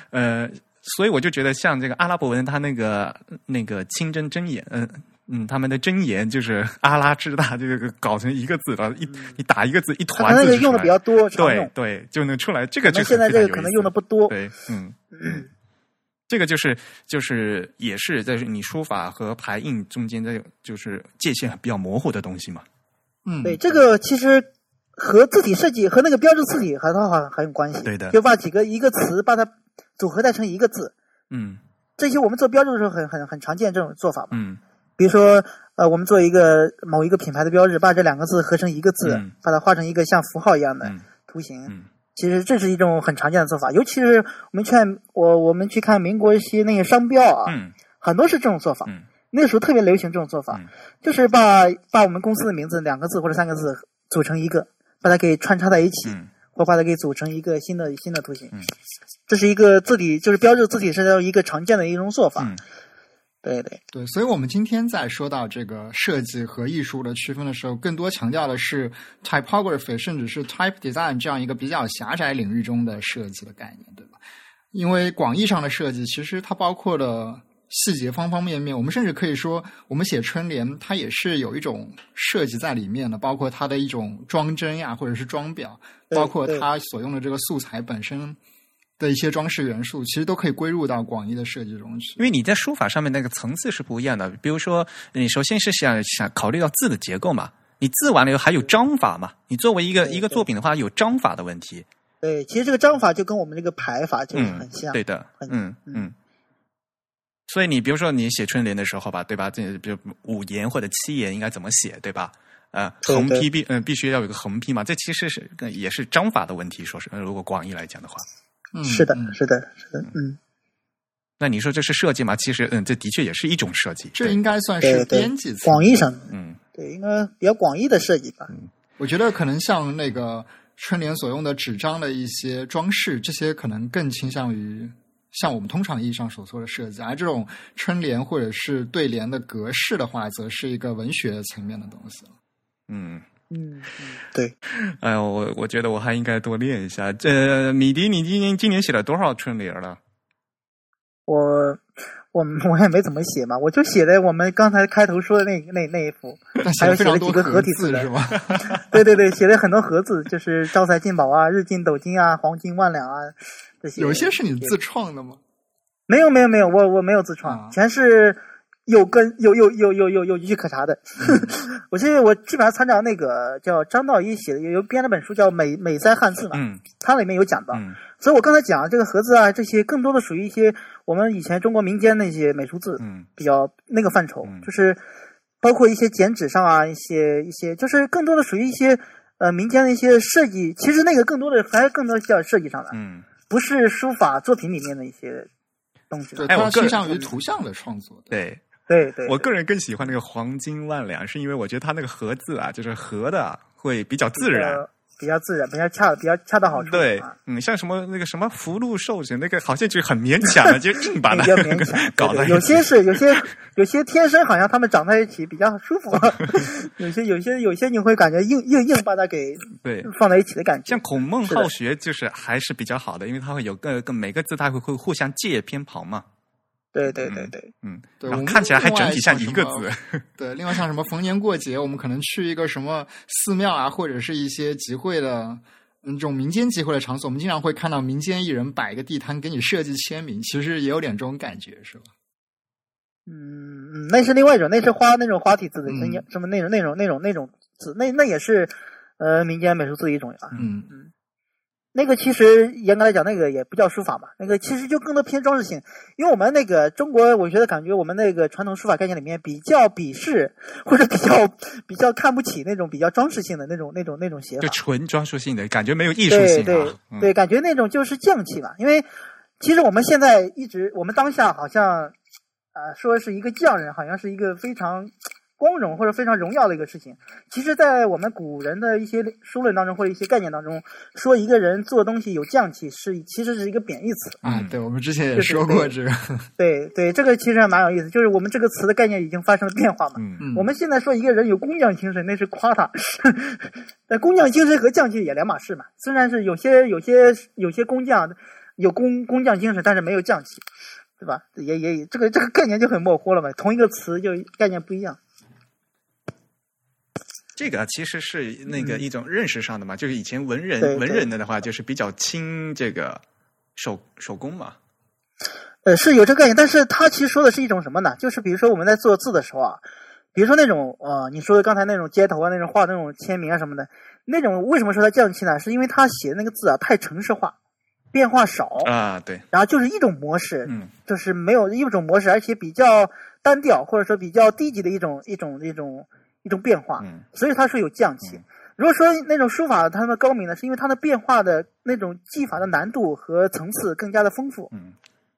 呃，所以我就觉得像这个阿拉伯文，它那个那个清真真言，嗯、嗯，他们的真言就是阿拉之大，这个搞成一个字了，一你打一个字一它团可能也用的比较多，对。对，就能出来。这个就我们现在这个可能用的不多。对，嗯。这个就是就是也是在你书法和排印中间的，就是界限比较模糊的东西嘛。嗯，对，这个其实和字体设计和那个标志字体和它好像很有关系。对的就把几个一个词把它组合再成一个字，嗯这些我们做标志的时候很很很常见这种做法嘛。嗯比如说，呃，我们做一个某一个品牌的标志，把这两个字合成一个字，嗯把它画成一个像符号一样的嗯图形。嗯其实这是一种很常见的做法，尤其是我们去看我我们去看民国一些那些商标啊，嗯很多是这种做法。嗯那个时候特别流行这种做法，嗯就是把把我们公司的名字两个字或者三个字组成一个，把它给穿插在一起，嗯或把它给组成一个新的新的图形。嗯这是一个字体，就是标志字体是一个常见的一种做法。嗯对对对，所以我们今天在说到这个设计和艺术的区分的时候，更多强调的是 typography，甚至是 type design 这样一个比较狭窄领域中的设计的概念，对吧？因为广义上的设计，其实它包括了细节方方面面。我们甚至可以说，我们写春联，它也是有一种设计在里面的，包括它的一种装帧呀，或者是装裱，包括它所用的这个素材本身的一些装饰元素，其实都可以归入到广义的设计中去。因为你在书法上面那个层次是不一样的。比如说，你首先是想想考虑到字的结构嘛，你字完了以后还有章法嘛。你作为一个一个作品的话，有章法的问题。对，其实这个章法就跟我们这个排法就很像。对的，嗯嗯嗯。所以你比如说你写春联的时候吧，对吧？这比如五言或者七言应该怎么写，对吧？呃，对对横批必嗯、必须要有一个横批嘛，这其实是呃也是章法的问题。说是呃如果广义来讲的话，嗯，是的，嗯是的，是的，嗯，那你说这是设计吗？其实嗯，这的确也是一种设计。这应该算是编辑层广义上，嗯对，应该比较广义的设计吧。我觉得可能像那个春联所用的纸张的一些装饰，这些可能更倾向于像我们通常意义上所说的设计，而这种春联或者是对联的格式的话，则是一个文学层面的东西。嗯，嗯，嗯对，哎呦，我我觉得我还应该多练一下。这米迪，你今年今年写了多少春联了？我我我也没怎么写嘛，我就写的我们刚才开头说的那那那一幅，还有写了几个合体字是吗？*laughs* 对对对，写了很多盒子，就是招财进宝啊、日进斗金啊、黄金万两啊这些。有些是你自创的吗？没有没有没有，我我没有自创，啊全是有根有有有有有有依据可查的。*laughs* 我记得我基本上参照那个叫张道一写的有有编了本书叫《美美哉汉字》嘛，嗯它里面有讲到。嗯所以我刚才讲这个盒子啊，这些更多的属于一些我们以前中国民间那些美术字嗯比较那个范畴，嗯就是包括一些剪纸上啊，一些一些，就是更多的属于一些呃民间的一些设计。其实那个更多的还是更多的叫设计上的，嗯，不是书法作品里面的一些东西。它倾向于图像的创作的。对。对对，我个人更喜欢那个黄金万两，是因为我觉得它那个盒字啊，就是合的会比较自然。呃比较自然，比较恰比较恰到好处。对啊，嗯，像什么那个什么福禄寿神，那个好像就很勉强的，就硬把它。*laughs* 搞对对有些是有些有些天生好像他们长在一起比较舒服，*laughs* 有些有些有些你会感觉硬硬硬把它给对。放在一起的感觉像。孔孟好学就是还是比较好的，因为它会有个个每个字它会会互相借偏旁嘛，对对对对，嗯，对看起来还整体像像一个字，*laughs* 对，另外像什么逢年过节，我们可能去一个什么寺庙啊，或者是一些集会的。嗯，这种民间集会的场所，我们经常会看到民间艺人摆一个地摊给你设计签名，其实也有点这种感觉，是吧？嗯嗯，那是另外一种，那是花那种花体字的，嗯什么什么那种那种那种那种字，那那也是呃民间美术字的一种啊。嗯那个其实严格来讲，那个也不叫书法嘛，那个其实就更多偏装饰性。因为我们那个中国，我觉得感觉我们那个传统书法概念里面比较鄙视或者比较比较看不起那种比较装饰性的那种那种那种写法就。纯装饰性的感觉，没有艺术对性对对。嗯对，感觉那种就是匠气嘛。因为其实我们现在一直，我们当下好像呃说是一个匠人，好像是一个非常光荣或者非常荣耀的一个事情。其实，在我们古人的一些书论当中或者一些概念当中，说一个人做东西有匠气是其实是一个贬义词。啊嗯，对，我们之前也说过这个。对对，这个其实还蛮有意思，就是我们这个词的概念已经发生了变化嘛。嗯嗯，我们现在说一个人有工匠精神，那是夸他。*laughs* 但工匠精神和匠气也两码事嘛。虽然是有些有些有些工匠有工工匠精神，但是没有匠气，对吧？也也这个这个概念就很模糊了嘛。同一个词就概念不一样。这个其实是那个一种认识上的嘛，就是以前文人文人的的话，就是比较轻这个手手工嘛。呃，是有这个概念，但是他其实说的是一种什么呢？就是比如说我们在做字的时候啊，比如说那种呃，你说的刚才那种街头啊，那种画那种签名啊什么的，那种为什么说它匠气呢？是因为他写的那个字啊太城市化，变化少，啊，对，然后就是一种模式，嗯就是没有一种模式，而且比较单调，或者说比较低级的一种一种一种一种变化，嗯所以它是有匠气。嗯如果说那种书法它的高明呢，是因为它的变化的那种技法的难度和层次更加的丰富。嗯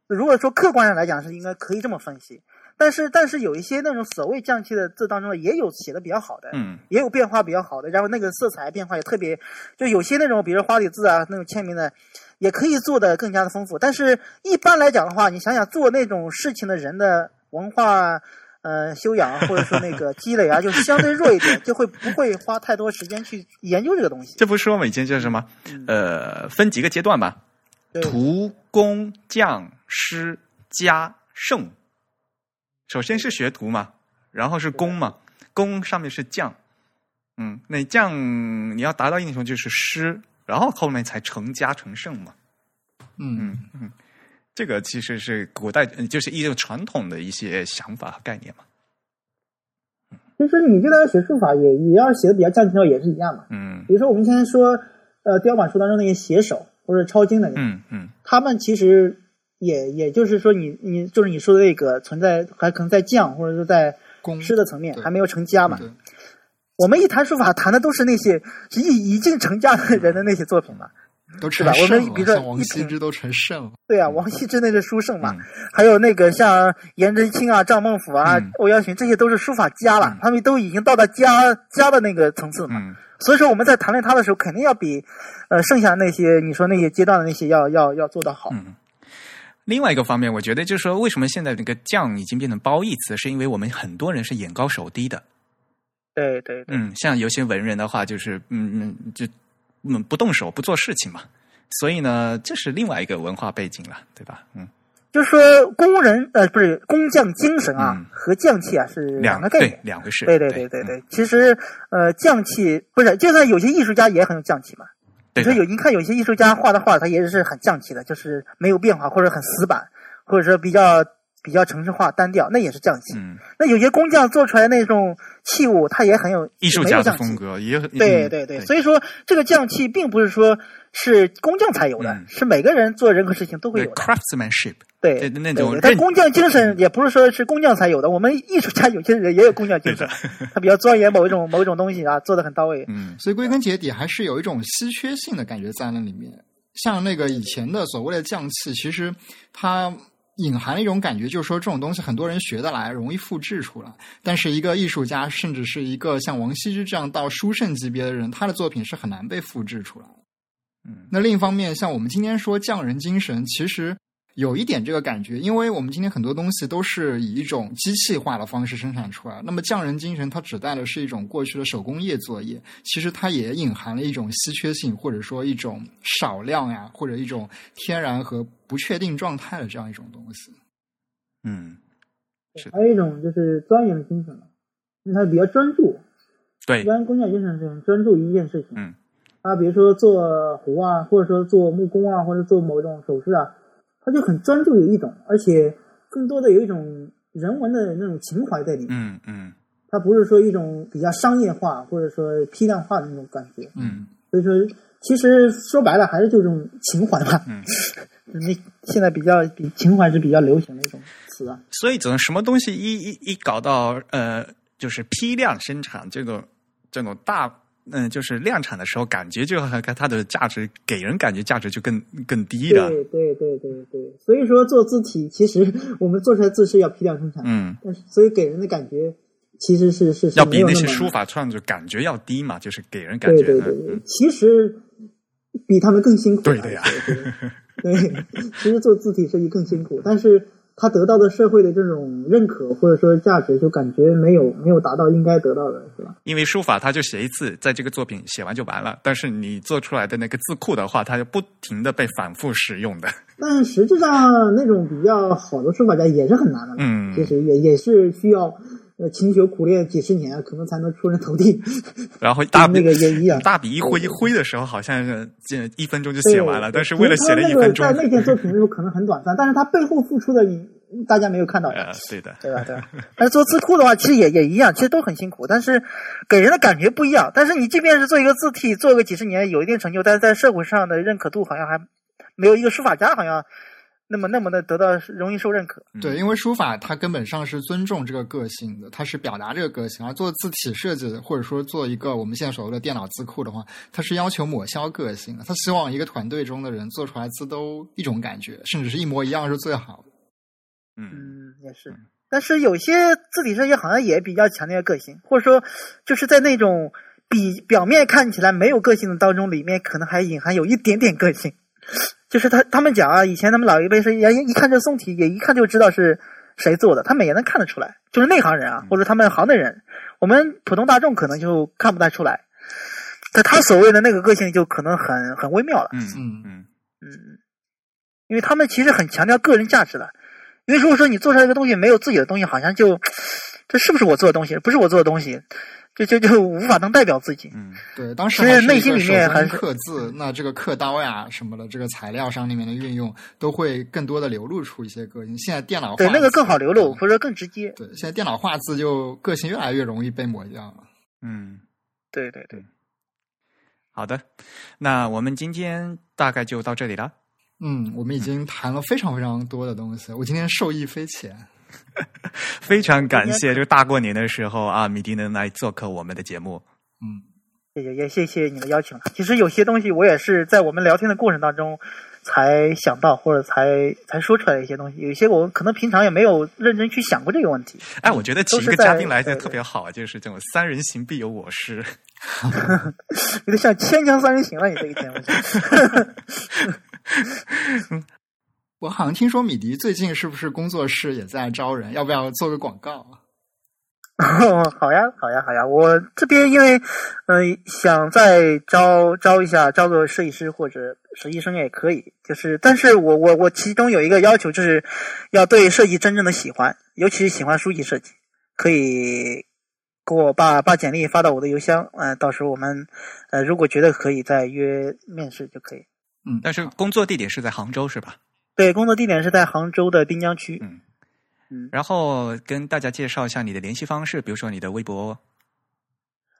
如果说客观上来讲是应该可以这么分析，但是但是有一些那种所谓匠气的字当中呢，也有写的比较好的，嗯也有变化比较好的，然后那个色彩变化也特别，就有些那种比如花里字啊那种签名的，也可以做的更加的丰富。但是一般来讲的话，你想想做那种事情的人的文化。呃，修养啊或者说那个积累啊，就相对弱一点，就会不会花太多时间去研究这个东西。这不是说我们以前叫什么？呃，分几个阶段吧，对图、工、匠、师、家、圣。首先是学徒嘛，然后是工嘛，工上面是匠，嗯，那匠你要达到英雄就是师，然后后面才成家成圣嘛。嗯嗯嗯，这个其实是古代呃就是一种传统的一些想法和概念嘛。其实你就当写书法也也要写的比较匠气，也是一样嘛。嗯比如说我们现在说，呃，雕版书当中那些写手或者抄经的人，嗯嗯他们其实也也就是说你，你就是你说的那个存在，还可能在匠或者说在工师的层面还没有成家嘛。我们一谈书法，谈的都是那些是已已经成家的人的那些作品嘛。都吃吧我成圣了，们比如说王羲之都成圣了。对啊，王羲之那是书圣嘛，嗯还有那个像颜真卿啊、赵孟頫啊、嗯欧阳询，这些都是书法家了，嗯他们都已经到达家家的那个层次嘛。嗯所以说我们在谈论他的时候，肯定要比呃剩下那些你说那些阶段的那些要要要做得好。嗯。另外一个方面，我觉得就是说，为什么现在那个匠已经变成褒义词，是因为我们很多人是眼高手低的。对对对，嗯，像有些文人的话，就是嗯嗯，就嗯不动手不做事情嘛，所以呢，这是另外一个文化背景了，对吧？嗯，就是说工人呃不是工匠精神啊、嗯和匠气啊是两个概念。两回事。对对对嗯对对对，其实呃匠气不是，就算有些艺术家也很有匠气嘛。你说有你看有些艺术家画的画，他也是很匠气的，就是没有变化或者很死板，或者说比较比较城市化单调，那也是匠气。嗯，那有些工匠做出来那种器物，它也很有艺术匠气风格也对对对，所以说这个匠气并不是说是工匠才有的，嗯是每个人做任何事情都会有的。craftsmanship，对对那种但工匠精神也不是说是工匠才有的，我们艺术家有些人也有工匠精神，*laughs* 他比较钻研某一种某一种东西啊，做的很到位。嗯所以归根结底还是有一种稀缺性的感觉在那里面。像那个以前的所谓的匠气，其实它隐含了一种感觉，就是说这种东西很多人学得来，容易复制出来。但是一个艺术家，甚至是一个像王羲之这样到书圣级别的人，他的作品是很难被复制出来的。嗯那另一方面，像我们今天说匠人精神，其实有一点这个感觉，因为我们今天很多东西都是以一种机器化的方式生产出来。那么匠人精神，它指代的是一种过去的手工业作业，其实它也隐含了一种稀缺性，或者说一种少量呀，或者一种天然和不确定状态的这样一种东西。嗯，是还有一种就是钻研的精神嘛，因为它比较专注，对一，般工匠精神是很专注于一件事情。嗯，他比如说做壶啊，或者说做木工啊，或者做某种首饰啊，他就很专注于一种，而且更多的有一种人文的那种情怀在里面。嗯嗯它不是说一种比较商业化或者说批量化的那种感觉。嗯，所以说，其实说白了还是就这种情怀吧。嗯，那 *laughs* 现在比较比情怀是比较流行的一种词啊。所以，总什么东西一一一搞到呃，就是批量生产这个这种大嗯、就是量产的时候，感觉就和它的价值给人感觉价值就更更低了。对对对对对，所以说做字体，其实 *laughs* 我们做出来字是要批量生产的，嗯，但是所以给人的感觉其实是是是要比那些书法创作感觉要低嘛，就是给人感觉。对对对嗯，其实比他们更辛苦。对的呀对其实做字体设计更辛苦，但是他得到的社会的这种认可或者说价值，就感觉没有没有达到应该得到的，是吧？因为书法他就写一次，在这个作品写完就完了，但是你做出来的那个字库的话，它就不停的被反复使用的。但实际上，那种比较好的书法家也是很难的，嗯其实也也是需要呃勤学苦练几十年，可能才能出人头地。*laughs* 然后大笔那个也一样大笔一挥一挥的时候，好像是这一分钟就写完了，但是为了写了一分钟其实他那个，在那件作品的时候可能很短暂，但是他背后付出的你大家没有看到的。呃，对的，对吧？对吧？但是做字库的话，其实也也一样，其实都很辛苦，但是给人的感觉不一样。但是你即便是做一个字体，做个几十年，有一定成就，但是在社会上的认可度好像还没有一个书法家好像那么那么的得到容易受认可。对，因为书法它根本上是尊重这个个性的，它是表达这个个性，而做字体设计或者说做一个我们现在所谓的电脑字库的话，它是要求抹消个性的，它希望一个团队中的人做出来字都一种感觉，甚至是一模一样是最好的。嗯嗯，也是。但是有些字体设计好像也比较强调个性，或者说就是在那种比表面看起来没有个性的当中，里面可能还隐含有一点点个性。就是他他们讲啊，以前他们老一辈是，也一看这宋体，也一看就知道是谁做的，他们也能看得出来，就是内行人啊，或者他们行内人，我们普通大众可能就看不太出来。但他所谓的那个个性就可能很很微妙了。嗯嗯嗯嗯，因为他们其实很强调个人价值的。因为如果说你做出来一个东西没有自己的东西，好像就这是不是我做的东西？不是我做的东西，就就就无法能代表自己。嗯对，当时其实还内心里面还是刻字，那这个刻刀呀什么的，这个材料上里面的运用都会更多的流露出一些个性。现在电脑画对，那个更好流露，嗯或者说更直接。对，现在电脑画字就个性越来越容易被抹掉了。嗯，对对对，好的，那我们今天大概就到这里了。嗯，我们已经谈了非常非常多的东西，我今天受益匪浅。非常感谢，这个大过年的时候啊，米迪能来做客我们的节目。嗯，也也也谢谢你的邀请了。其实有些东西我也是在我们聊天的过程当中才想到，或者才才说出来的一些东西。有些我可能平常也没有认真去想过这个问题。哎，我觉得请一个嘉宾来的特别好，就是这种三人行必有我师。*laughs* 有点像牵强三人行了，你这个节目就。*laughs* *laughs* 我好像听说米迪最近是不是工作室也在招人？要不要做个广告？哦，好呀，好呀，好呀！我这边因为，嗯、想再招招一下，招个设计师或者实习生也可以。就是，但是我我我其中有一个要求，就是要对设计真正的喜欢，尤其是喜欢书籍设计，可以给我把把简历发到我的邮箱，呃，到时候我们呃如果觉得可以，再约面试就可以。嗯，但是工作地点是在杭州是吧？对，工作地点是在杭州的滨江区。嗯。嗯。然后跟大家介绍一下你的联系方式，比如说你的微博。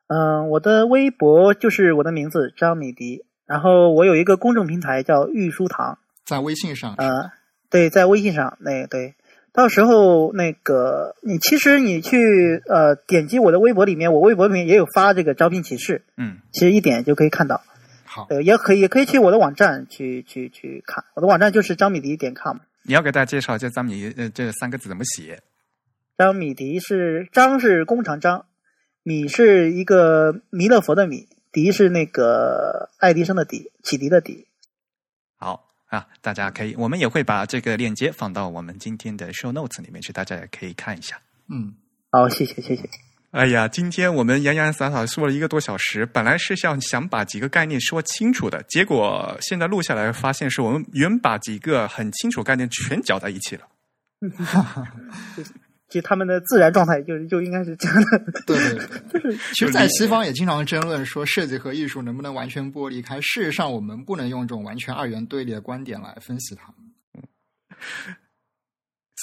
嗯，我的微博就是我的名字张米迪，然后我有一个公众平台叫御书堂，在微信上，呃，对，在微信上，那对，到时候那个你其实你去呃点击我的微博里面，我微博里面也有发这个招聘启事，嗯，其实一点就可以看到，好，呃，也可以也可以去我的网站去去去看，我的网站就是张米迪点 com，你要给大家介绍这张米呃这三个字怎么写？张米迪是张是工厂张，米是一个弥勒佛的米，迪是那个爱迪生的迪，启迪的迪。好啊，大家可以，我们也会把这个链接放到我们今天的 show notes 里面去，大家也可以看一下。嗯，好，谢谢谢谢。哎呀，今天我们洋洋洒洒说了一个多小时，本来是想想把几个概念说清楚的，结果现在录下来发现是我们原把几个很清楚概念全搅在一起了。*laughs* 其实他们的自然状态就就应该是这样的。对对对。其实，在西方也经常争论说，设计和艺术能不能完全剥离开。事实上，我们不能用这种完全二元对立的观点来分析它们。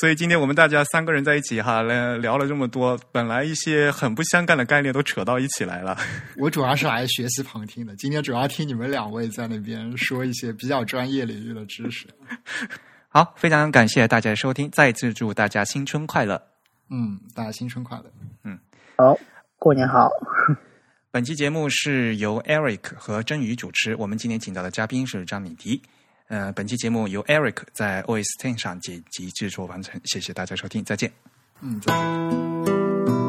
所以今天我们大家三个人在一起哈，聊聊了这么多，本来一些很不相干的概念都扯到一起来了。*laughs* 我主要是来学习旁听的，今天主要听你们两位在那边说一些比较专业领域的知识。*laughs* 好，非常感谢大家的收听，再次祝大家新春快乐。嗯，大家新春快乐。嗯好，过年好。*laughs* 本期节目是由 Eric 和真宇主持，我们今天请到的嘉宾是张敏迪。呃，本期节目由 Eric 在 OS Ten 上剪辑制作完成，谢谢大家收听，再见。嗯，再见。